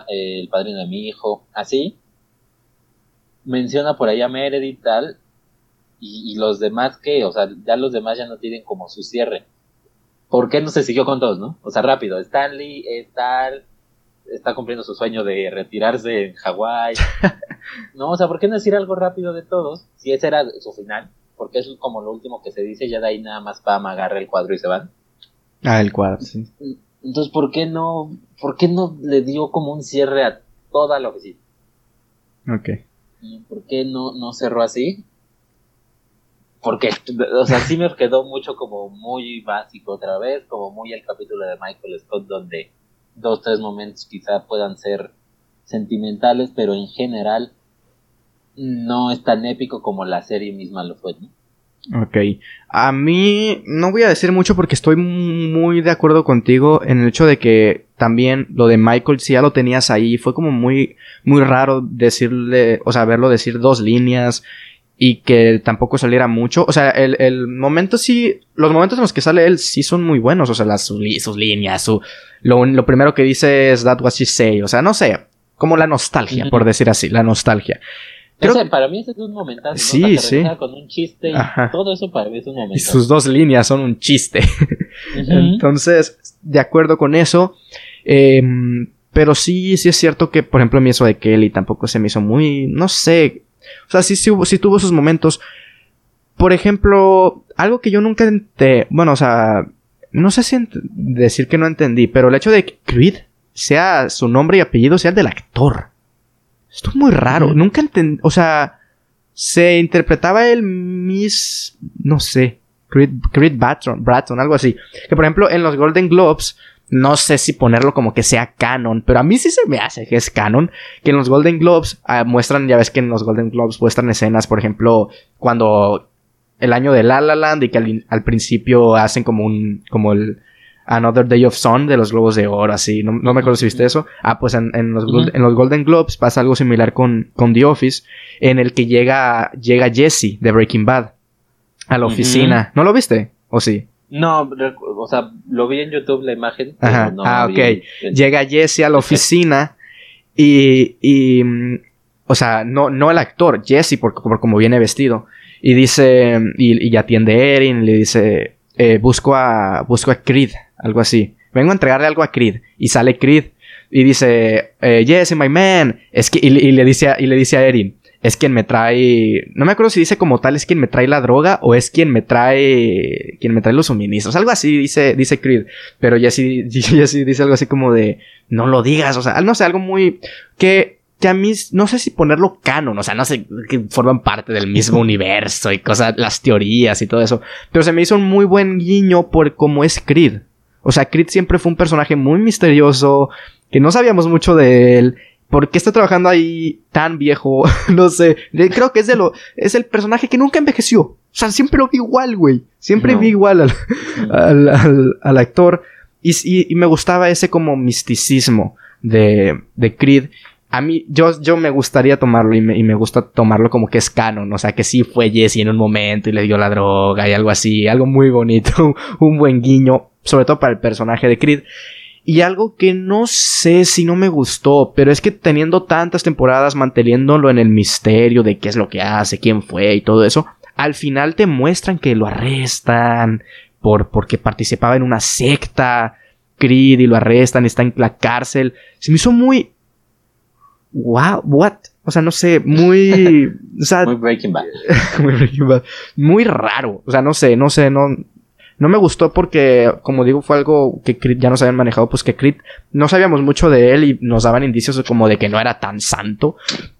Speaker 2: el padrino de mi hijo, así. Menciona por ahí a Meredith tal, y, los demás que, o sea, ya los demás ya no tienen como su cierre. ¿Por qué no se siguió con todos, no? O sea, rápido, Stanley es tal, está cumpliendo su sueño de retirarse en Hawái. no, o sea, ¿por qué no decir algo rápido de todos? Si ese era su final, porque eso es como lo último que se dice, ya de ahí nada más Pam agarra el cuadro y se van.
Speaker 1: Ah, el cuadro, sí.
Speaker 2: Entonces, ¿por qué no, por qué no le dio como un cierre a toda la oficina?
Speaker 1: Ok.
Speaker 2: ¿Por qué no, no cerró así? Porque, o sea, sí me quedó mucho como muy básico otra vez, como muy el capítulo de Michael Scott, donde dos, tres momentos quizá puedan ser sentimentales, pero en general no es tan épico como la serie misma lo fue, ¿no?
Speaker 1: Ok. A mí no voy a decir mucho porque estoy muy de acuerdo contigo en el hecho de que también lo de Michael, si ya lo tenías ahí, fue como muy, muy raro decirle, o sea, verlo decir dos líneas y que tampoco saliera mucho. O sea, el, el momento sí, los momentos en los que sale él sí son muy buenos, o sea, las, sus, líneas, su, lo, lo primero que dice es That was she say, o sea, no sé, como la nostalgia, por decir así, la nostalgia.
Speaker 2: para mí ese es un momentazo, Sí, sí. Con un chiste y todo eso para mí es un momento. Y
Speaker 1: sus dos líneas son un chiste. Entonces, de acuerdo con eso. Em, pero sí, sí es cierto que, por ejemplo, a mí eso de Kelly tampoco se me hizo muy, no sé. O sea, sí, sí, sí tuvo sus momentos. Por ejemplo, algo que yo nunca entendí, bueno, o sea, no sé si decir que no entendí, pero el hecho de que Creed sea su nombre y apellido sea el del actor. Esto es muy raro. Nunca entendí. O sea, se interpretaba el Miss. No sé. Creed, Creed Bratton, algo así. Que por ejemplo, en los Golden Globes. No sé si ponerlo como que sea canon, pero a mí sí se me hace que es canon. Que en los Golden Globes ah, muestran, ya ves que en los Golden Globes muestran escenas, por ejemplo, cuando el año de La La Land y que al, al principio hacen como un, como el, Another Day of Sun de los Globos de Oro, así. No, me acuerdo si viste eso. Ah, pues en, los, Golden Globes pasa algo similar con, con The Office, en el que llega, llega Jesse de Breaking Bad a la oficina. ¿No lo viste? ¿O sí?
Speaker 2: No, o sea, lo vi en YouTube la imagen.
Speaker 1: Ajá. ah, ok. Llega Jesse a la oficina y, y, o sea, no, no el actor, Jesse, por, por como viene vestido. Y dice, y, y atiende a Erin, le dice, eh, busco a, busco a Creed, algo así. Vengo a entregarle algo a Creed. Y sale Creed y dice, eh, yes, my man. Es que, y, le dice a, y le dice a Erin, es quien me trae, no me acuerdo si dice como tal, es quien me trae la droga o es quien me trae, quien me trae los suministros. Algo así dice, dice Creed. Pero Jesse, Jesse dice algo así como de, no lo digas, o sea, no sé, algo muy, que, que a mí, no sé si ponerlo canon, o sea, no sé, que forman parte del mismo universo y cosas, las teorías y todo eso. Pero se me hizo un muy buen guiño por cómo es Creed. O sea, Creed siempre fue un personaje muy misterioso, que no sabíamos mucho de él. ¿Por qué está trabajando ahí tan viejo? no sé. Creo que es de lo. Es el personaje que nunca envejeció. O sea, siempre lo vi igual, güey. Siempre vi igual al, al, al, actor. Y, y, me gustaba ese como misticismo de, de Creed. A mí, yo, yo me gustaría tomarlo y me, y me gusta tomarlo como que es canon. O sea, que sí fue Jesse en un momento y le dio la droga y algo así. Algo muy bonito. un buen guiño sobre todo para el personaje de Creed. Y algo que no sé si no me gustó, pero es que teniendo tantas temporadas manteniéndolo en el misterio de qué es lo que hace, quién fue y todo eso, al final te muestran que lo arrestan por porque participaba en una secta Creed y lo arrestan, está en la cárcel. Se me hizo muy wow, what? O sea, no sé, muy
Speaker 2: muy Breaking Bad.
Speaker 1: muy Breaking Bad. Muy raro, o sea, no sé, no sé, no no me gustó porque, como digo, fue algo que ya nos habían manejado, pues que Creed no sabíamos mucho de él y nos daban indicios como de que no era tan santo,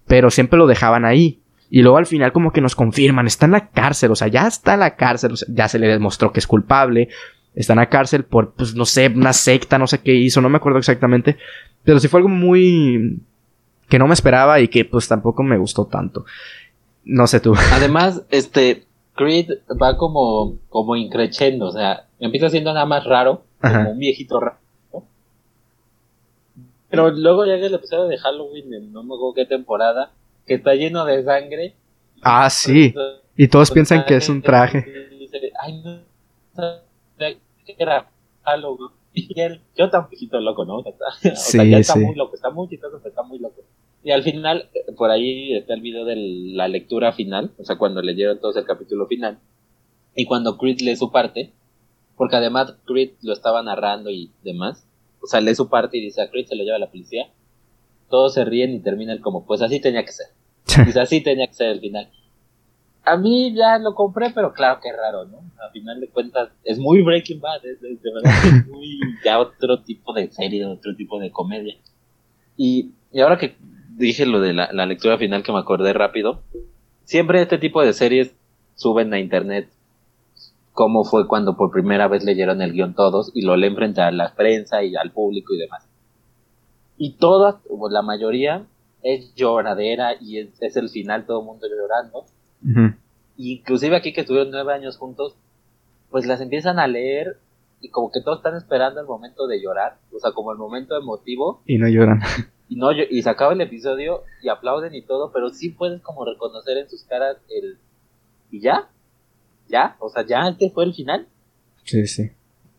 Speaker 1: pero siempre lo dejaban ahí. Y luego al final como que nos confirman, está en la cárcel, o sea, ya está en la cárcel, ya se le demostró que es culpable, está en la cárcel por, pues no sé, una secta, no sé qué hizo, no me acuerdo exactamente, pero sí fue algo muy que no me esperaba y que pues tampoco me gustó tanto. No sé tú.
Speaker 2: Además, este, Creed va como, como increchendo, o sea, empieza siendo nada más raro, como un viejito raro. Pero luego llega el episodio de Halloween, en no me acuerdo qué temporada, que está lleno de sangre.
Speaker 1: Ah, sí. Y todos piensan que es un traje.
Speaker 2: Ay, no, era Halloween. Y él, yo tan viejito loco, ¿no? O sea, ya está muy loco, está muy chistoso, está muy loco. Y al final, por ahí está el video de la lectura final, o sea, cuando leyeron todos el capítulo final. Y cuando Creed lee su parte, porque además Creed lo estaba narrando y demás, o sea, lee su parte y dice a Creed se lo lleva a la policía. Todos se ríen y termina el como, pues así tenía que ser. Dice, así tenía que ser el final. A mí ya lo compré, pero claro que raro, ¿no? A final de cuentas, es muy Breaking Bad, es, de verdad es muy ya otro tipo de serie, otro tipo de comedia. Y, y ahora que dije lo de la, lectura final que me acordé rápido. Siempre este tipo de series suben a internet cómo fue cuando por primera vez leyeron el guion todos y lo leen frente a la prensa y al público y demás. Y todas, o la mayoría, es lloradera y es, el final, todo el mundo llorando. Inclusive aquí que estuvieron nueve años juntos, pues las empiezan a leer y como que todos están esperando el momento de llorar, o sea, como el momento emotivo.
Speaker 1: Y no lloran.
Speaker 2: Y, no, y se acaba el episodio y aplauden y todo, pero sí puedes como reconocer en sus caras el... ¿Y ya? ¿Ya? O sea, ¿ya este fue el final?
Speaker 1: Sí, sí.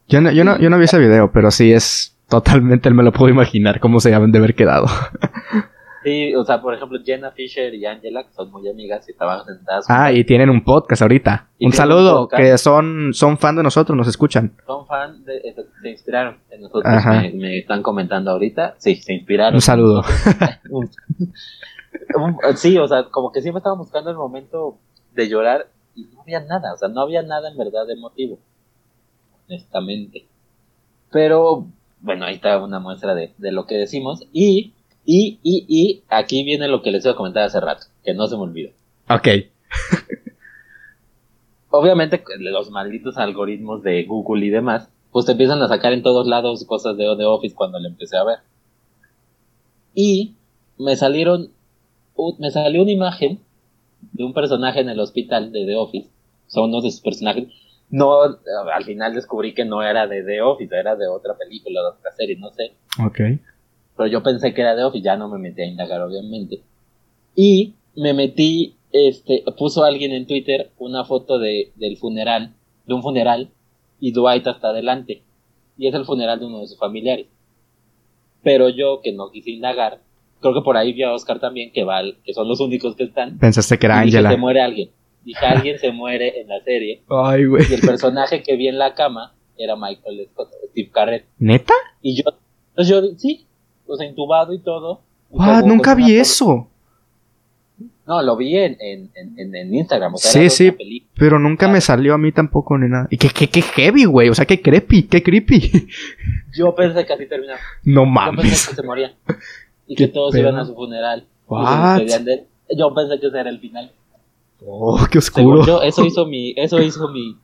Speaker 1: Yo no, yo no, yo no vi ese video, pero sí es totalmente, me lo puedo imaginar cómo se llaman de haber quedado.
Speaker 2: Sí, o sea, por ejemplo, Jenna Fisher y Angela, que son muy amigas y estaban sentadas.
Speaker 1: Ah, y tienen un podcast ahorita. Un saludo, que son, son fan de nosotros, nos escuchan.
Speaker 2: Son fan de, se inspiraron en nosotros, me, están comentando ahorita. Sí, se inspiraron.
Speaker 1: Un saludo.
Speaker 2: sí, o sea, como que siempre estaban buscando el momento de llorar y no había nada, o sea, no había nada en verdad emotivo, honestamente. Pero, bueno, ahí está una muestra de, de lo que decimos y y, y, y aquí viene lo que les iba a comentar hace rato, que no se me olvidó.
Speaker 1: Ok.
Speaker 2: Obviamente los malditos algoritmos de Google y demás, pues te empiezan a sacar en todos lados cosas de The Office cuando le empecé a ver. Y me salieron, me salió una imagen de un personaje en el hospital de The Office. Son uno de sus personajes. No, al final descubrí que no era de The Office, era de otra película, de otra serie, no sé.
Speaker 1: Ok.
Speaker 2: Pero yo pensé que era de Office, ya no me metí a indagar, obviamente. Y me metí, este, puso alguien en Twitter una foto de, del funeral, de un funeral, y Dwight hasta adelante. Y es el funeral de uno de sus familiares. Pero yo, que no quise indagar, creo que por ahí vi a Oscar también, que va, que son los únicos que están.
Speaker 1: Pensaste que era Angela.
Speaker 2: se muere alguien. Dije, alguien se muere en la serie.
Speaker 1: Ay, güey.
Speaker 2: Y el personaje que vi en la cama era Michael Scott, Steve Carrett.
Speaker 1: ¿Neta?
Speaker 2: Y yo, pues yo, sí, o sea, intubado y todo.
Speaker 1: Nunca vi eso.
Speaker 2: No, lo vi en, en, en, Instagram. O sea,
Speaker 1: sí, sí, pero nunca me salió a mí tampoco ni nada. Y qué, qué, qué heavy, güey. O sea, qué creepy, qué creepy.
Speaker 2: Yo pensé que así terminaba.
Speaker 1: No mames.
Speaker 2: Yo pensé que se moría. Y que todos iban a su funeral. Yo pensé que ese era el final.
Speaker 1: Oh, qué oscuro.
Speaker 2: eso hizo mi, eso hizo mi,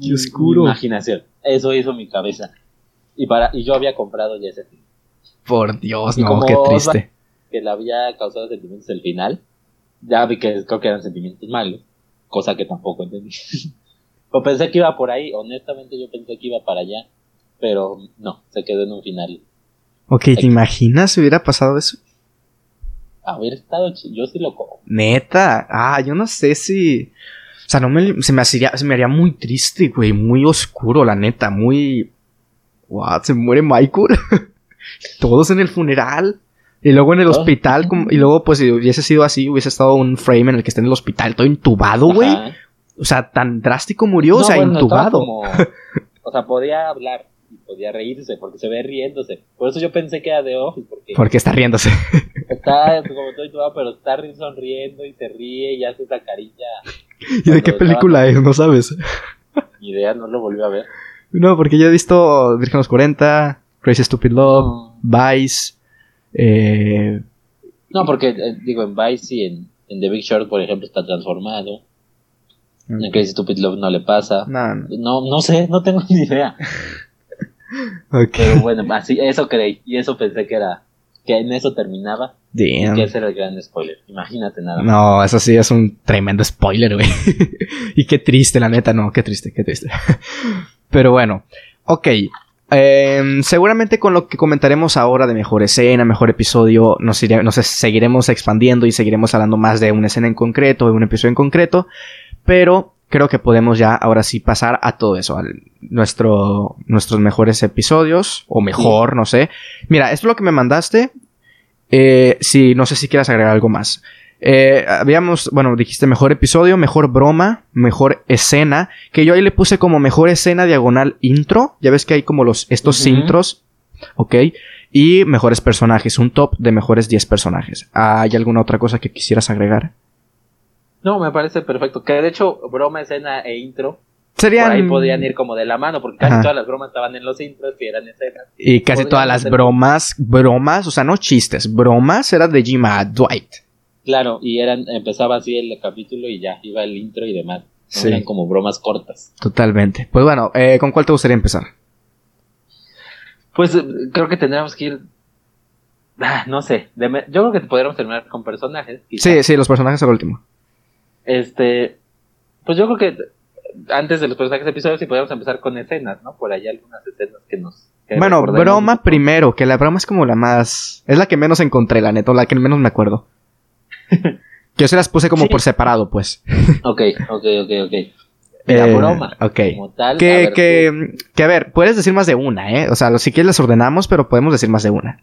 Speaker 1: qué oscuro.
Speaker 2: imaginación. Eso hizo mi cabeza. Y para, y yo había comprado ya ese.
Speaker 1: Por Dios, no, qué triste.
Speaker 2: Que le había causado sentimientos el final. Ya vi que creo que eran sentimientos malos. Cosa que tampoco entendí. o pensé que iba por ahí. Honestamente, yo pensé que iba para allá. Pero no, se quedó en un final.
Speaker 1: Ok, ¿te imaginas si hubiera pasado eso?
Speaker 2: Hubiera estado Yo sí lo como.
Speaker 1: Neta. Ah, yo no sé si. O sea, no me, se me haría, se me haría muy triste, güey. Muy oscuro, la neta. Muy. What, se muere Michael. todos en el funeral. Y luego en el hospital, y luego, pues, si hubiese sido así, hubiese estado un frame en el que esté en el hospital todo intubado, güey. O sea, tan drástico murió, o sea, intubado.
Speaker 2: o sea, podía hablar y podía reírse, porque se ve riéndose. Por eso yo pensé que era de Office, porque...
Speaker 1: Porque está riéndose.
Speaker 2: Está como todo intubado, pero está sonriendo y se ríe y hace esa carilla.
Speaker 1: ¿Y de qué película es? No sabes.
Speaker 2: Ni idea, no lo volvió a ver.
Speaker 1: No, porque yo he visto Virgen los 40, Crazy Stupid Love, Vice. Eh...
Speaker 2: No, porque eh, digo, en Vice y en, en, The Big Short, por ejemplo, está transformado. En Crazy Stupid Love no le pasa.
Speaker 1: No,
Speaker 2: no. no, sé, no tengo ni idea. Pero bueno, así, eso creí. Y eso pensé que era. Que en eso terminaba. Y que ese era el gran spoiler. Imagínate nada más.
Speaker 1: No, eso sí es un tremendo spoiler, güey. y qué triste, la neta, no, qué triste, qué triste. Pero bueno, ok. Em, seguramente con lo que comentaremos ahora de mejor escena, mejor episodio, nos, nos seguiremos expandiendo y seguiremos hablando más de una escena en concreto, de un episodio en concreto, pero creo que podemos ya ahora sí pasar a todo eso, a nuestro, nuestros mejores episodios, o mejor, no sé. Mira, esto es lo que me mandaste. Eh, si, no sé si quieras agregar algo más. Eh, habíamos, bueno, dijiste mejor episodio, mejor broma, mejor escena, que yo ahí le puse como mejor escena diagonal intro, ya ves que hay como los, estos intros, ok, y mejores personajes, un top de mejores 10 personajes. ¿Hay alguna otra cosa que quisieras agregar?
Speaker 2: No, me parece perfecto, que de hecho broma, escena e intro
Speaker 1: Serían...
Speaker 2: ahí podían ir como de la mano, porque casi todas las bromas estaban en los intros y eran escenas.
Speaker 1: Y casi todas las bromas, bromas, o sea, no chistes, bromas eran de a Dwight.
Speaker 2: Claro, y eran, empezaba así el capítulo y ya iba el intro y demás. Sí. Eran como bromas cortas.
Speaker 1: Totalmente. Pues bueno, eh, ¿con cuál te gustaría empezar?
Speaker 2: Pues creo que tendríamos que ir. Ah, no sé. yo creo que podríamos terminar con personajes.
Speaker 1: Sí, sí, los personajes al último.
Speaker 2: Este. Pues yo creo que antes de los personajes episodios, si podríamos empezar con escenas, ¿no? Por ahí algunas escenas que nos.
Speaker 1: bueno, broma primero, que la broma es como la más. Es la que menos encontré, la neta, la que menos me acuerdo. Yo se las puse como por separado, pues.
Speaker 2: Ok, ok, ok, ok. La eh, broma.
Speaker 1: Ok. Como tal, que, que, que, a ver, puedes decir más de una, ¿eh? O sea, si quieres las ordenamos, pero podemos decir más de una.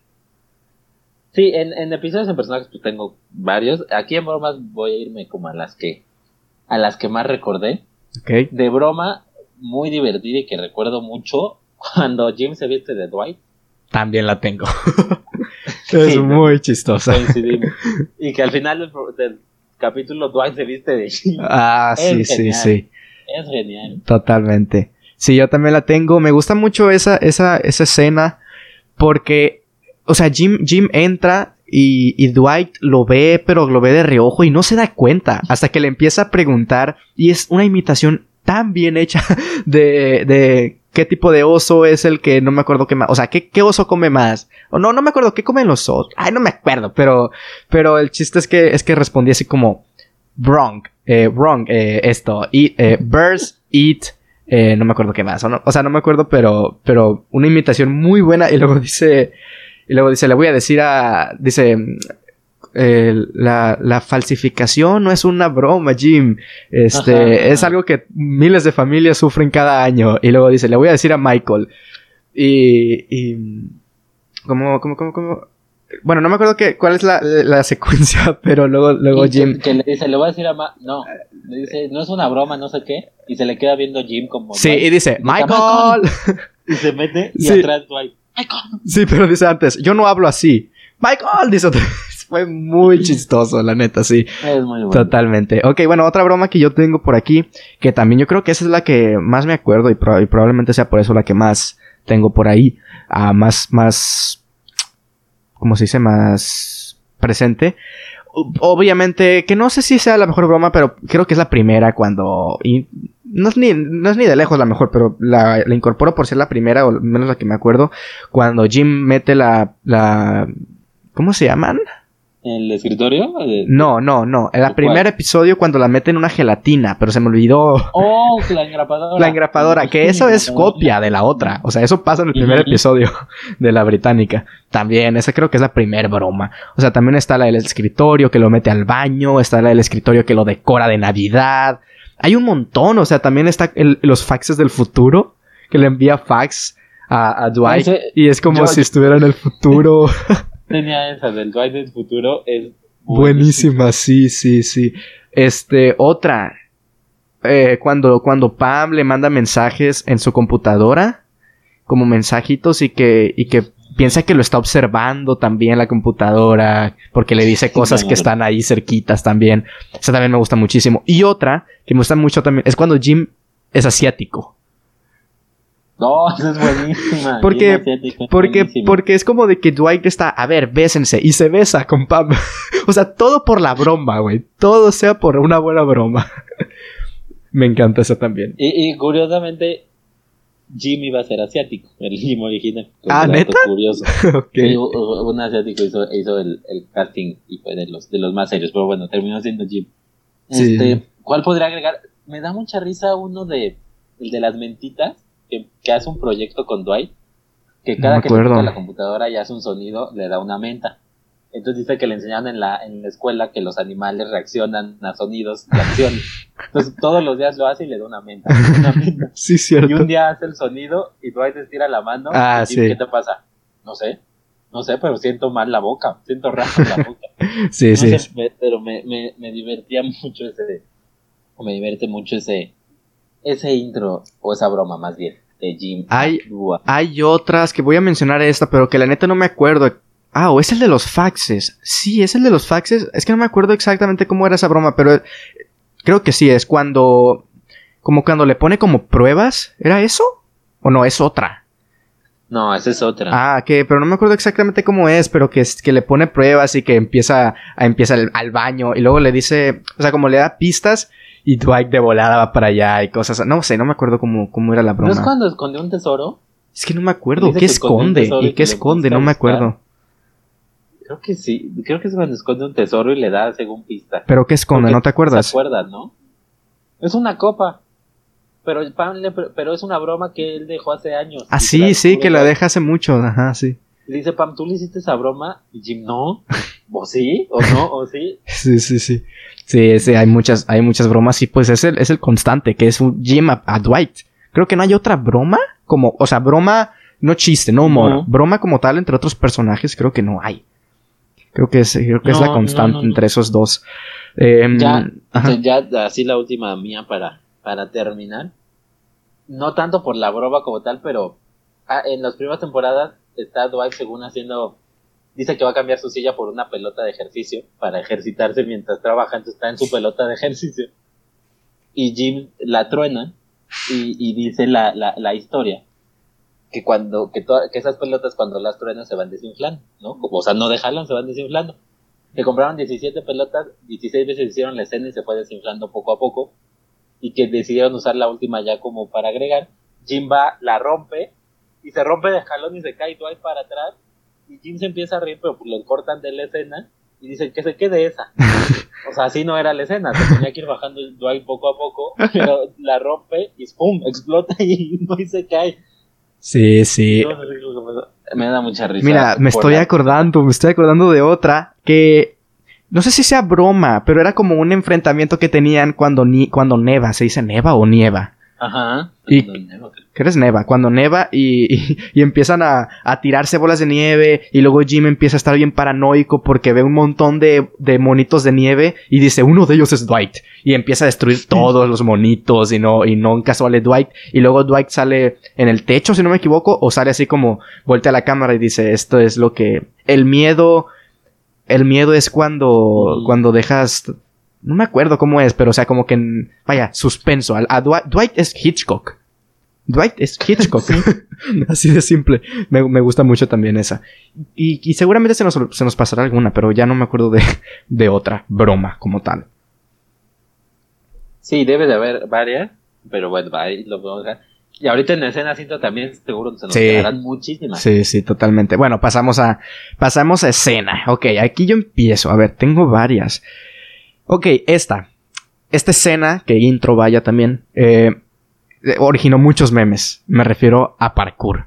Speaker 2: Sí, en, en episodios en personajes pues tengo varios. Aquí en bromas voy a irme como a las que a las que más recordé.
Speaker 1: Okay.
Speaker 2: De broma, muy divertida y que recuerdo mucho cuando Jim se viste de Dwight.
Speaker 1: También la tengo. es muy chistosa.
Speaker 2: Y que al final del, capítulo Dwight se viste de Jim.
Speaker 1: Ah, sí, sí, sí.
Speaker 2: Es genial.
Speaker 1: Totalmente. Sí, yo también la tengo. Me gusta mucho esa, esa, esa escena porque, o sea, Jim, Jim entra y, y, Dwight lo ve, pero lo ve de reojo y no se da cuenta hasta que le empieza a preguntar y es una imitación tan bien hecha de, de qué tipo de oso es el que no me acuerdo qué más, o sea, qué, qué oso come más, o no, no me acuerdo qué comen los osos, ay, no me acuerdo, pero, pero el chiste es que, es que respondí así como, wrong, eh, wrong, eh, esto, eat, eh, birds eat, eh, no me acuerdo qué más, o, no, o sea, no me acuerdo, pero, pero una imitación muy buena. Y luego dice, y luego dice, le voy a decir a, dice, la, la, falsificación no es una broma, Jim. Este, es algo que miles de familias sufren cada año. Y luego dice, le voy a decir a Michael. Y, y, ¿cómo, cómo, cómo, cómo? Bueno, no me acuerdo que, cuál es la, la secuencia, pero luego, luego Jim.
Speaker 2: Que, le dice, le voy a decir a Ma no, le dice, no es una broma, no sé qué, y se le queda viendo Jim como.
Speaker 1: Sí, y dice, Michael.
Speaker 2: Y se mete y atrás Dwight. Michael.
Speaker 1: Sí, pero dice antes, yo no hablo así. Michael, dice otra vez. Fue muy chistoso, la neta, sí.
Speaker 2: Es muy bueno.
Speaker 1: Totalmente. Ok, bueno, otra broma que yo tengo por aquí, que también yo creo que esa es la que más me acuerdo y, probablemente sea por eso la que más tengo por ahí. Ah, más, más, ¿cómo se dice? Más presente. Obviamente, que no sé si sea la mejor broma, pero creo que es la primera cuando... Y no es, ni, no es ni de lejos la mejor, pero la, la incorporo por ser la primera, o menos la que me acuerdo, cuando Jim mete la, la ¿Cómo se llaman?
Speaker 2: ¿El escritorio?
Speaker 1: No, no, no. En el primer episodio cuando la meten en una gelatina, pero se me olvidó.
Speaker 2: Oh, la engrapadora.
Speaker 1: la engrapadora, que eso es copia de la otra. O sea, eso pasa en el primer episodio de la británica. También, esa creo que es la primer broma. O sea, también está la del escritorio que lo mete al baño, está la del escritorio que lo decora de Navidad. Hay un montón, o sea, también está los faxes del futuro, que le envía fax a, Dwight. y es como si estuviera en el futuro.
Speaker 2: tenía esa del Dwight del futuro. Es
Speaker 1: buenísima. sí, sí, sí. Este, otra. Eh, cuando, cuando Pam le manda mensajes en su computadora, como mensajitos y que, y que piensa que lo está observando también la computadora, porque le dice cosas que están ahí cerquitas también. Esa también me gusta muchísimo. Y otra que me gusta mucho también es cuando Jim es asiático.
Speaker 2: No, eso es buenísima.
Speaker 1: Porque, porque, porque es como de que Dwight está, a ver, bésense, y se besa con Pam. o sea, todo por la broma, güey. Todo sea por una buena broma. Me encanta eso también.
Speaker 2: Y, curiosamente, Jim iba a ser asiático, el Jim original.
Speaker 1: Ah, ¿neta?
Speaker 2: curioso. un asiático hizo, hizo el, el, casting y fue de los, de los más serios, pero bueno, terminó siendo Jim. Este, ¿Cuál podría agregar? Me da mucha risa uno de, el de las mentitas que, hace un proyecto con Dwight, que cada que toca la computadora y hace un sonido, le da una menta. Entonces dice que le enseñaron en la, en la escuela que los animales reaccionan a sonidos de acción. Entonces todos los días lo hace y le da una menta.
Speaker 1: Sí, cierto.
Speaker 2: Y un día hace el sonido y Dwight estira la mano
Speaker 1: ah,
Speaker 2: y dice, ¿qué te pasa? No sé. No sé, pero siento mal la boca. Siento raro la boca.
Speaker 1: sí, sí.
Speaker 2: pero me, me, me divertía mucho ese... Me divierte mucho ese... Ese intro, o esa broma más bien.
Speaker 1: Hay, hay otras que voy a mencionar esta, pero que la neta no me acuerdo. Ah, o es el de los faxes. Sí, es el de los faxes. Es que no me acuerdo exactamente cómo era esa broma, pero creo que sí, es cuando... Como cuando le pone como pruebas. ¿Era eso? ¿O no? Es otra.
Speaker 2: No, esa es otra.
Speaker 1: Ah, que, pero no me acuerdo exactamente cómo es, pero que, que le pone pruebas y que empieza, a, empieza al, al baño y luego le dice, o sea, como le da pistas y Dwight de volada va para allá y cosas. No sé, no me acuerdo cómo, cómo era la broma.
Speaker 2: ¿No es cuando escondió un tesoro?
Speaker 1: Es que no me acuerdo. ¿Qué esconde? ¿Y qué esconde? No me acuerdo.
Speaker 2: Creo que sí. Creo que es cuando esconde un tesoro y le da según pista.
Speaker 1: ¿Pero qué esconde? ¿No te acuerdas?
Speaker 2: ¿Te acuerdas, no? Es una copa. Pero, pero es una broma que él dejó hace años.
Speaker 1: Ah, sí, sí, que la deja hace mucho. Ajá, sí.
Speaker 2: Dice, Pam, ¿tú le hiciste esa broma? Y Jim, no. ¿O sí? ¿O no? ¿O sí? sí,
Speaker 1: sí, sí. Sí, sí, hay muchas, hay muchas bromas y pues es el, es el constante, que es un Jim a, Dwight. Creo que no hay otra broma, como, o sea, broma, no chiste, no humor. Broma como tal entre otros personajes, creo que no hay. Creo que es, creo que es la constante entre esos dos.
Speaker 2: Em, ya, ya, así la última mía para, para terminar. No tanto por la broma como tal, pero ah, en las primeras temporadas está Dwight según haciendo dice que va a cambiar su silla por una pelota de ejercicio para ejercitarse mientras trabaja, entonces está en su pelota de ejercicio. Y Jim la truena y, dice la, la, historia que cuando que, que esas pelotas cuando las truenan se van desinflando, ¿no? O sea, no dejarlas, se van desinflando. Que compraron 17 pelotas, 16 veces hicieron la escena y se fue desinflando poco a poco. Y que decidieron usar la última ya como para agregar. Jim va, la rompe y se rompe de jalón y se cae Dwight para atrás y Jim se empieza a reír, pero lo cortan de la escena y dicen que se quede esa. o sea, así no era la escena, se tenía que ir bajando el Dwight poco a poco, pero la rompe y ¡pum! explota y no se cae.
Speaker 1: Sí, sí.
Speaker 2: me da mucha risa.
Speaker 1: Mira, me estoy acordando, me estoy acordando de otra que no sé si sea broma, pero era como un enfrentamiento que tenían cuando ni cuando neva, se dice neva o nieva.
Speaker 2: Ajá.
Speaker 1: Y, ¿Qué eres neva? Cuando neva y, y, empiezan a, a, tirarse bolas de nieve y luego Jim empieza a estar bien paranoico porque ve un montón de, de, monitos de nieve y dice uno de ellos es Dwight y empieza a destruir todos los monitos y no, y no sale Dwight y luego Dwight sale en el techo si no me equivoco o sale así como voltea a la cámara y dice esto es lo que el miedo el miedo es cuando, mm. cuando dejas no me acuerdo cómo es, pero o sea, como que, vaya, suspenso. A, Dwight, es Hitchcock. Dwight es Hitchcock. Así de simple. Me, gusta mucho también esa. Y, seguramente se nos, pasará alguna, pero ya no me acuerdo de, otra broma como tal.
Speaker 2: Sí, debe de haber varias, pero bueno, ahí lo podemos. Y ahorita en la escena cinta también seguro se nos quedarán muchísimas.
Speaker 1: Sí, sí, totalmente. Bueno, pasamos a, pasamos a escena. Ok, aquí yo empiezo. A ver, tengo varias. Ok, esta. Esta escena, que intro vaya también, eh, originó muchos memes. Me refiero a parkour.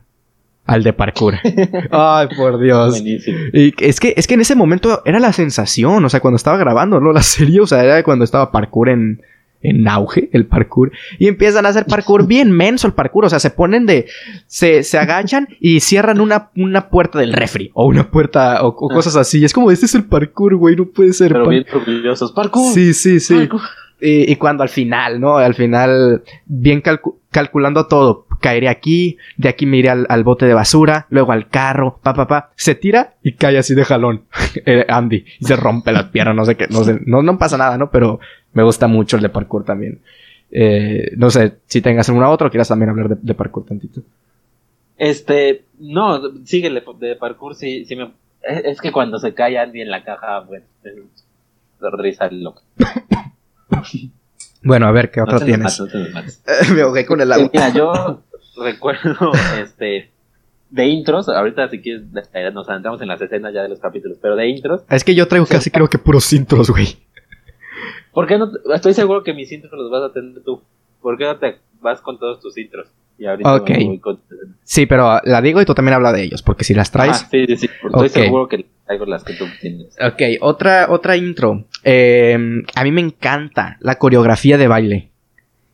Speaker 1: Al de parkour. Ay, por Dios. Y es que, es que en ese momento era la sensación, o sea, cuando estaba grabando, ¿no? La serie, o sea, era cuando estaba parkour en, en auge, el parkour. Y empiezan a hacer parkour bien menso el parkour. O sea, se ponen de. Se, se agachan y cierran una, una puerta del refri. O una puerta. O, cosas así. Es como, este es el parkour, güey. No puede ser.
Speaker 2: Pero bien orgullosos. Parkour.
Speaker 1: Sí, sí, sí. Y, y, cuando al final, ¿no? Al final, bien calculando todo. Caeré aquí, de aquí me iré al, bote de basura, luego al carro, pa, pa, pa. Se tira y cae así de jalón. Eh, Andy. Y se rompe las piernas, no sé qué, no sé, no, no pasa nada, ¿no? Pero me gusta mucho el de parkour también. Eh, no sé si tengas alguna otra o quieras también hablar de, parkour tantito.
Speaker 2: Este, no, sigue de parkour, sí, sí me, es, que cuando se cae Andy en la caja, bueno, es, risa loca.
Speaker 1: Bueno, a ver, ¿qué otra tienes?
Speaker 2: me ahogué con el agua. Mira, yo recuerdo, este, de intros, ahorita si quieres nos adentramos en las escenas ya de los capítulos, pero de intros.
Speaker 1: Es que yo traigo casi creo que puros intros, güey.
Speaker 2: ¿Por qué no? Estoy seguro que mis intros los vas a tener tú. ¿Por qué no te vas con todos tus intros?
Speaker 1: Y ahorita con... Sí, pero la digo y tú también habla de ellos, porque si las traes.
Speaker 2: Ah, sí, sí, sí. Estoy seguro que traigo las que tú tienes.
Speaker 1: Ok, otra, otra intro. Eh, a mí me encanta la coreografía de baile.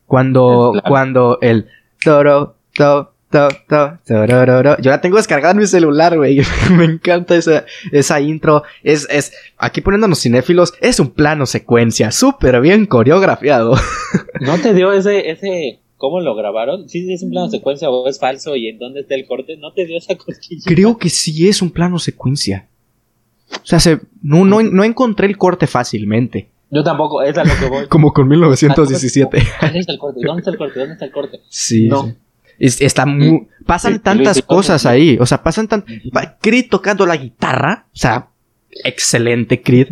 Speaker 1: Cuando, cuando el toro, to, to, to, Yo la tengo descargada en mi celular, güey. me encanta esa, esa intro. Es, es, aquí poniéndonos cinéfilos, es un plano secuencia, súper bien coreografiado.
Speaker 2: ¿No te dio ese, ese, cómo lo grabaron? ¿Sí es un plano secuencia o es falso y en dónde está el corte? ¿No te dio esa cosquilla?
Speaker 1: Creo que sí es un plano secuencia. O sea, se, no, no, no encontré el corte fácilmente.
Speaker 2: Yo tampoco, es a lo que voy.
Speaker 1: Como con 1917.
Speaker 2: ¿Dónde está el corte? ¿Dónde está el corte? ¿Dónde está el corte?
Speaker 1: Sí. No. está muy, pasan tantas cosas ahí. O sea, pasan tan. Chris tocando la guitarra. O sea, excelente Creed.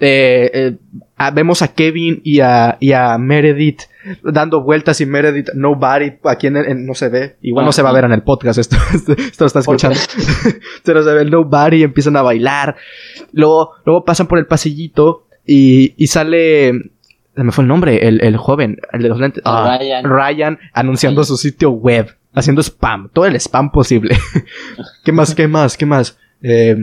Speaker 1: Eh, eh, vemos a Kevin y a, y a Meredith dando vueltas y Meredith, nobody, aquí en, no se ve. Igual no se va a ver en el podcast, esto, esto, lo está escuchando. Pero se ve el nobody, empiezan a bailar. Luego, luego pasan por el pasillito y, y sale me fue el nombre, el, el joven, el de los lentes. Ah, Ryan. Ryan anunciando su sitio web, haciendo spam, todo el spam posible. ¿Qué más, qué más, qué más? Eh,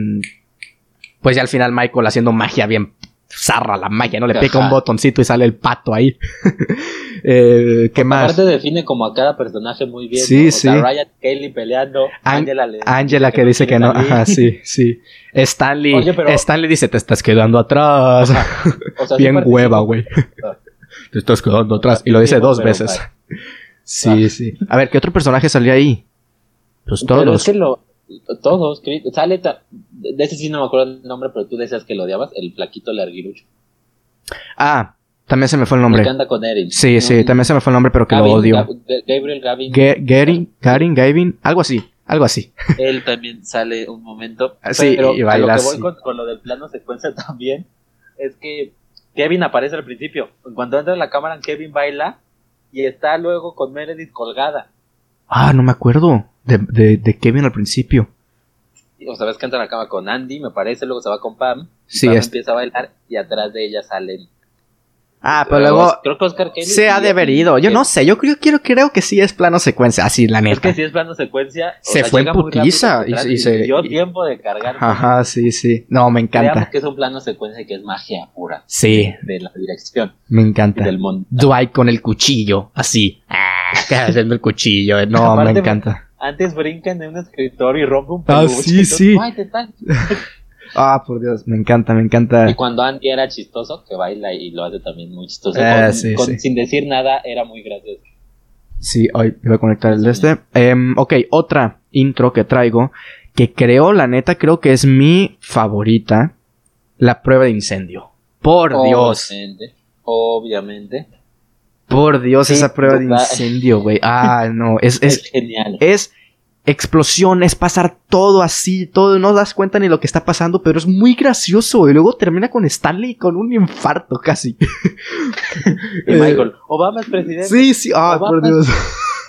Speaker 1: pues ya al final Michael haciendo magia bien zarra la magia, ¿no? Le pica un botoncito y sale el pato ahí. eh, ¿Qué más?
Speaker 2: Aparte define como a cada personaje muy bien.
Speaker 1: Sí, sí.
Speaker 2: Sea, Ryan, Kaylee peleando. Angela, le,
Speaker 1: Angela que, dice que no. Ajá, sí, sí. Stanley, Stanley dice, te estás quedando atrás. O sea, bien hueva, güey. Ah. te estás quedando atrás. Y lo dice dos veces. Sí, ah. sí. A ver, ¿qué otro personaje salió ahí? Pues todos.
Speaker 2: Pero todos, sale, de ese sí no me acuerdo el nombre, pero tú decías que lo odiabas, el flaquito larguirucho.
Speaker 1: Ah, también se me fue el nombre.
Speaker 2: que anda con Erin.
Speaker 1: Sí, sí, también se me fue el nombre, pero que lo odio.
Speaker 2: Gabriel Gavin.
Speaker 1: Garin, Gavin, algo así, algo así.
Speaker 2: Él también sale un momento.
Speaker 1: Ah, sí, pero y baila
Speaker 2: a lo que voy con, lo del plano secuencia también es que Kevin aparece al principio. Cuando entra en la cámara, Kevin baila y está luego con Meredith colgada.
Speaker 1: Ah, no me acuerdo de, de, de Kevin al principio.
Speaker 2: O sea, ves que entra en la cama con Andy, me parece, luego se va con Pam. Sí, Pam empieza a bailar y atrás de ella salen
Speaker 1: Ah, pero luego. Creo que Oscar Kelly se ha deberido. Yo no sé, yo creo, quiero, creo que sí es plano secuencia, así, la neta.
Speaker 2: Es que sí es plano secuencia.
Speaker 1: Se fue en putiza y, y, se.
Speaker 2: dio tiempo de cargar.
Speaker 1: Ajá, sí, sí. No, me encanta.
Speaker 2: que es un plano secuencia y que es magia pura.
Speaker 1: Sí.
Speaker 2: De, la dirección.
Speaker 1: Me encanta. Del mundo. Dwight con el cuchillo, así. Ah, haciendo el cuchillo. No, me encanta.
Speaker 2: Antes brincan de un escritorio y rompe un
Speaker 1: peluche. Ah, sí, sí. Ah, por Dios, me encanta, me encanta.
Speaker 2: Y cuando Andy era chistoso, que baila y lo hace también muy chistoso, ah, sin decir nada, era muy gracioso.
Speaker 1: Sí, hoy voy a conectar el de este. Em, ok, otra intro que traigo, que creo, la neta, creo que es mi favorita, la prueba de incendio. Por Dios.
Speaker 2: Obviamente.
Speaker 1: Por Dios, esa prueba de incendio, güey. Ah, no, es, es, es genial. Es explosiones, pasar todo así, todo, no das cuenta ni lo que está pasando, pero es muy gracioso. Y luego termina con Stanley con un infarto casi.
Speaker 2: y Michael, Obama es presidente.
Speaker 1: Sí, sí, ah, por Dios.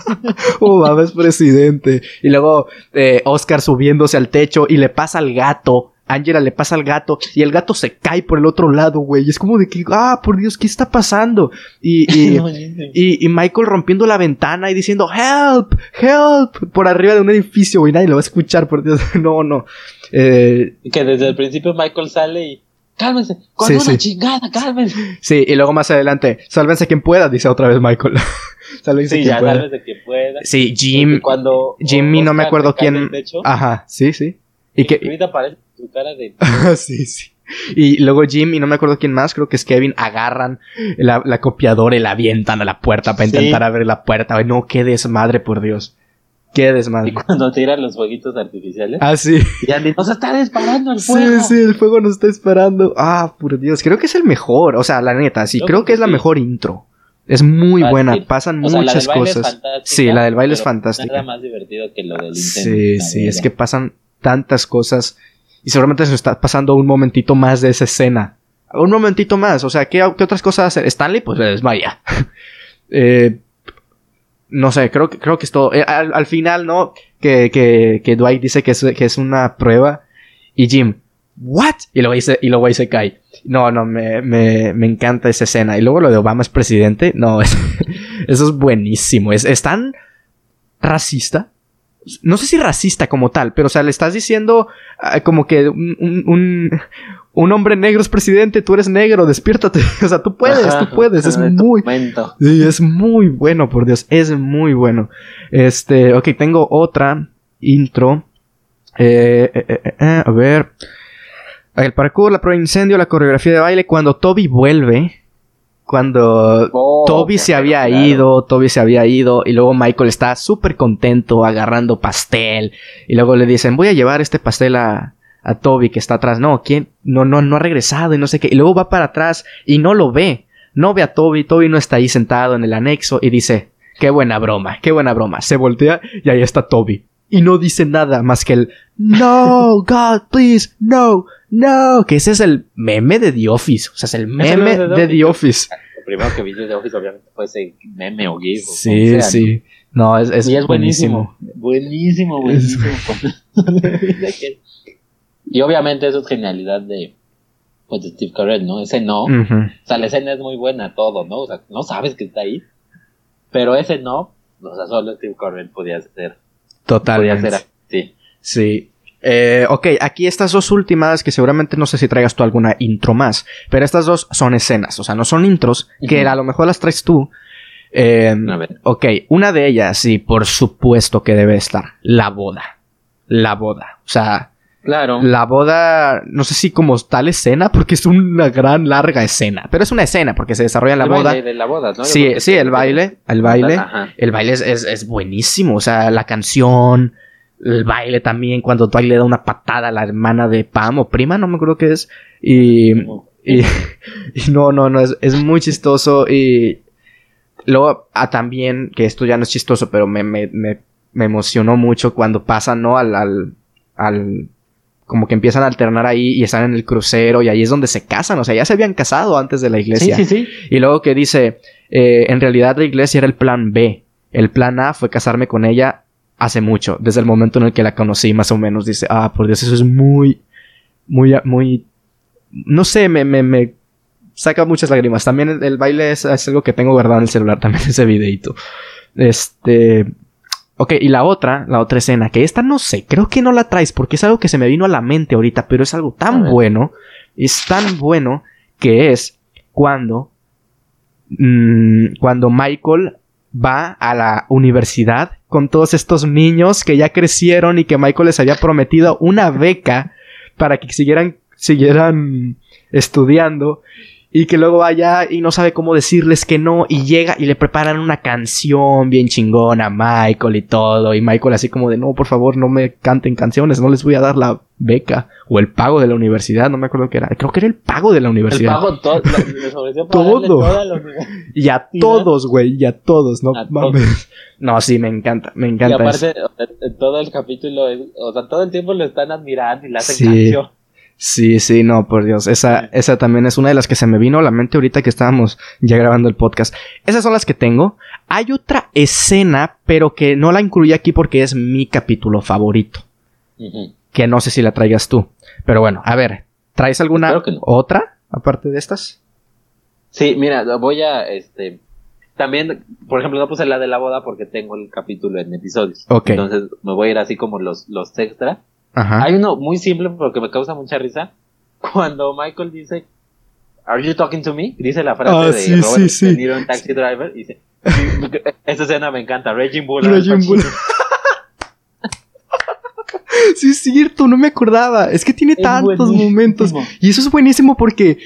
Speaker 1: Obama es presidente. Y luego eh, Oscar subiéndose al techo y le pasa al gato Angela le pasa al gato y el gato se cae por el otro lado, güey. Es como de que, ah, por Dios, ¿qué está pasando? Y, y, y, Michael rompiendo la ventana y diciendo, help, help, por arriba de un edificio, güey. Nadie lo va a escuchar, por Dios. No, no.
Speaker 2: Eh, que desde el principio Michael sale y, cálmense, con una chingada, cálmense.
Speaker 1: Sí, y luego más adelante, sálvense quien pueda, dice otra vez Michael.
Speaker 2: sálvense sí, quien ya, pueda. Sálvense quien pueda.
Speaker 1: Sí, Jim. Cuando Jimmy, no me acuerdo quién. Ajá, sí, sí.
Speaker 2: Y, que. Ahorita aparece tu cara de.
Speaker 1: sí, sí. Y luego Jim y no me acuerdo quién más, creo que es Kevin, agarran la, la copiadora y la avientan a la puerta para intentar abrir la puerta. Ay, no, qué desmadre, por Dios. Qué desmadre.
Speaker 2: Y cuando tiran los fueguitos artificiales.
Speaker 1: Ah, sí.
Speaker 2: Y Andy, nos está disparando el fuego.
Speaker 1: Sí, sí, el fuego nos está disparando. Ah, por Dios. Creo que es el mejor. O sea, la neta, sí, creo, que, es la mejor intro. Es muy buena, pasan muchas cosas. sí, la del baile es fantástica.
Speaker 2: Nada más divertido que lo del
Speaker 1: Sí, sí, es que pasan tantas cosas y seguramente se está pasando un momentito más de esa escena. Un momentito más, o sea, ¿qué, otras cosas hacer? Stanley, pues es desmaya. eh, no sé, creo, creo que es todo. Eh, al, final, ¿no? Que, que, que Dwight dice que es, que es una prueba. Y Jim, ¿what? Y luego, dice, y luego ahí se cae. No, no, me, me, me, encanta esa escena. Y luego lo de Obama es presidente. No, eso es buenísimo. Es, es tan racista no sé si racista como tal, pero o sea, le estás diciendo ah, como que un, un, hombre negro es presidente, tú eres negro, despiértate. O sea, tú puedes, tú puedes. Es muy. Sí, es muy bueno, por Dios. Es muy bueno. Este, ok, tengo otra intro. Eh, eh, eh, a ver. El parkour, la prueba de incendio, la coreografía de baile. Cuando Toby vuelve, cuando oh, Toby se había ido, Toby se había ido y luego Michael está súper contento agarrando pastel y luego le dicen voy a llevar este pastel a, a Toby que está atrás. No, ¿quién? No, no, no ha regresado y no sé qué. Y luego va para atrás y no lo ve. No ve a Toby, Toby no está ahí sentado en el anexo y dice, qué buena broma, qué buena broma. Se voltea y ahí está Toby. Y no dice nada más que el No, God, please, no, no. Que ese es el meme de The Office. O sea, es el meme de, The Office.
Speaker 2: Lo primero que vi de The Office, obviamente, fue ese meme o GIF.
Speaker 1: Sí, sí. No, es, es,
Speaker 2: y es buenísimo. Buenísimo, buenísimo. y obviamente eso es genialidad de, pues, de Steve Carell, ¿no? Ese no. O sea, la escena es muy buena, todo, ¿no? O sea, no sabes que está ahí. Pero ese no, o sea, solo Steve Carell podía ser
Speaker 1: Totalmente.
Speaker 2: sí.
Speaker 1: Sí. Eh, ok, aquí estas dos últimas, que seguramente no sé si traigas tú alguna intro más, pero estas dos son escenas, o sea, no son intros, que a lo mejor las traes tú. Eh, a ver. Ok, una de ellas, sí, por supuesto que debe estar, la boda. La boda. O sea,
Speaker 2: Claro.
Speaker 1: La boda, no sé si como tal escena, porque es una gran larga escena, pero es una escena porque se desarrolla en la boda.
Speaker 2: de la boda, ¿no?
Speaker 1: Sí, sí, el baile, el baile, el baile es, es, buenísimo, o sea, la canción, el baile también, cuando Dwight le da una patada a la hermana de Pam o prima, no me acuerdo qué es, y, y, no, no, no, es, es muy chistoso y luego ah, también, que esto ya no es chistoso, pero me, me, me, me emocionó mucho cuando pasa, ¿no? al, al, al como que empiezan a alternar ahí y están en el crucero y ahí es donde se casan, o sea, ya se habían casado antes de la iglesia.
Speaker 2: Sí, sí, sí.
Speaker 1: Y luego que dice, eh, en realidad la iglesia era el plan B, el plan A fue casarme con ella hace mucho, desde el momento en el que la conocí más o menos, dice, ah, por Dios, eso es muy, muy, muy, no sé, me, me, me saca muchas lágrimas. También el, baile es, es, algo que tengo guardado en el celular, también ese videito. Este, Ok, y la otra, la otra escena, que esta no sé, creo que no la traes porque es algo que se me vino a la mente ahorita, pero es algo tan bueno, es tan bueno que es cuando, mmm, cuando Michael va a la universidad con todos estos niños que ya crecieron y que Michael les había prometido una beca para que siguieran, siguieran estudiando y que luego vaya y no sabe cómo decirles que no y llega y le preparan una canción bien chingona a Michael y todo y Michael así como de no por favor no me canten canciones no les voy a dar la beca o el pago de la universidad no me acuerdo qué era creo que era el pago de la universidad.
Speaker 2: el pago todo.
Speaker 1: y a todos güey y a todos no mames. No sí me encanta me encanta
Speaker 2: y aparte todo el capítulo o sea todo el tiempo lo están admirando y le hacen canción
Speaker 1: Sí, sí, no, por Dios. Esa, esa también es una de las que se me vino a la mente ahorita que estábamos ya grabando el podcast. Esas son las que tengo. Hay otra escena, pero que no la incluí aquí porque es mi capítulo favorito. Que no sé si la traigas tú. Pero bueno, a ver, ¿traes alguna otra aparte de estas?
Speaker 2: Sí, mira, voy a, este, también, por ejemplo, no puse la de la boda porque tengo el capítulo en episodios.
Speaker 1: Ok.
Speaker 2: Entonces me voy a ir así como los, los extra. Hay uno muy simple porque me causa mucha risa. Cuando Michael dice, Are you talking to me? Dice la frase
Speaker 1: ah,
Speaker 2: de
Speaker 1: sí,
Speaker 2: Robert
Speaker 1: sí,
Speaker 2: De Niro Taxi Driver. Dice, esta escena me encanta. Raging Bull.
Speaker 1: Raging Bull. sí, es cierto, no me acordaba. Es que tiene tantos momentos. Y eso es buenísimo porque,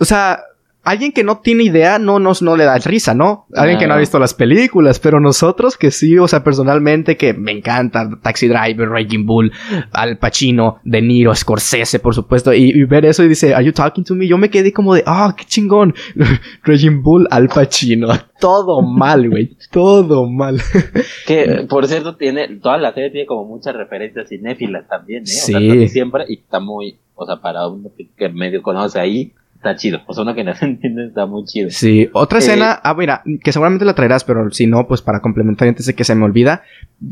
Speaker 1: o sea, alguien que no tiene idea no nos no le da risa, ¿no? Alguien que no ha visto las películas, pero nosotros que sí, o sea, personalmente que me encanta Taxi Driver, Raging Bull, Al Pacino, De Niro, Scorsese, por supuesto, y, ver eso y dice, "Are you talking to me?" Yo me quedé como de, "Ah, qué chingón." Raging Bull, Al Pacino, todo mal, güey, todo mal.
Speaker 2: que por cierto tiene toda la serie tiene como muchas referencias cinéfilas también, ¿eh? Sí. O sea, siempre y está muy, o sea, para uno que medio conoce ahí está chido. O sea, uno que no se entiende está muy chido.
Speaker 1: Sí, otra eh, escena, ah, mira, que seguramente la traerás, pero si no, pues para complementar antes de que se me olvida,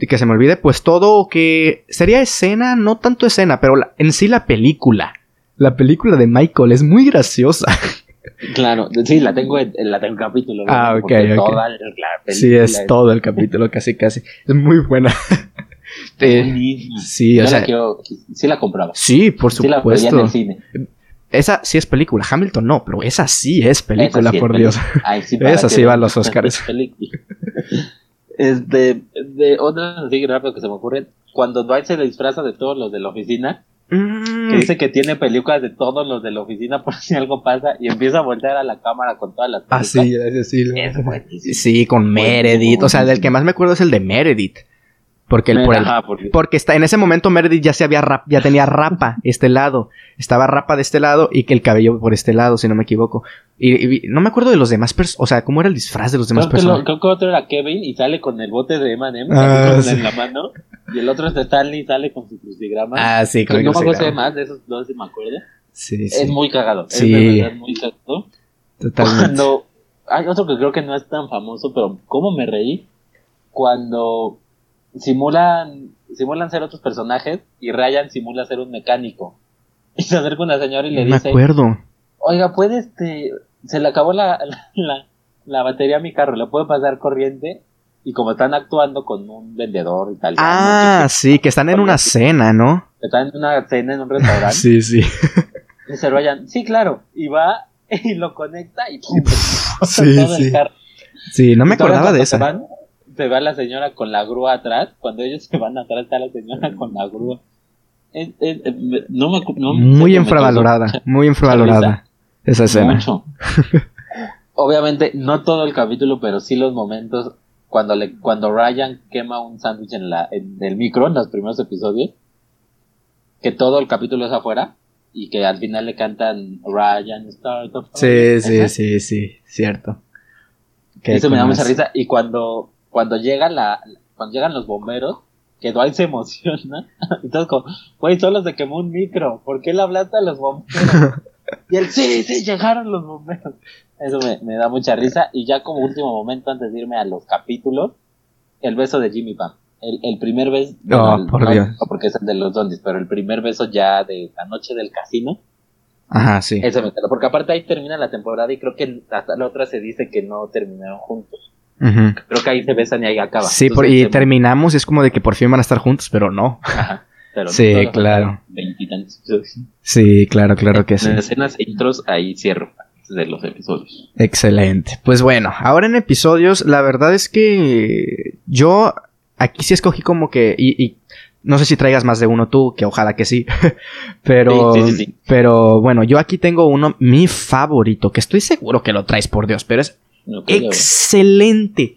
Speaker 1: que se me olvide, pues todo que sería escena, no tanto escena, pero en sí la película. La película de Michael es muy graciosa.
Speaker 2: Claro, sí, la tengo en, la tengo capítulo.
Speaker 1: Ah, ok, ok. sí, es, todo el capítulo, casi, casi. Es muy buena.
Speaker 2: sí, o sea, sí la compraba.
Speaker 1: Sí, por supuesto. Sí la en el cine. Esa sí es película. Hamilton no, pero esa sí es película, por Dios. esa sí va a los Oscars.
Speaker 2: Este, de otra así rápido que se me ocurre, cuando Dwight se disfraza de todos los de la oficina, mm. que dice que tiene películas de todos los de la oficina por si algo pasa y empieza a voltear a la cámara con todas las
Speaker 1: películas. Ah, sí, ese sí. Sí, con Meredith. O sea, del que más me acuerdo es el de Meredith. Porque, el, por el, porque está, en ese momento Meredith ya se había ya tenía rapa este lado. Estaba rapa de este lado y que el cabello por este lado, si no me equivoco. Y, no me acuerdo de los demás personas. O sea, cómo era el disfraz de los demás personas.
Speaker 2: Creo que otro era Kevin y sale con el bote de M&M ah, en la mano. Y el otro es de Stanley, sale con su crucigrama.
Speaker 1: Ah, sí,
Speaker 2: con No me acuerdo más de esos dos, si me acuerdo.
Speaker 1: Sí, sí.
Speaker 2: Es muy cagado. Sí. Es de verdad muy cagado. Totalmente. Cuando. Hay otro que creo que no es tan famoso, pero ¿cómo me reí? Cuando simulan, simulan ser otros personajes y Ryan simula ser un mecánico. Y se acerca una señora y le dice.
Speaker 1: Me acuerdo.
Speaker 2: Oiga, ¿puede este. Se le acabó la, la, la batería a mi carro, ¿le puedo pasar corriente? y como están actuando con un vendedor italiano.
Speaker 1: Ah, sí, que están en una cena, ¿no?
Speaker 2: Están en una cena en un restaurante.
Speaker 1: sí, sí.
Speaker 2: Y se vayan, sí, claro, y va y lo conecta y ¡pum!
Speaker 1: sí, sí. Sí, no me acordaba de eso.
Speaker 2: Se, va la señora con la grúa atrás, cuando ellos se van atrás está la señora con la grúa. no me,
Speaker 1: muy infravalorada, muy infravalorada esa escena. Mucho.
Speaker 2: Obviamente, no todo el capítulo, pero sí los momentos cuando le cuando Ryan quema un sándwich en la en el micro en los primeros episodios que todo el capítulo es afuera y que al final le cantan Ryan Start of
Speaker 1: Sí, sí, sí, sí, cierto.
Speaker 2: Eso me da mucha risa y cuando cuando llega la cuando llegan los bomberos que Dwight se emociona y todos como, güey, solo se quemó un micro, ¿por qué le hablaste a los bomberos? y él, sí, sí, llegaron los bomberos. Eso me, da mucha risa. Y ya como último momento, antes de irme a los capítulos, el beso de Jimmy Pam. El, primer beso.
Speaker 1: No, por Dios.
Speaker 2: No, porque es el de los zombies, pero el primer beso ya de la noche del casino.
Speaker 1: Ajá, sí.
Speaker 2: Ese me Porque aparte ahí termina la temporada y creo que hasta la otra se dice que no terminaron juntos. Creo que ahí se besan y ahí acaba.
Speaker 1: Sí, y terminamos y es como de que por fin van a estar juntos, pero no. Ajá. Pero sí, claro. Sí, claro, claro que sí.
Speaker 2: En escenas e intros ahí cierro de los episodios.
Speaker 1: Excelente. Pues bueno, ahora en episodios, la verdad es que yo aquí sí escogí como que, y, no sé si traigas más de uno tú, que ojalá que sí, pero, pero bueno, yo aquí tengo uno, mi favorito, que estoy seguro que lo traes por Dios, pero es excelente.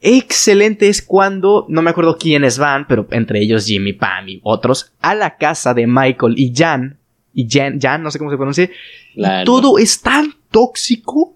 Speaker 1: Excelente es cuando, no me acuerdo quiénes van, pero entre ellos Jimmy, Pam y otros, a la casa de Michael y Jan y Jan, Jan, no sé cómo se pronuncia. todo es tan tóxico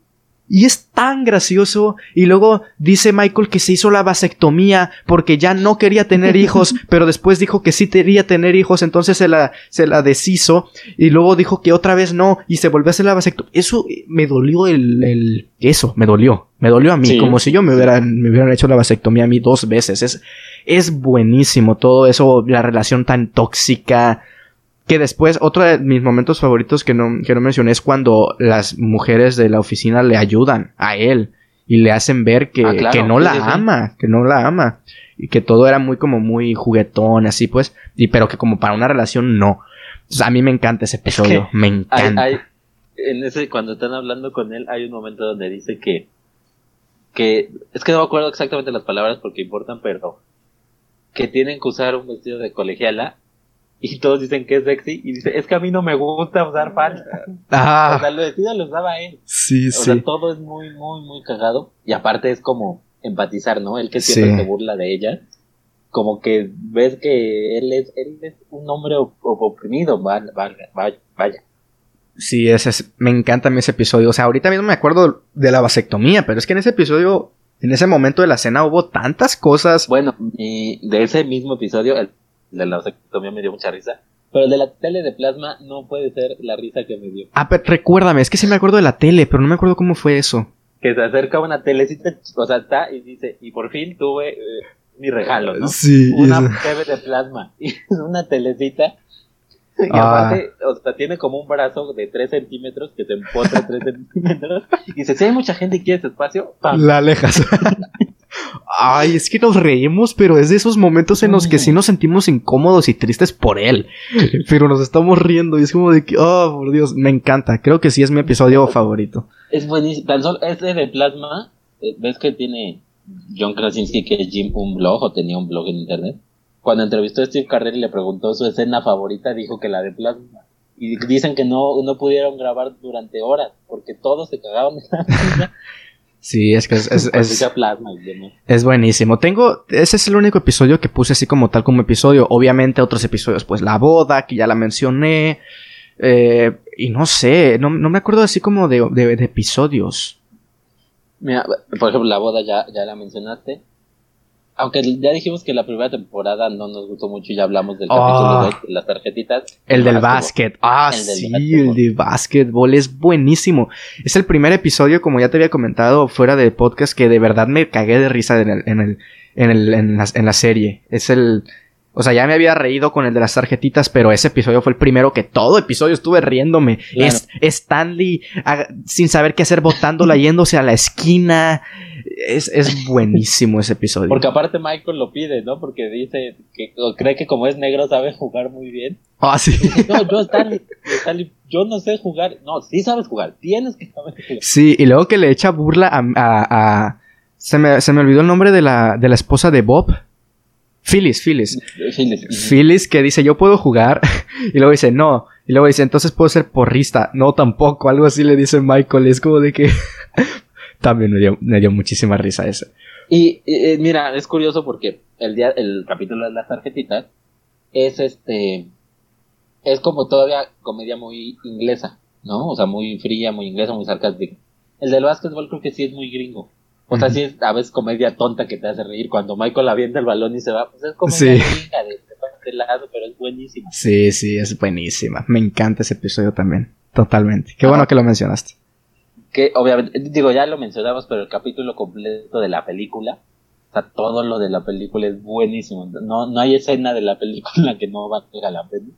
Speaker 1: y es tan gracioso. Y luego dice Michael que se hizo la vasectomía porque ya no quería tener hijos, pero después dijo que sí quería tener hijos, entonces se la, se la deshizo. Y luego dijo que otra vez no, y se volvió a hacer la vasectomía. Eso me dolió el, el eso, me dolió. Me dolió a mí, como si yo me hubieran, me hubieran hecho la vasectomía a mí dos veces. Es, es buenísimo todo eso, la relación tan tóxica que después, otro de mis momentos favoritos que no, que no mencioné es cuando las mujeres de la oficina le ayudan a él y le hacen ver que, ah, que no la ama, que no la ama. Y que todo era muy como muy juguetón, así pues. Y pero que como para una relación no. a mí me encanta ese episodio, me encanta.
Speaker 2: en ese, cuando están hablando con él, hay un momento donde dice que, que, es que no me acuerdo exactamente las palabras porque importan, pero que tienen que usar un vestido de colegiala y todos dicen que es sexy y dice, es que a mí no me gusta usar falda. Ah. O sea, lo decía lo usaba él.
Speaker 1: Sí,
Speaker 2: o
Speaker 1: sí.
Speaker 2: sea, todo es muy, muy, muy cagado. Y aparte es como empatizar, ¿no? El que siempre se burla de ella. Como que ves que él es, él es un hombre oprimido, vaya, vaya.
Speaker 1: Sí, ese me encanta a mí ese episodio. O sea, ahorita mismo me acuerdo de la vasectomía, pero es que en ese episodio, en ese momento de la cena hubo tantas cosas.
Speaker 2: Bueno, y de ese mismo episodio, el de la vasectomía me dio mucha risa. Pero el de la tele de plasma no puede ser la risa que me dio.
Speaker 1: Ah, pero recuérdame, es que sí me acuerdo de la tele, pero no me acuerdo cómo fue eso.
Speaker 2: Que se acerca una telecita, o sea, está y dice, y por fin tuve eh, mi regalo, ¿no?
Speaker 1: Sí.
Speaker 2: Una TV de plasma. Y es una telecita. Y ah. aparte, o sea, tiene como un brazo de 3 centímetros que se empotra 3 centímetros. Y dice, si hay mucha gente y quieres espacio,
Speaker 1: La alejas. Ay, es que nos reímos, pero es de esos momentos en los que sí nos sentimos incómodos y tristes por él. Pero nos estamos riendo y es como de que, oh, por Dios, me encanta. Creo que sí es mi episodio favorito.
Speaker 2: Es buenísimo. Tan solo este de Plasma, eh, ves que tiene John Krasinski, que es Jim, un blog o tenía un blog en internet. Cuando entrevistó a Steve Carrell y le preguntó su escena favorita, dijo que la de Plasma. Y dicen que no, no pudieron grabar durante horas porque todos se cagaban de la
Speaker 1: Sí, es que es, es, es, buenísimo. Tengo, ese es el único episodio que puse así como tal como episodio. Obviamente otros episodios, pues la boda, que ya la mencioné. Eh, y no sé, no, me acuerdo así como de, de, episodios.
Speaker 2: Mira, por ejemplo, la boda ya, ya la mencionaste. Aunque ya dijimos que la primera temporada no nos gustó mucho y ya hablamos del capítulo de las tarjetitas.
Speaker 1: El del básquet. Ah, sí, el de básquetbol es buenísimo. Es el primer episodio, como ya te había comentado fuera de podcast, que de verdad me cagué de risa en el, en el, en el, en la, en la serie. Es el, o sea, ya me había reído con el de las tarjetitas, pero ese episodio fue el primero que todo episodio estuve riéndome. Es Stanley sin saber qué hacer, botándola, yéndose a la esquina. Es, es buenísimo ese episodio.
Speaker 2: Porque aparte Michael lo pide, ¿no? Porque dice que cree que como es negro sabe jugar muy bien.
Speaker 1: Ah, sí.
Speaker 2: no, yo Stanley, yo no sé jugar. No, sí sabes jugar, tienes que saber jugar.
Speaker 1: Sí, y luego que le echa burla a... a, Se, me, se me olvidó el nombre de la, de la esposa de Bob. Phyllis, Phyllis. Phyllis. que dice, yo puedo jugar. y luego dice, no. Y luego dice, entonces puedo ser porrista. No, tampoco. Algo así le dice Michael. Es como de que... También me dio, me dio muchísima risa ese.
Speaker 2: Y, mira, es curioso porque el día, el capítulo de las tarjetitas es este, es como todavía comedia muy inglesa, ¿no? O sea, muy fría, muy inglesa, muy sarcástica. El del básquetbol creo que sí es muy gringo. O sea, sí es a veces comedia tonta que te hace reír. Cuando Michael avienta el balón y se va, pues es comedia sí. de, de lado, pero es buenísima.
Speaker 1: Sí, sí, es buenísima. Me encanta ese episodio también. Totalmente. Qué bueno que lo mencionaste.
Speaker 2: Que obviamente, digo, ya lo mencionamos, pero el capítulo completo de la película, o sea, todo lo de la película es buenísimo. No, no hay escena de la película que no va a la pena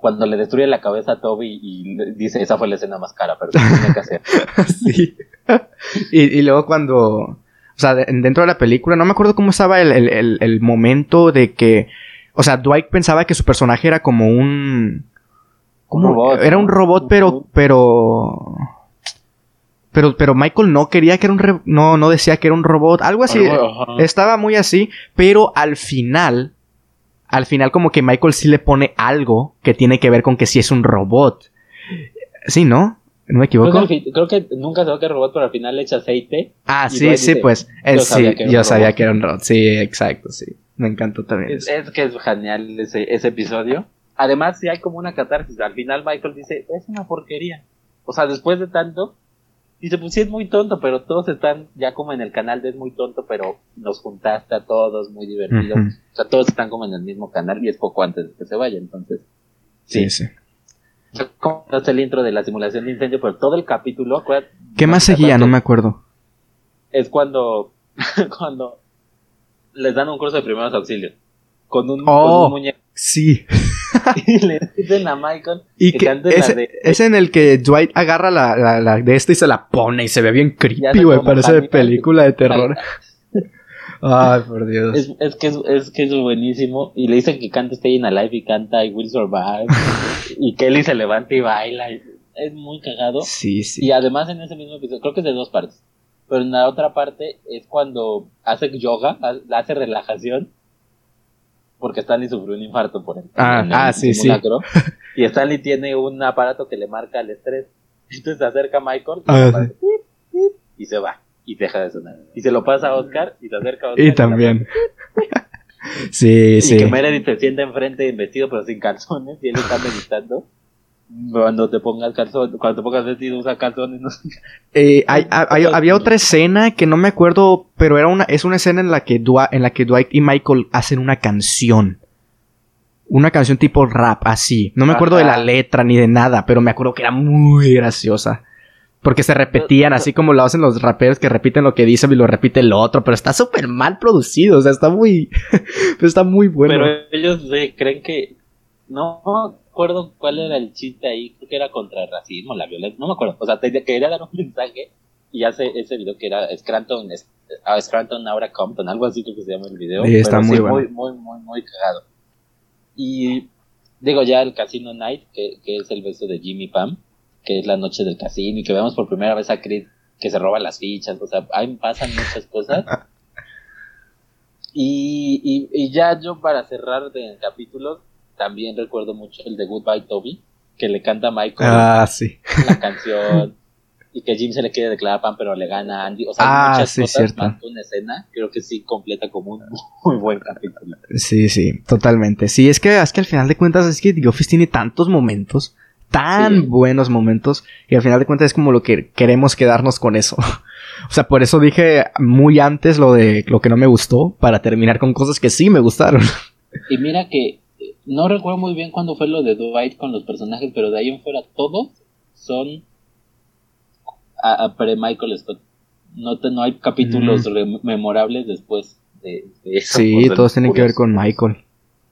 Speaker 2: cuando le destruye la cabeza a Toby y dice, esa fue la escena más cara, pero tiene que hacer.
Speaker 1: sí. y, luego cuando, o sea, dentro de la película, no me acuerdo cómo estaba el, el, el, momento de que, o sea, Dwight pensaba que su personaje era como un...
Speaker 2: Robot.
Speaker 1: Era un robot, pero, pero... Pero, pero Michael no quería que era un... no, no decía que era un robot. Algo así. Estaba muy así. Pero al final al final como que Michael sí le pone algo que tiene que ver con que sí es un robot. Sí, ¿no? ¿No me equivoco?
Speaker 2: Creo que, nunca se ve que es robot, pero al final le echa aceite.
Speaker 1: Ah, sí, sí, pues. yo sí, sabía que yo sabía que era un robot. Sí, exacto, sí. Me encantó también.
Speaker 2: Es, que es genial ese, ese episodio. Además, sí hay como una catarsis. Al final Michael dice, es una porquería. O sea, después de tanto, Dice, pues sí es muy tonto, pero todos están ya como en el canal de es muy tonto, pero nos juntaste a todos, muy divertido. O sea, todos están como en el mismo canal y es poco antes de que se vaya, entonces.
Speaker 1: Sí, sí.
Speaker 2: Como el intro de la simulación de incendio, pero todo el capítulo.
Speaker 1: ¿Qué más seguía? No me acuerdo.
Speaker 2: Es cuando, cuando les dan un curso de primeros auxilios. Con un,
Speaker 1: oh, muñeco. Sí.
Speaker 2: y le dicen a Michael
Speaker 1: y que, es, en el que Dwight agarra la, la, de esta y se la pone y se ve bien creepy, güey. Parece de película de terror. Ay, por Dios.
Speaker 2: Es, es, que es, que es buenísimo. Y le dicen que canta Stay in Alive y canta I Will Survive. y Kelly se levanta y baila. Es muy cagado.
Speaker 1: Sí, sí.
Speaker 2: Y además en ese mismo episodio, creo que es de dos partes. Pero en la otra parte es cuando hace yoga, hace relajación porque Stanley sufrió un infarto por el,
Speaker 1: ah, ah sí, sí.
Speaker 2: y Stanley tiene un aparato que le marca el estrés. Entonces se acerca a Michael y, ah, y se va y deja de sonar. Y se lo pasa a Oscar y se acerca a Oscar.
Speaker 1: Y también. sí, sí.
Speaker 2: Y que Meredith se sienta enfrente vestido pero sin calzones y él está meditando. Cuando te pongas calzones, cuando te pongas vestido usa calzones.
Speaker 1: Eh, había otra escena que no me acuerdo, pero era una, es una escena en la que en la que Dwight y Michael hacen una canción. Una canción tipo rap, así. No me acuerdo de la letra ni de nada, pero me acuerdo que era muy graciosa. Porque se repetían, así como lo hacen los raperos que repiten lo que dicen y lo repite el otro, pero está súper mal producido, o sea, está muy, está muy bueno.
Speaker 2: Pero ellos creen que, no, acuerdo cuál era el chiste ahí, creo que era contra el racismo, la violencia, no me acuerdo, o sea, te, quería dar un mensaje y hace ese video que era Scranton, uh, Scranton ahora Compton, algo así creo que se llama el video.
Speaker 1: Sí, está muy,
Speaker 2: muy, muy, muy, muy cagado. Y digo ya el Casino Night, que, que es el beso de Jimmy Pam, que es la noche del casino y que vemos por primera vez a Creed que se roba las fichas, o sea, ahí pasan muchas cosas. Y, y, y ya yo para cerrar el capítulo, también recuerdo mucho el de Goodbye Toby, que le canta a Michael
Speaker 1: ah, sí.
Speaker 2: la canción y que Jim se le quiere declarar pan pero le gana a Andy. O sea, ah, muchas sí, cosas cierto. más una escena, creo que sí completa como un muy buen capítulo.
Speaker 1: Sí, sí, totalmente. Sí, es que, es que al final de cuentas es que The Office tiene tantos momentos tan buenos momentos que al final de cuentas es como lo que queremos quedarnos con eso. o sea, por eso dije muy antes lo de lo que no me gustó para terminar con cosas que sí me gustaron.
Speaker 2: y mira que no recuerdo muy bien cuándo fue lo de Dwight con los personajes, pero de ahí en fuera todos son a, pre-Michael Scott. No, no hay capítulos memorables después de, eso.
Speaker 1: Sí, todos tienen que ver con Michael.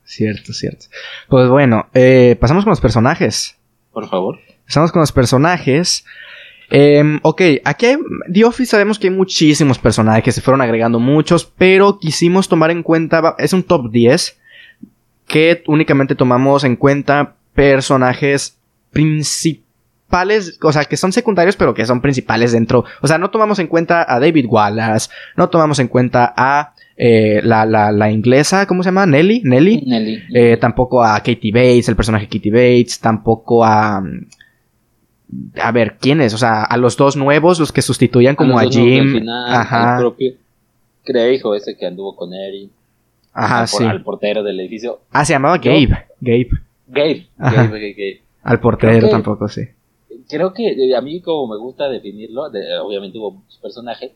Speaker 1: Cierto, cierto. Pues bueno, eh, pasamos con los personajes.
Speaker 2: Por favor.
Speaker 1: Pasamos con los personajes. Em, ok, aquí hay, The Office sabemos que hay muchísimos personajes, se fueron agregando muchos, pero quisimos tomar en cuenta, es un top 10, que únicamente tomamos en cuenta personajes principales o sea, que son secundarios, pero que son principales dentro. O sea, no tomamos en cuenta a David Wallace, no tomamos en cuenta a eh, la, la, la, inglesa, ¿cómo se llama? Nelly, Nelly.
Speaker 2: Nelly.
Speaker 1: Eh, tampoco a Katie Bates, el personaje Katie Bates, tampoco a... A ver, ¿quiénes? O sea, a los dos nuevos, los que sustituían como a, Jim.
Speaker 2: Ajá. El propio Creijo, ese que anduvo con Eric.
Speaker 1: Ajá, sí.
Speaker 2: Al portero del edificio.
Speaker 1: Ah, se llamaba Gabe. Gabe.
Speaker 2: Gabe. Gabe, Gabe,
Speaker 1: Al portero tampoco, sí
Speaker 2: creo que eh, a mí como me gusta definirlo, obviamente hubo muchos personajes,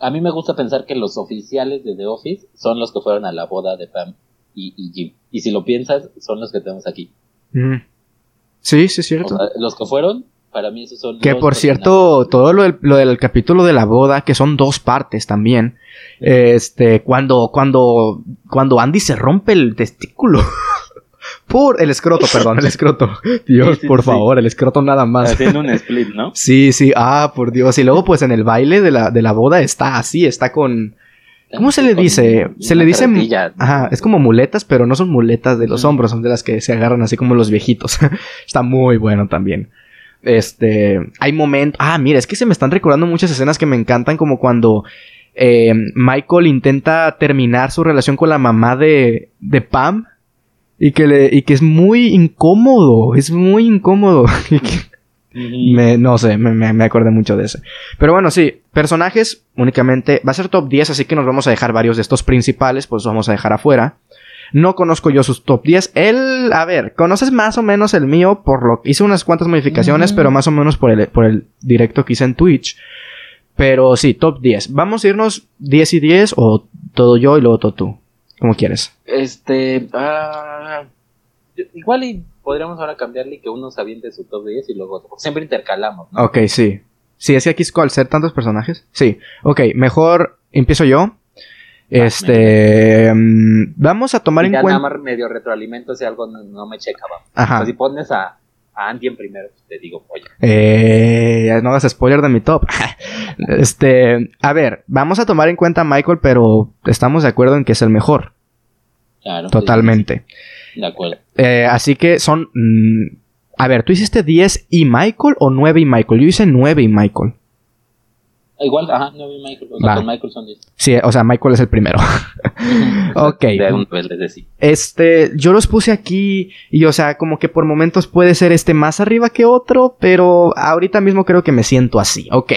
Speaker 2: a mí me gusta pensar que los oficiales de The Office son los que fueron a la boda de Pam y, Jim. Y si lo piensas, son los que tenemos aquí.
Speaker 1: Mm. Sí, sí, es cierto.
Speaker 2: los que fueron, para mí esos son...
Speaker 1: Que por cierto, todo lo del, lo del, capítulo de la boda, que son dos partes también, este, cuando, cuando, cuando Andy se rompe el testículo. Por el escroto, perdón, el escroto. Dios, por favor, el escroto nada más.
Speaker 2: Haciendo un split, ¿no?
Speaker 1: Sí, sí, ah, por Dios. Y luego, pues en el baile de la, de la boda está así, está con. ¿Cómo se le dice? Se le dice. Ajá, es como muletas, pero no son muletas de los hombros, son de las que se agarran así como los viejitos. está muy bueno también. Este. Hay momentos. Ah, mira, es que se me están recordando muchas escenas que me encantan, como cuando. Eh, Michael intenta terminar su relación con la mamá de, de Pam y que, le, y que es muy incómodo, es muy incómodo. me, no sé, me, me, acordé mucho de ese. Pero bueno, sí, personajes únicamente va a ser top 10, así que nos vamos a dejar varios de estos principales, pues vamos a dejar afuera. No conozco yo sus top 10. Él, a ver, conoces más o menos el mío por lo que hice unas cuantas modificaciones, pero más o menos por el, por el directo que hice en Twitch. Pero sí, top 10. Vamos a irnos 10 y 10 o todo yo y luego todo tú. Como quieres.
Speaker 2: Este. Ah, igual y podríamos ahora cambiarle que uno se aviente su top 10 y luego otro. Siempre intercalamos, ¿no?
Speaker 1: Ok, sí. Sí, es que aquí es al ser tantos personajes. Sí. Ok, mejor empiezo yo. Este. Mm, vamos a tomar en cuenta.
Speaker 2: Nada más medio retroalimento si algo no, me checa, Ajá. si pones a, a Andy en primero, te digo, oye.
Speaker 1: Eh, no hagas spoiler de mi top. este, a ver, vamos a tomar en cuenta a Michael, pero estamos de acuerdo en que es el mejor.
Speaker 2: Claro.
Speaker 1: Totalmente.
Speaker 2: De acuerdo.
Speaker 1: Eh, así que son... Mm, a ver, ¿tú hiciste 10 y Michael o 9 y Michael? Yo hice 9 y Michael.
Speaker 2: Igual, ajá, 9 y Michael. O sea, con Michael son 10.
Speaker 1: Sí, o sea, Michael es el primero. ok. Este, yo los puse aquí y, o sea, como que por momentos puede ser este más arriba que otro, pero ahorita mismo creo que me siento así. Ok.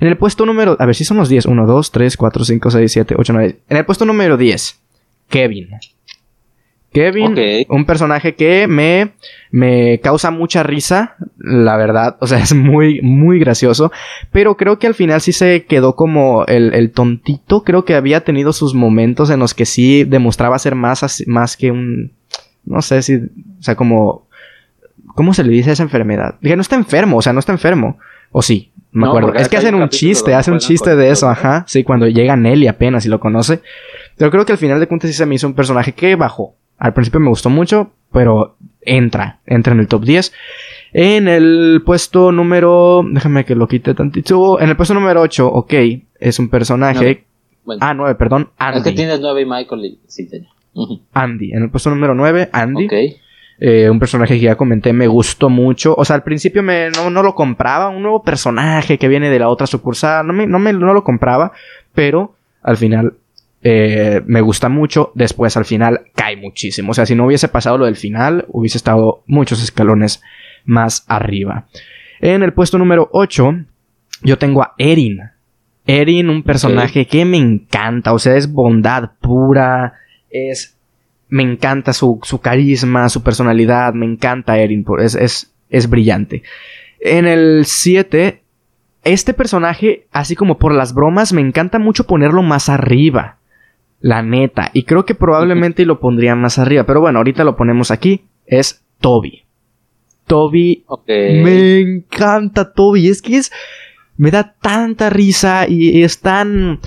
Speaker 1: En el puesto número, a ver si son los 10. 1, 2, 3, 4, 5, 6, 7, 8, 9. En el puesto número 10, Kevin. Kevin, un personaje que me, me causa mucha risa, la verdad, o sea, es muy, muy gracioso, pero creo que al final sí se quedó como el, el tontito, creo que había tenido sus momentos en los que sí demostraba ser más, más que un, no sé si, o sea, como, ¿cómo se le dice a esa enfermedad? Dije, no está enfermo, o sea, no está enfermo, o sí, me acuerdo. Es que hacen un chiste, hacen un chiste de eso, ajá, sí, cuando llega Nelly apenas y lo conoce, pero creo que al final de cuentas sí se me hizo un personaje que bajó. Al principio me gustó mucho, pero entra, entra en el top 10. En el puesto número. Déjame que lo quite tantito. En el puesto número 8, ok. Es un personaje. Ah, 9, perdón.
Speaker 2: Andy. Es que tienes 9 y Michael y... sí,
Speaker 1: Andy. En el puesto número 9, Andy. Ok. Eh, un personaje que ya comenté, me gustó mucho. O sea, al principio me, no, no, lo compraba. Un nuevo personaje que viene de la otra sucursal. No, me, no, me, no lo compraba. Pero al final eh, me gusta mucho. Después al final cae muchísimo. O sea, si no hubiese pasado lo del final, hubiese estado muchos escalones más arriba. En el puesto número 8, yo tengo a Erin. Erin, un personaje que me encanta. O sea, es bondad pura. Es. Me encanta su, su carisma, su personalidad. Me encanta Erin. Es, es es brillante. En el 7, este personaje, así como por las bromas, me encanta mucho ponerlo más arriba. La neta. Y creo que probablemente lo pondría más arriba. Pero bueno, ahorita lo ponemos aquí. Es Toby. Toby. Me encanta Toby. Es que es. Me da tanta risa y es tan.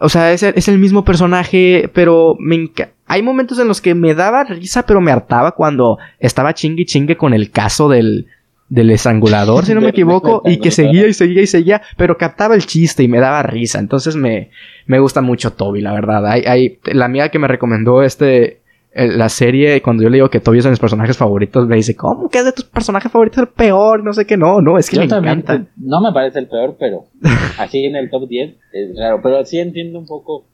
Speaker 1: O sea, es, es el mismo personaje, pero me encanta hay momentos en los que me daba risa, pero me hartaba cuando estaba chingue chingue con el caso del, del estrangulador, si no me equivoco, y que seguía y seguía y seguía, pero captaba el chiste y me daba risa. Entonces me, me gusta mucho Toby, la verdad. Hay, hay, la amiga que me recomendó este, la serie, cuando yo le digo que Toby es de mis personajes favoritos, me dice, ¿cómo que es de tus personajes favoritos el peor? No sé qué, no, no, es que me encanta.
Speaker 2: No me parece el peor, pero así en el top 10 es raro. Pero sí entiendo un poco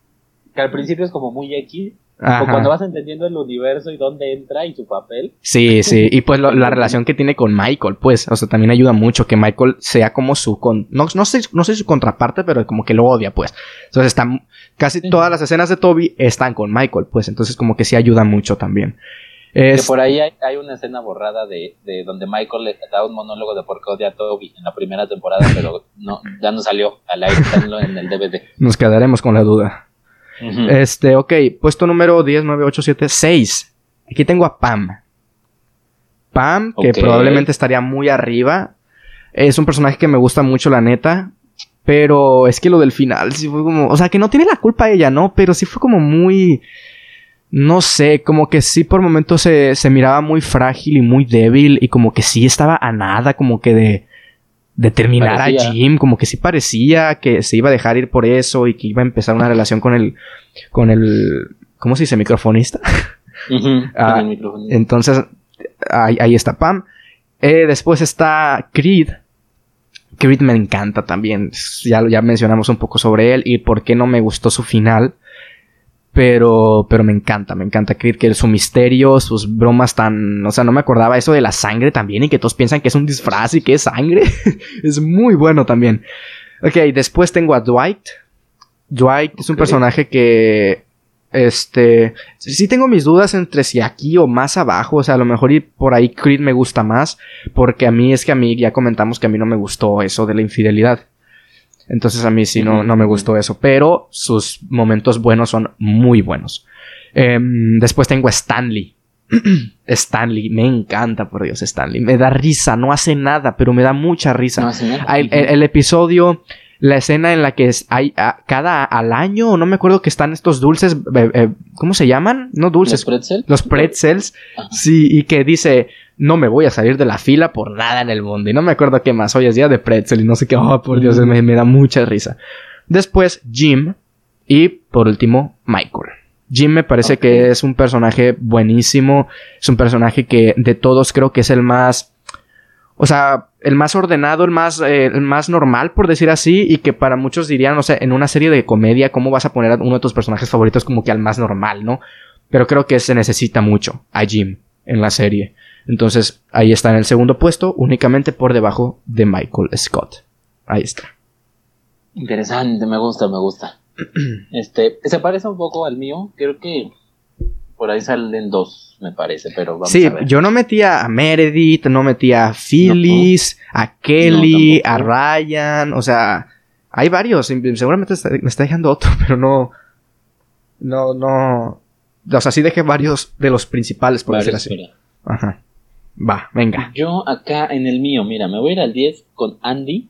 Speaker 2: que al principio es como muy X, o cuando vas entendiendo el universo y dónde entra y su papel.
Speaker 1: Sí, sí. Y pues la relación que tiene con Michael, pues, o sea, también ayuda mucho que Michael sea como su con. No, no sé, no sé su contraparte, pero como que lo odia, pues. Entonces están. Casi todas las escenas de Toby están con Michael, pues. Entonces, como que sí ayuda mucho también.
Speaker 2: Que por ahí hay, una escena borrada de, de, donde Michael le da un monólogo de por qué odia a Toby en la primera temporada, pero no, ya no salió al aire, en el DVD.
Speaker 1: Nos quedaremos con la duda. Este, ok, puesto número 10, 9, 8, 7, 6. Aquí tengo a Pam. Pam, que probablemente estaría muy arriba. Es un personaje que me gusta mucho, la neta. Pero es que lo del final sí fue como. O sea, que no tiene la culpa ella, ¿no? Pero sí fue como muy. No sé, como que sí por momentos se, se miraba muy frágil y muy débil. Y como que sí estaba a nada, como que de de terminar a Jim, como que sí parecía que se iba a dejar ir por eso y que iba a empezar una relación con el, con el, ¿cómo se dice? Microfonista. Ah, entonces, ahí, está Pam. Eh, después está Creed. Creed me encanta también. Ya, ya mencionamos un poco sobre él y por qué no me gustó su final. Pero, pero me encanta, me encanta Creed, que su misterio, sus bromas tan, o sea, no me acordaba eso de la sangre también y que todos piensan que es un disfraz y que es sangre. es muy bueno también. Ok, después tengo a Dwight. Dwight es un personaje que, este, sí tengo mis dudas entre si aquí o más abajo, o sea, a lo mejor ir por ahí Creed me gusta más, porque a mí es que a mí ya comentamos que a mí no me gustó eso de la infidelidad. Entonces a mí sí no, no me gustó eso. Pero sus momentos buenos son muy buenos. Em, después tengo a Stanley. Stanley, me encanta, por Dios, Stanley. Me da risa, no hace nada, pero me da mucha risa. El, episodio, la escena en la que hay cada al año, no me acuerdo que están estos dulces, eh, eh, ¿cómo se llaman? No dulces. Los pretzels. Los pretzels. Sí, y que dice, no me voy a salir de la fila por nada en el mundo. Y no me acuerdo qué más. Hoy es día de pretzel y no sé qué. Oh, por Dios, me, da mucha risa. Después, Jim. Y por último, Michael. Jim me parece que es un personaje buenísimo. Es un personaje que de todos creo que es el más. O sea, el más ordenado, el más, eh, el más normal, por decir así. Y que para muchos dirían, o sea, en una serie de comedia, ¿cómo vas a poner a uno de tus personajes favoritos como que al más normal, no? Pero creo que se necesita mucho a Jim en la serie. Entonces ahí está en el segundo puesto, únicamente por debajo de Michael Scott. Ahí está.
Speaker 2: Interesante, me gusta, me gusta. este, se parece un poco al mío, creo que por ahí salen dos, me parece, pero vamos
Speaker 1: sí, a ver. yo no metía a Meredith, no metía a Phyllis, a Kelly, a Ryan, o sea, hay varios, seguramente me está dejando otro, pero no, no, no, o sea, sí dejé varios de los principales, por decir así. Ajá. Va, venga.
Speaker 2: Yo acá en el mío, mira, me voy a ir al 10 con Andy.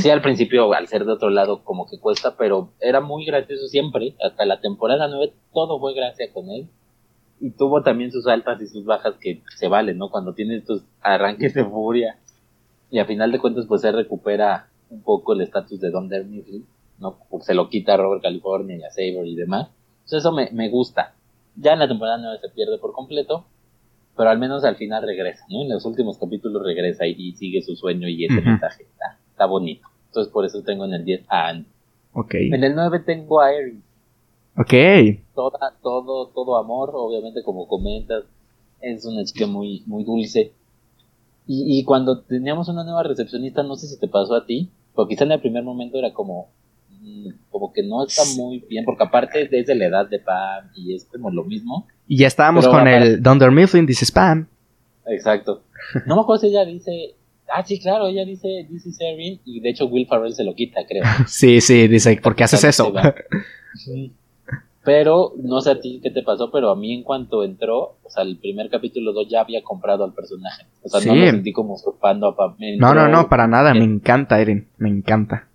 Speaker 2: Sí, al principio, al ser de otro lado, como que cuesta, pero era muy gracioso siempre. Hasta la temporada 9, todo fue gracia con él. Y tuvo también sus altas y sus bajas que se valen, ¿no? Cuando tiene estos arranques de furia. Y a final de cuentas, pues se recupera un poco el estatus de Don Mifflin, ¿no? Se lo quita a Robert California y a Saber y demás. Entonces eso me, me gusta. Ya en la temporada 9 se pierde por completo, pero al menos al final regresa, ¿no? En los últimos capítulos regresa y, sigue su sueño y ese mensaje está, bonito. Entonces por eso tengo en el 10 a Andy.
Speaker 1: Ok.
Speaker 2: En el 9 tengo a Erin.
Speaker 1: Ok.
Speaker 2: Toda, todo, todo amor, obviamente como comentas, es una chica muy, muy dulce. Y, y cuando teníamos una nueva recepcionista, no sé si te pasó a ti, porque quizá en el primer momento era como, mm, como que no está muy bien, porque aparte es de la edad de Pam y es como lo mismo.
Speaker 1: Y ya estábamos con el Dunder Mifflin dice spam.
Speaker 2: Exacto. No me acuerdo si ella dice. Ah, sí, claro, ella dice This is Erin y de hecho Will Ferrell se lo quita, creo.
Speaker 1: sí, sí, dice, ¿por qué haces eso?
Speaker 2: Pero no sé a ti qué te pasó, pero a mí en cuanto entró, o sea, el primer capítulo 2 ya había comprado al personaje. O sea, no lo sentí como usurpando a Pam.
Speaker 1: No, no, no, para nada. Me encanta, Erin. Me encanta.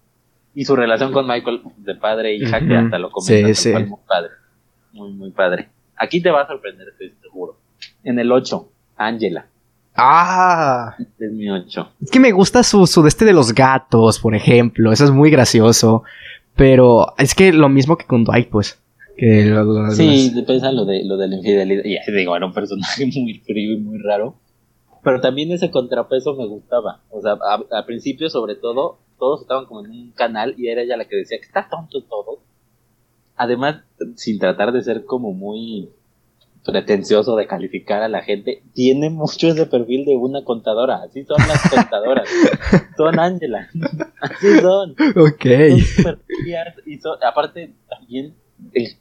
Speaker 2: Y su relación con Michael de padre e hija, que hasta lo comenta, sí, sí. muy padre. Muy, muy padre. Aquí te va a sorprender, estoy seguro. En el 8, Angela.
Speaker 1: Ah.
Speaker 2: Es mi 8.
Speaker 1: Es que me gusta su, su de este de los gatos, por ejemplo. Eso es muy gracioso. Pero es que lo mismo que con Dwight, pues. Que
Speaker 2: sí, depende lo de, lo de la infidelidad. Y digo, era un personaje muy frío y muy raro. Pero también ese contrapeso me gustaba. O sea, al principio, sobre todo, todos estaban como en un canal y era ella la que decía que está tonto todo. Además, sin tratar de ser como muy pretencioso de calificar a la gente, tiene mucho ese perfil de una contadora. Así son las contadoras. son Ángela. Así son.
Speaker 1: Ok.
Speaker 2: y aparte, también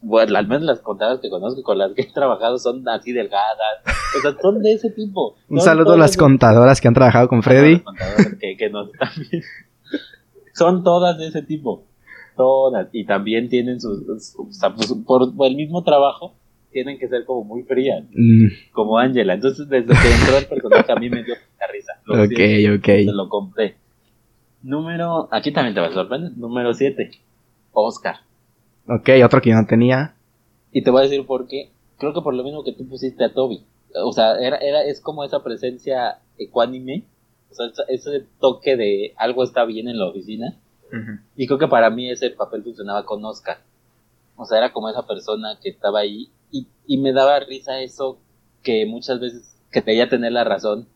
Speaker 2: bueno, al menos las contadoras que conozco con las que he trabajado son así delgadas. O sea, son de ese tipo.
Speaker 1: Un saludo a las contadoras que han trabajado con Freddy.
Speaker 2: son todas de ese tipo. Todas. Y también tienen sus. sea, pues, por, el mismo trabajo, tienen que ser como muy frías. Mm. Como Angela. Entonces, desde que entró el personaje, a mí me dio mucha risa.
Speaker 1: ok, ok.
Speaker 2: Se lo compré. Número. Aquí también te va a sorprender. Número 7. Oscar.
Speaker 1: Ok, otro que yo no tenía.
Speaker 2: Y te voy a decir por qué. Creo que por lo mismo que tú pusiste a Toby. O sea, era, era, es como esa presencia ecuánime. O sea, ese toque de algo está bien en la oficina. Y creo que para mí ese papel funcionaba con Oscar. O sea, era como esa persona que estaba ahí. Y, y me daba risa eso que muchas veces que quería tener la razón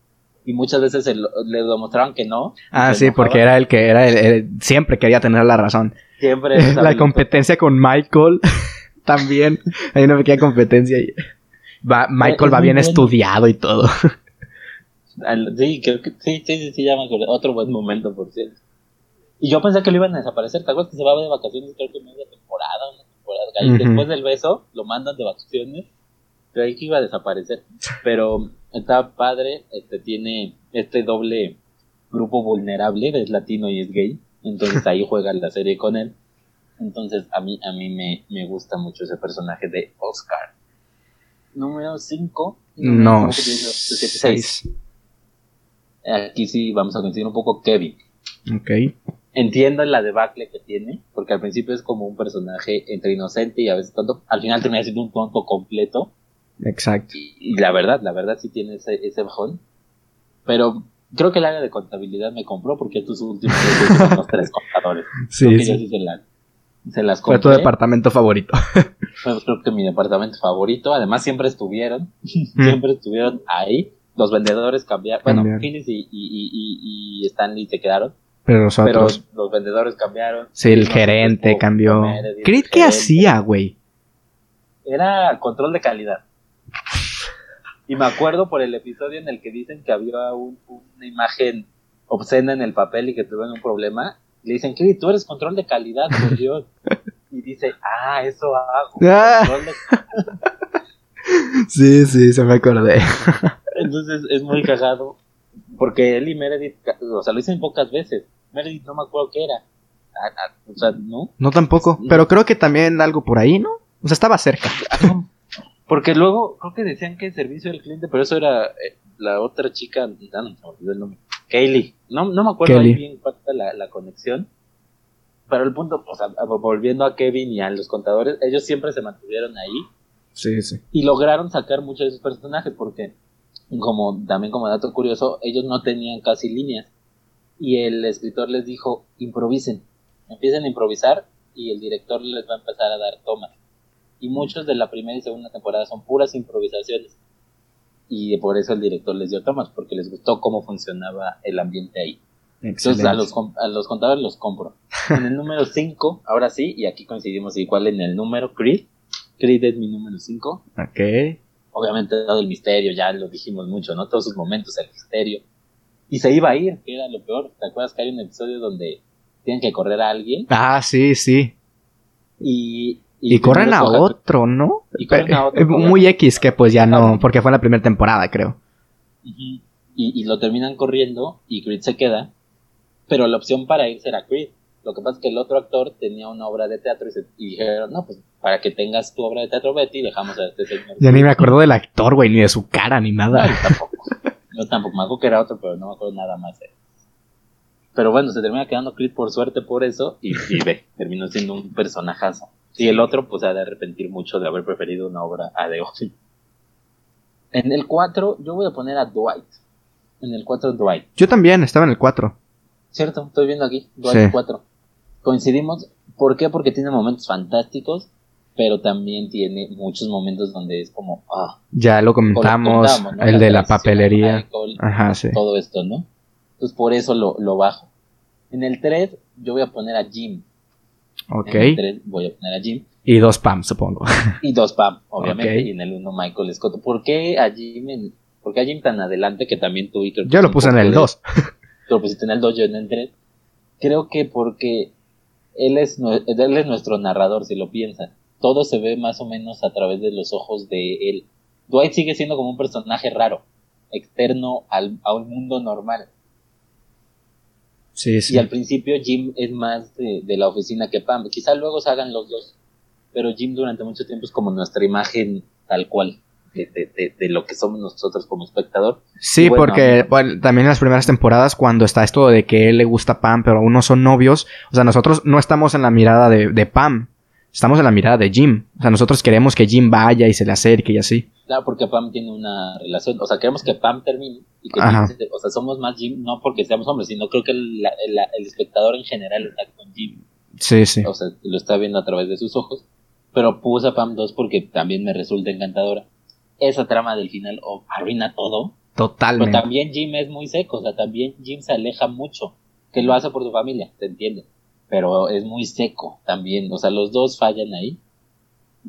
Speaker 2: y muchas veces le demostraban que no.
Speaker 1: Ah, sí, porque era el que era el, siempre quería tener la razón.
Speaker 2: Siempre.
Speaker 1: la competencia con Michael también. Hay una pequeña competencia. Va, Michael va bien estudiado y todo.
Speaker 2: Sí, creo que sí, sí, sí, ya me acuerdo. Otro buen momento, por cierto. Y yo pensé que lo iban a desaparecer. ¿Te acuerdas que se va de vacaciones? Creo que media temporada, una temporada. Y después del beso, lo mandan de vacaciones. Creí que iba a desaparecer. Pero está padre. Este tiene este doble grupo vulnerable. Es latino y es gay. Entonces ahí juega la serie con él. Entonces a mí, a mí me, me gusta mucho ese personaje de Oscar. Número 5.
Speaker 1: No, 6.
Speaker 2: Aquí sí vamos a coincidir un poco Kevin.
Speaker 1: Ok.
Speaker 2: Entiendo la debacle que tiene, porque al principio es como un personaje entre inocente y a veces tonto. Al final termina siendo un tonto completo.
Speaker 1: Exacto.
Speaker 2: Y, la verdad, la verdad sí tiene ese, ese bajón. Pero Creo que el área de contabilidad me compró porque tus últimos son los tres contadores.
Speaker 1: Sí,
Speaker 2: creo que
Speaker 1: sí.
Speaker 2: se, las compré.
Speaker 1: Fue tu departamento favorito.
Speaker 2: Fue creo que mi departamento favorito. Además, siempre estuvieron. siempre estuvieron ahí. Los vendedores cambiaron. Bueno, Phyllis y, y, y, Stanley se quedaron.
Speaker 1: Pero los otros.
Speaker 2: Pero los vendedores cambiaron.
Speaker 1: Sí, el gerente cambió. ¿Qué, ¿Qué hacía, güey?
Speaker 2: Era control de calidad. Y me acuerdo por el episodio en el que dicen que había una imagen obscena en el papel y que tuvieron un problema. Le dicen, que tú eres control de calidad, por Dios. Y dice, ah, eso hago. Ah.
Speaker 1: sí, sí, se me acordé.
Speaker 2: Entonces es muy cagado. Porque él y Meredith, o sea, lo dicen pocas veces. Meredith no me acuerdo qué era. Ah, ah, o sea, ¿no?
Speaker 1: No tampoco. Pero creo que también algo por ahí, ¿no? O sea, estaba cerca.
Speaker 2: Porque luego creo que decían que el servicio del cliente, pero eso era eh, la otra chica, no, no me olvidó el nombre. Kaylee. No, no me acuerdo ahí bien cuál la, la conexión. Pero el punto, o sea, volviendo a Kevin y a los contadores, ellos siempre se mantuvieron ahí.
Speaker 1: Sí, sí.
Speaker 2: Y lograron sacar muchos de sus personajes porque, como también como dato curioso, ellos no tenían casi líneas. Y el escritor les dijo, improvisen. Empiecen a improvisar y el director les va a empezar a dar tomas y muchos de la primera y segunda temporada son puras improvisaciones. Y por eso el director les dio tomas, porque les gustó cómo funcionaba el ambiente ahí. Entonces a los, a los contadores los compro. en el número 5, ahora sí, y aquí coincidimos igual en el número, Creed. Creed es mi número 5.
Speaker 1: Ok.
Speaker 2: Obviamente dado el misterio, ya lo dijimos mucho, ¿no? Todos sus momentos, el misterio. Y se iba a ir, que era lo peor. ¿Te acuerdas que hay un episodio donde tienen que correr a alguien?
Speaker 1: Ah, sí, sí.
Speaker 2: Y
Speaker 1: y, corren a otro, ¿no?
Speaker 2: Y corren a otro.
Speaker 1: Muy X que pues ya no, porque fue en la primera temporada, creo.
Speaker 2: y, y, lo terminan corriendo y Creed se queda, pero la opción para irse era Creed. Lo que pasa es que el otro actor tenía una obra de teatro y, dijeron, no, pues para que tengas tu obra de teatro, Betty, dejamos a este señor.
Speaker 1: Ya ni me acuerdo del actor, güey, ni de su cara, ni nada.
Speaker 2: tampoco. Yo tampoco. Me acuerdo que era otro, pero no me acuerdo nada más. Pero bueno, se termina quedando Creed por suerte por eso y, y ve, terminó siendo un personajazo. Y el otro, pues, ha de arrepentir mucho de haber preferido una obra a The Office. En el 4, yo voy a poner a Dwight. En el 4, Dwight.
Speaker 1: Yo también, estaba en el 4.
Speaker 2: Cierto, estoy viendo aquí, Dwight 4. Coincidimos, ¿por qué? Porque tiene momentos fantásticos, pero también tiene muchos momentos donde es como, ah.
Speaker 1: Ya lo comentamos, el de la papelería. Ajá, sí.
Speaker 2: Todo esto, ¿no? Entonces por eso lo, lo bajo. En el 3, yo voy a poner a Jim.
Speaker 1: Ok.
Speaker 2: En el 3 voy a poner a Jim.
Speaker 1: Y dos Pam, supongo.
Speaker 2: Y dos Pam, obviamente. Y en el 1 Michael Scott. ¿Por qué a Jim, ¿por qué a Jim tan adelante que también tú y
Speaker 1: Yo lo puse en el 2.
Speaker 2: Tú lo pusiste en el 2, yo en el 3. Creo que porque él es, él es nuestro narrador, si lo piensas. Todo se ve más o menos a través de los ojos de él. Dwight sigue siendo como un personaje raro, externo al, a un mundo normal.
Speaker 1: Sí, sí.
Speaker 2: Y al principio Jim es más de, de, la oficina que Pam. Quizá luego se hagan los dos pero Jim durante mucho tiempo es como nuestra imagen tal cual. De, de, lo que somos nosotros como espectador.
Speaker 1: Sí, porque también en las primeras temporadas, cuando está esto de que él le gusta Pam, pero aún no son novios, o sea, nosotros no estamos en la mirada de, Pam, estamos en la mirada de Jim. O sea, nosotros queremos que Jim vaya y se le acerque y así.
Speaker 2: Claro, porque Pam tiene una relación, o sea, queremos que Pam termine y que Jim o sea, somos más Jim, no porque seamos hombres, sino creo que el, el espectador en general está con Jim.
Speaker 1: Sí, sí.
Speaker 2: O sea, lo está viendo a través de sus ojos pero puse a Pam 2 porque también me resulta encantadora. Esa trama del final oh, arruina todo.
Speaker 1: Totalmente.
Speaker 2: Pero también Jim es muy seco, o sea, también Jim se aleja mucho, que lo hace por su familia, te entiende. Pero es muy seco también, o sea, los dos fallan ahí.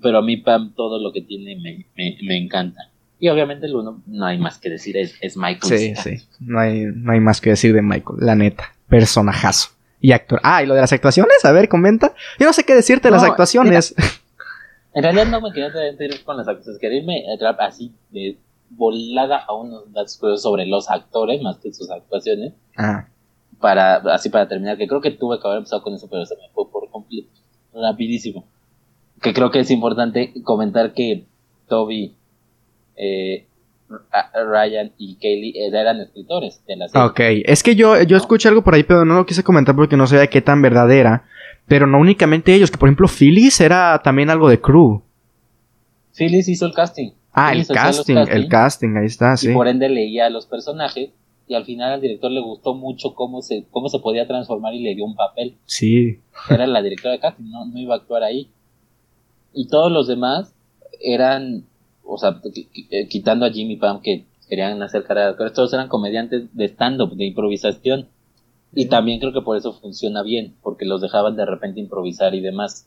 Speaker 2: Pero a mí Pam todo lo que tiene me, me, encanta. Y obviamente el uno, no hay más que decir, es, es Michael.
Speaker 1: Sí, sí, no hay, no hay más que decir de Michael, la neta, personajazo. Y actor. Ah, y lo de las actuaciones, a ver, comenta. Yo no sé qué decirte de las actuaciones.
Speaker 2: En realidad no me quería ir con las actuaciones, quería irme así de volada a unos datos sobre los actores más que sus actuaciones.
Speaker 1: Ah.
Speaker 2: Para, así para terminar, que creo que tuve que haber empezado con eso, pero se me fue por completo. Rapidísimo. Que creo que es importante comentar que Toby, eh, Ryan y Kaylee eran escritores de la serie.
Speaker 1: Ok, es que yo, yo escuché algo por ahí, pero no lo quise comentar porque no sabía qué tan verdadera. Pero no únicamente ellos, que por ejemplo Phyllis era también algo de crew.
Speaker 2: Phyllis hizo el casting.
Speaker 1: Ah, el casting, el casting, ahí está, sí.
Speaker 2: Y por ende leía a los personajes y al final al director le gustó mucho cómo se, cómo se podía transformar y le dio un papel.
Speaker 1: Sí.
Speaker 2: Era la directora de casting, no, no iba a actuar ahí. Y todos los demás eran, o sea, quitando a Jimmy Pam que querían hacer carrera, pero todos eran comediantes de stand-up, de improvisación. Y también creo que por eso funciona bien, porque los dejaban de repente improvisar y demás.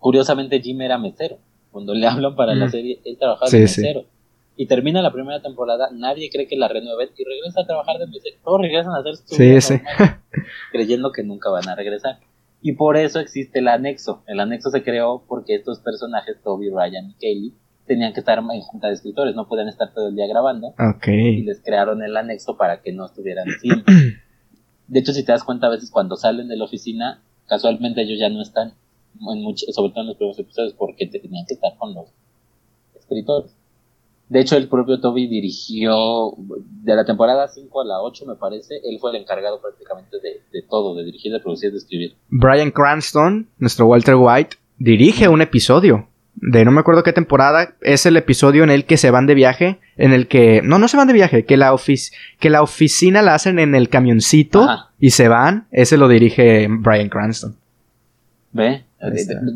Speaker 2: Curiosamente, Jim era mesero. Cuando le hablan para la mm. serie, él trabajaba de mesero. Y termina la primera temporada, nadie cree que la renueven y regresa a trabajar de mesero. Todos regresan a hacer su
Speaker 1: sí,
Speaker 2: creyendo que nunca van a regresar. Y por eso existe el anexo. El anexo se creó porque estos personajes, Toby, Ryan y Kaylee, tenían que estar en junta de escritores, no podían estar todo el día grabando.
Speaker 1: Okay.
Speaker 2: Y les crearon el anexo para que no estuvieran siempre. De hecho, si te das cuenta, a veces cuando salen de la oficina, casualmente ellos ya no están, en mucho, sobre todo en los primeros episodios, porque tenían que estar con los escritores. De hecho, el propio Toby dirigió, de la temporada 5 a la 8, me parece, él fue el encargado prácticamente de, de todo, de dirigir, de producir, de escribir.
Speaker 1: Brian Cranston, nuestro Walter White, dirige un episodio de no me acuerdo qué temporada, es el episodio en el que se van de viaje, en el que, no, no se van de viaje, que la, que la oficina la hacen en el camioncito y se van, ese lo dirige Brian Cranston.
Speaker 2: ¿Ve?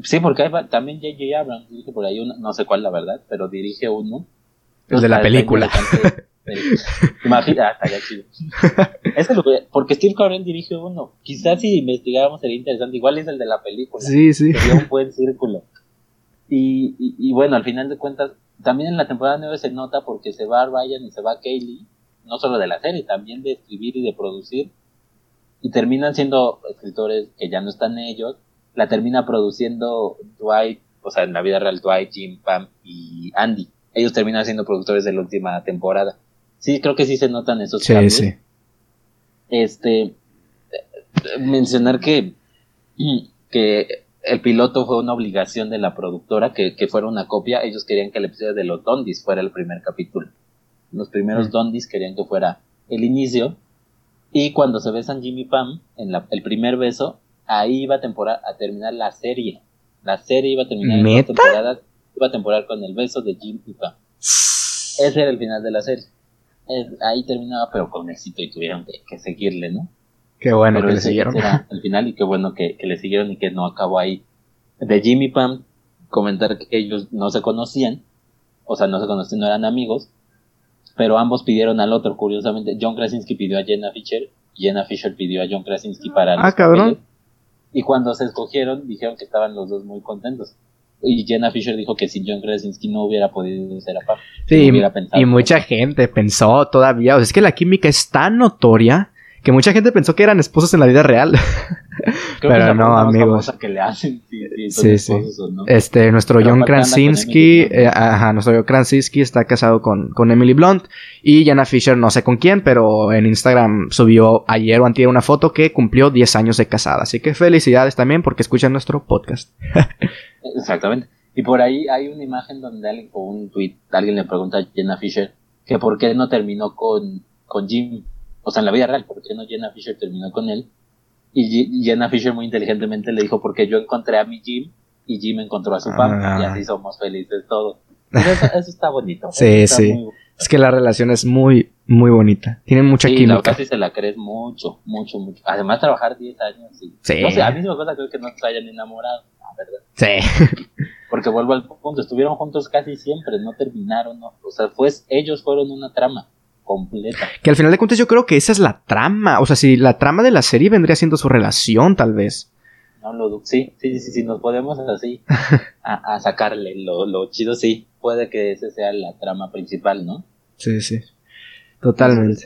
Speaker 2: Sí, porque hay, también J.J. Abrams dirige por ahí uno, no sé cuál la verdad, pero dirige uno.
Speaker 1: El de la película.
Speaker 2: Imagina, ah, ya chido. es lo que, porque Steve Carell dirige uno. Quizás si investigáramos sería interesante. Igual es el de la película.
Speaker 1: Sí, sí.
Speaker 2: Sería un buen círculo. Y, y, bueno, al final de cuentas, también en la temporada 9 se nota porque se va Ryan y se va Kaylee, no solo de la serie, también de escribir y de producir, y terminan siendo escritores que ya no están ellos, la termina produciendo Dwight, o sea, en la vida real Dwight, Jim, Pam y Andy. Ellos terminan siendo productores de la última temporada. Sí, creo que sí se notan esos sí, cambios. Sí. Este, mencionar que, que el piloto fue una obligación de la productora que, fuera una copia. Ellos querían que el episodio de los Dondis fuera el primer capítulo. Los primeros mm. Dondis querían que fuera el inicio. Y cuando se besan Jimmy Pam, en el primer beso, ahí iba a, a terminar la serie. La serie iba a terminar en temporadas. Iba a temporar con el beso de Jimmy Pam. Ese era el final de la serie. ahí terminaba, pero con éxito y tuvieron que seguirle, ¿no?
Speaker 1: Qué bueno que le siguieron.
Speaker 2: al final y qué bueno que, le siguieron y que no acabó ahí. De Jimmy Pam, comentar que ellos no se conocían, o sea, no se conocían, no eran amigos, pero ambos pidieron al otro, curiosamente. John Krasinski pidió a Jenna Fisher, Jenna Fisher pidió a John Krasinski para...
Speaker 1: Ah, cabrón.
Speaker 2: y cuando se escogieron, dijeron que estaban los dos muy contentos. Y Jenna Fisher dijo que si John Krasinski no hubiera podido ser aparte.
Speaker 1: Sí, y mucha gente pensó todavía, o sea, es que la química es tan notoria que mucha gente pensó que eran esposos en la vida real. Pero no, amigos.
Speaker 2: Que le hacen,
Speaker 1: sí, sí. Este, nuestro John Krasinski, eh, ajá, nuestro John Krasinski está casado con, con Emily Blunt y Jenna Fisher no sé con quién, pero en Instagram subió ayer o antier una foto que cumplió 10 años de casada. Así que felicidades también porque escuchan nuestro podcast.
Speaker 2: Exactamente. Y por ahí hay una imagen donde alguien, o un tweet, alguien le pregunta a Jenna Fisher que por qué no terminó con, con Jim o sea, en la vida real, ¿por qué no Jenna Fisher terminó con él? Y Jenna Fisher muy inteligentemente le dijo, porque yo encontré a mi Jim y Jim encontró a su papá y así somos felices todos. Eso, eso, está bonito.
Speaker 1: sí, sí. Es que la relación es muy, muy bonita. Tienen mucha sí, química.
Speaker 2: casi se la crees mucho, mucho, mucho. Además, trabajar 10 años. Sí. sí. No sé, a mí me pasa creo que no se hayan enamorado, la verdad.
Speaker 1: Sí.
Speaker 2: Porque vuelvo al punto, estuvieron juntos casi siempre, no terminaron, no. O sea, pues ellos fueron una trama completa.
Speaker 1: Que al final de cuentas yo creo que esa es la trama. O sea, si la trama de la serie vendría siendo su relación, tal vez.
Speaker 2: No lo sí, sí, sí, sí, nos podemos así a, sacarle lo, lo, chido, sí. Puede que esa sea la trama principal, ¿no?
Speaker 1: Sí, sí. Totalmente.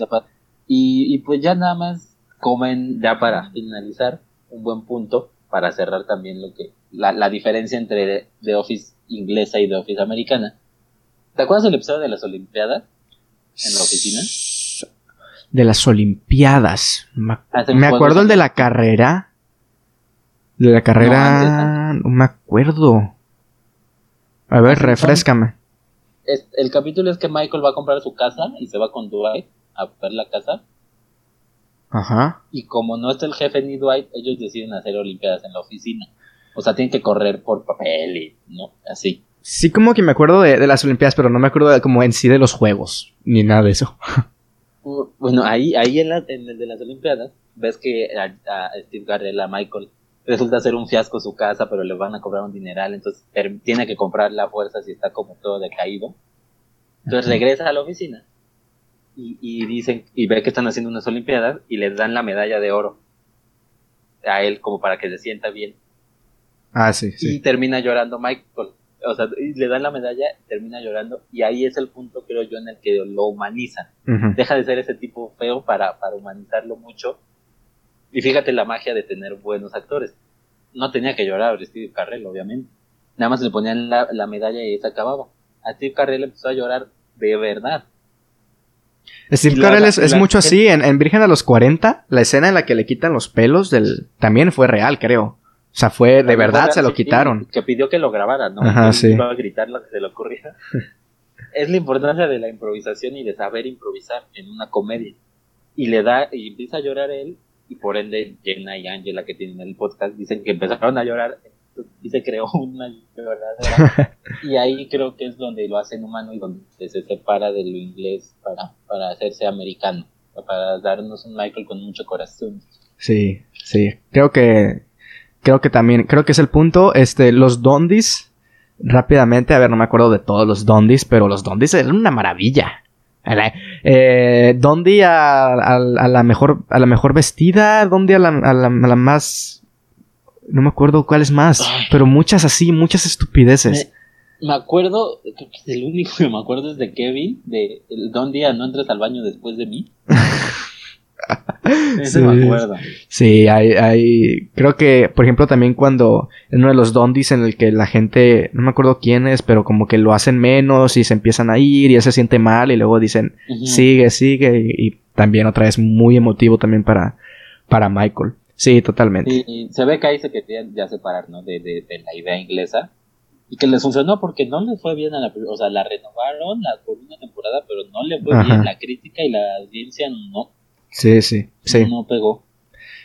Speaker 2: Y, y pues ya nada más comen, ya para finalizar, un buen punto para cerrar también lo que la, la diferencia entre The Office inglesa y The Office americana. ¿Te acuerdas del episodio de las Olimpiadas? En la oficina?
Speaker 1: De las Olimpiadas. Me, acuerdo el de la carrera. De la carrera. No, me acuerdo. A ver, refrescame.
Speaker 2: el capítulo es que Michael va a comprar su casa y se va con Dwight a ver la casa.
Speaker 1: Ajá.
Speaker 2: Y como no está el jefe ni Dwight, ellos deciden hacer Olimpiadas en la oficina. O sea, tienen que correr por papel y, ¿no? Así.
Speaker 1: Sí, como que me acuerdo de, las Olimpiadas, pero no me acuerdo de, como en sí de los juegos, ni nada de eso.
Speaker 2: Bueno, ahí, ahí en, el de las Olimpiadas, ves que a, Steve Garrett, a Michael, resulta ser un fiasco su casa, pero le van a cobrar un dineral, entonces tiene que comprar la fuerza si está como todo decaído. Entonces regresa a la oficina y, y dicen, y ve que están haciendo unas Olimpiadas y les dan la medalla de oro a él como para que se sienta bien.
Speaker 1: Ah, sí, sí.
Speaker 2: Y termina llorando Michael o sea, le dan la medalla, termina llorando, y ahí es el punto, creo yo, en el que lo humanizan. Deja de ser ese tipo feo para, para humanizarlo mucho. Y fíjate la magia de tener buenos actores. No tenía que llorar a Steve Carrell, obviamente. Nada más le ponían la, medalla y se acababa. A Steve Carrell empezó a llorar de verdad.
Speaker 1: Steve Carell es, mucho así. En, en, Virgen a los 40, la escena en la que le quitan los pelos del. también fue real, creo. O sea, fue de verdad, se lo quitaron.
Speaker 2: Que pidió que lo grabara, ¿no?
Speaker 1: Ajá, sí.
Speaker 2: Iba a gritar lo que se le ocurría. es la importancia de la improvisación y de saber improvisar en una comedia. Y le da, y empieza a llorar él, y por ende Jenna y Angela que tienen el podcast dicen que empezaron a llorar y se creó una lloradera. y ahí creo que es donde lo hacen humano y donde se separa de lo inglés para, para hacerse americano, para darnos un Michael con mucho corazón.
Speaker 1: Sí, sí. Creo que creo que también, creo que es el punto, este, los dondis, rápidamente, a ver, no me acuerdo de todos los dondis, pero los dondis eran una maravilla. Eh, Dondi a, a, la mejor a la mejor vestida, Dondi a la, a la, más no me acuerdo cuál es más, pero muchas así, muchas estupideces.
Speaker 2: Me, acuerdo, creo que el único que me acuerdo es de Kevin, de Dondi a no entres al baño después de mí. sí. me acuerdo.
Speaker 1: Sí, hay, hay, creo que, por ejemplo, también cuando en uno de los dondis en el que la gente, no me acuerdo quién es, pero como que lo hacen menos y se empiezan a ir y él se siente mal y luego dicen, sigue, sigue, y, también otra vez muy emotivo también para, para Michael. Sí, totalmente.
Speaker 2: Y, se ve que ahí se querían ya separar, ¿no? De, de, de la idea inglesa y que les funcionó porque no les fue bien a la o sea la renovaron la, por una temporada pero no le fue bien la crítica y la audiencia no
Speaker 1: sí sí sí.
Speaker 2: No pegó.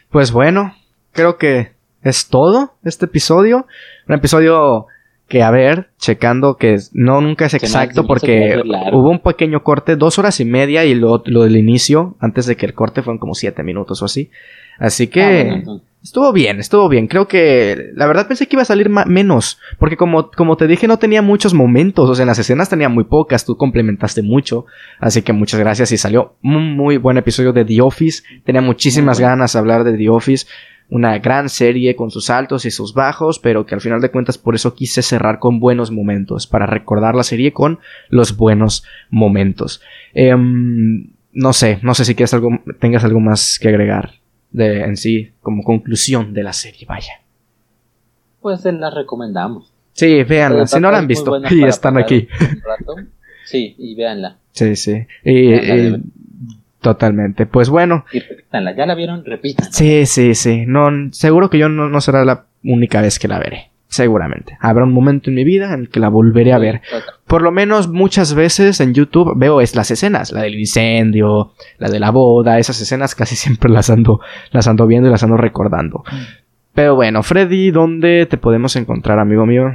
Speaker 1: Pues bueno creo que es todo este episodio. Un episodio que a ver checando que no nunca es exacto porque hubo un pequeño corte dos horas y media y lo, lo del inicio antes de que el corte fueron como siete minutos o así. Así que ah, Estuvo bien, estuvo bien. Creo que la verdad pensé que iba a salir menos. Porque como, como te dije, no tenía muchos momentos. O sea, en las escenas tenía muy pocas. Tú complementaste mucho. Así que muchas gracias. Y salió un muy buen episodio de The Office. Tenía muchísimas ganas de hablar de The Office. Una gran serie con sus altos y sus bajos. Pero que al final de cuentas por eso quise cerrar con buenos momentos. Para recordar la serie con los buenos momentos. Em, no sé, no sé si quieres algo, tengas algo más que agregar de, en sí como conclusión de la serie, vaya.
Speaker 2: Pues la recomendamos.
Speaker 1: Sí, véanla, si no la han visto y están aquí.
Speaker 2: Sí, y véanla.
Speaker 1: Sí, sí. Y, totalmente. Pues bueno.
Speaker 2: Y repítanla, ya la vieron, repítanla.
Speaker 1: Sí, sí, sí. No, seguro que yo no, no será la única vez que la veré. Seguramente. Habrá un momento en mi vida en el que la volveré a ver. Por lo menos muchas veces en YouTube veo es las escenas, la del incendio, la de la boda, esas escenas casi siempre las ando, las ando viendo y las ando recordando. Mm. Pero bueno, Freddy, ¿dónde te podemos encontrar, amigo mío?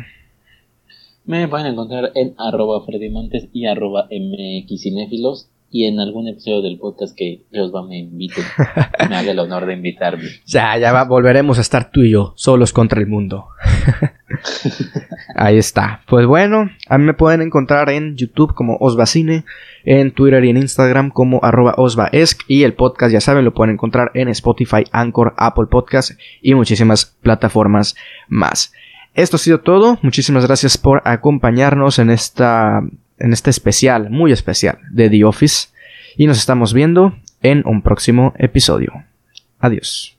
Speaker 2: Me pueden encontrar en arroba Freddy Montes y arroba mxinéfilos y en algún episodio del podcast que Dios va me invite, me haga el honor de invitarme.
Speaker 1: Ya, ya va, volveremos a estar tú y yo, solos contra el mundo. Ahí está. Pues bueno, a mí me pueden encontrar en YouTube como Osvacine, en Twitter y en Instagram como arroba osvaesc y el podcast, ya saben, lo pueden encontrar en Spotify, Anchor, Apple Podcast y muchísimas plataformas más. Esto ha sido todo. Muchísimas gracias por acompañarnos en esta en este especial, muy especial de The Office. Y nos estamos viendo en un próximo episodio. Adiós.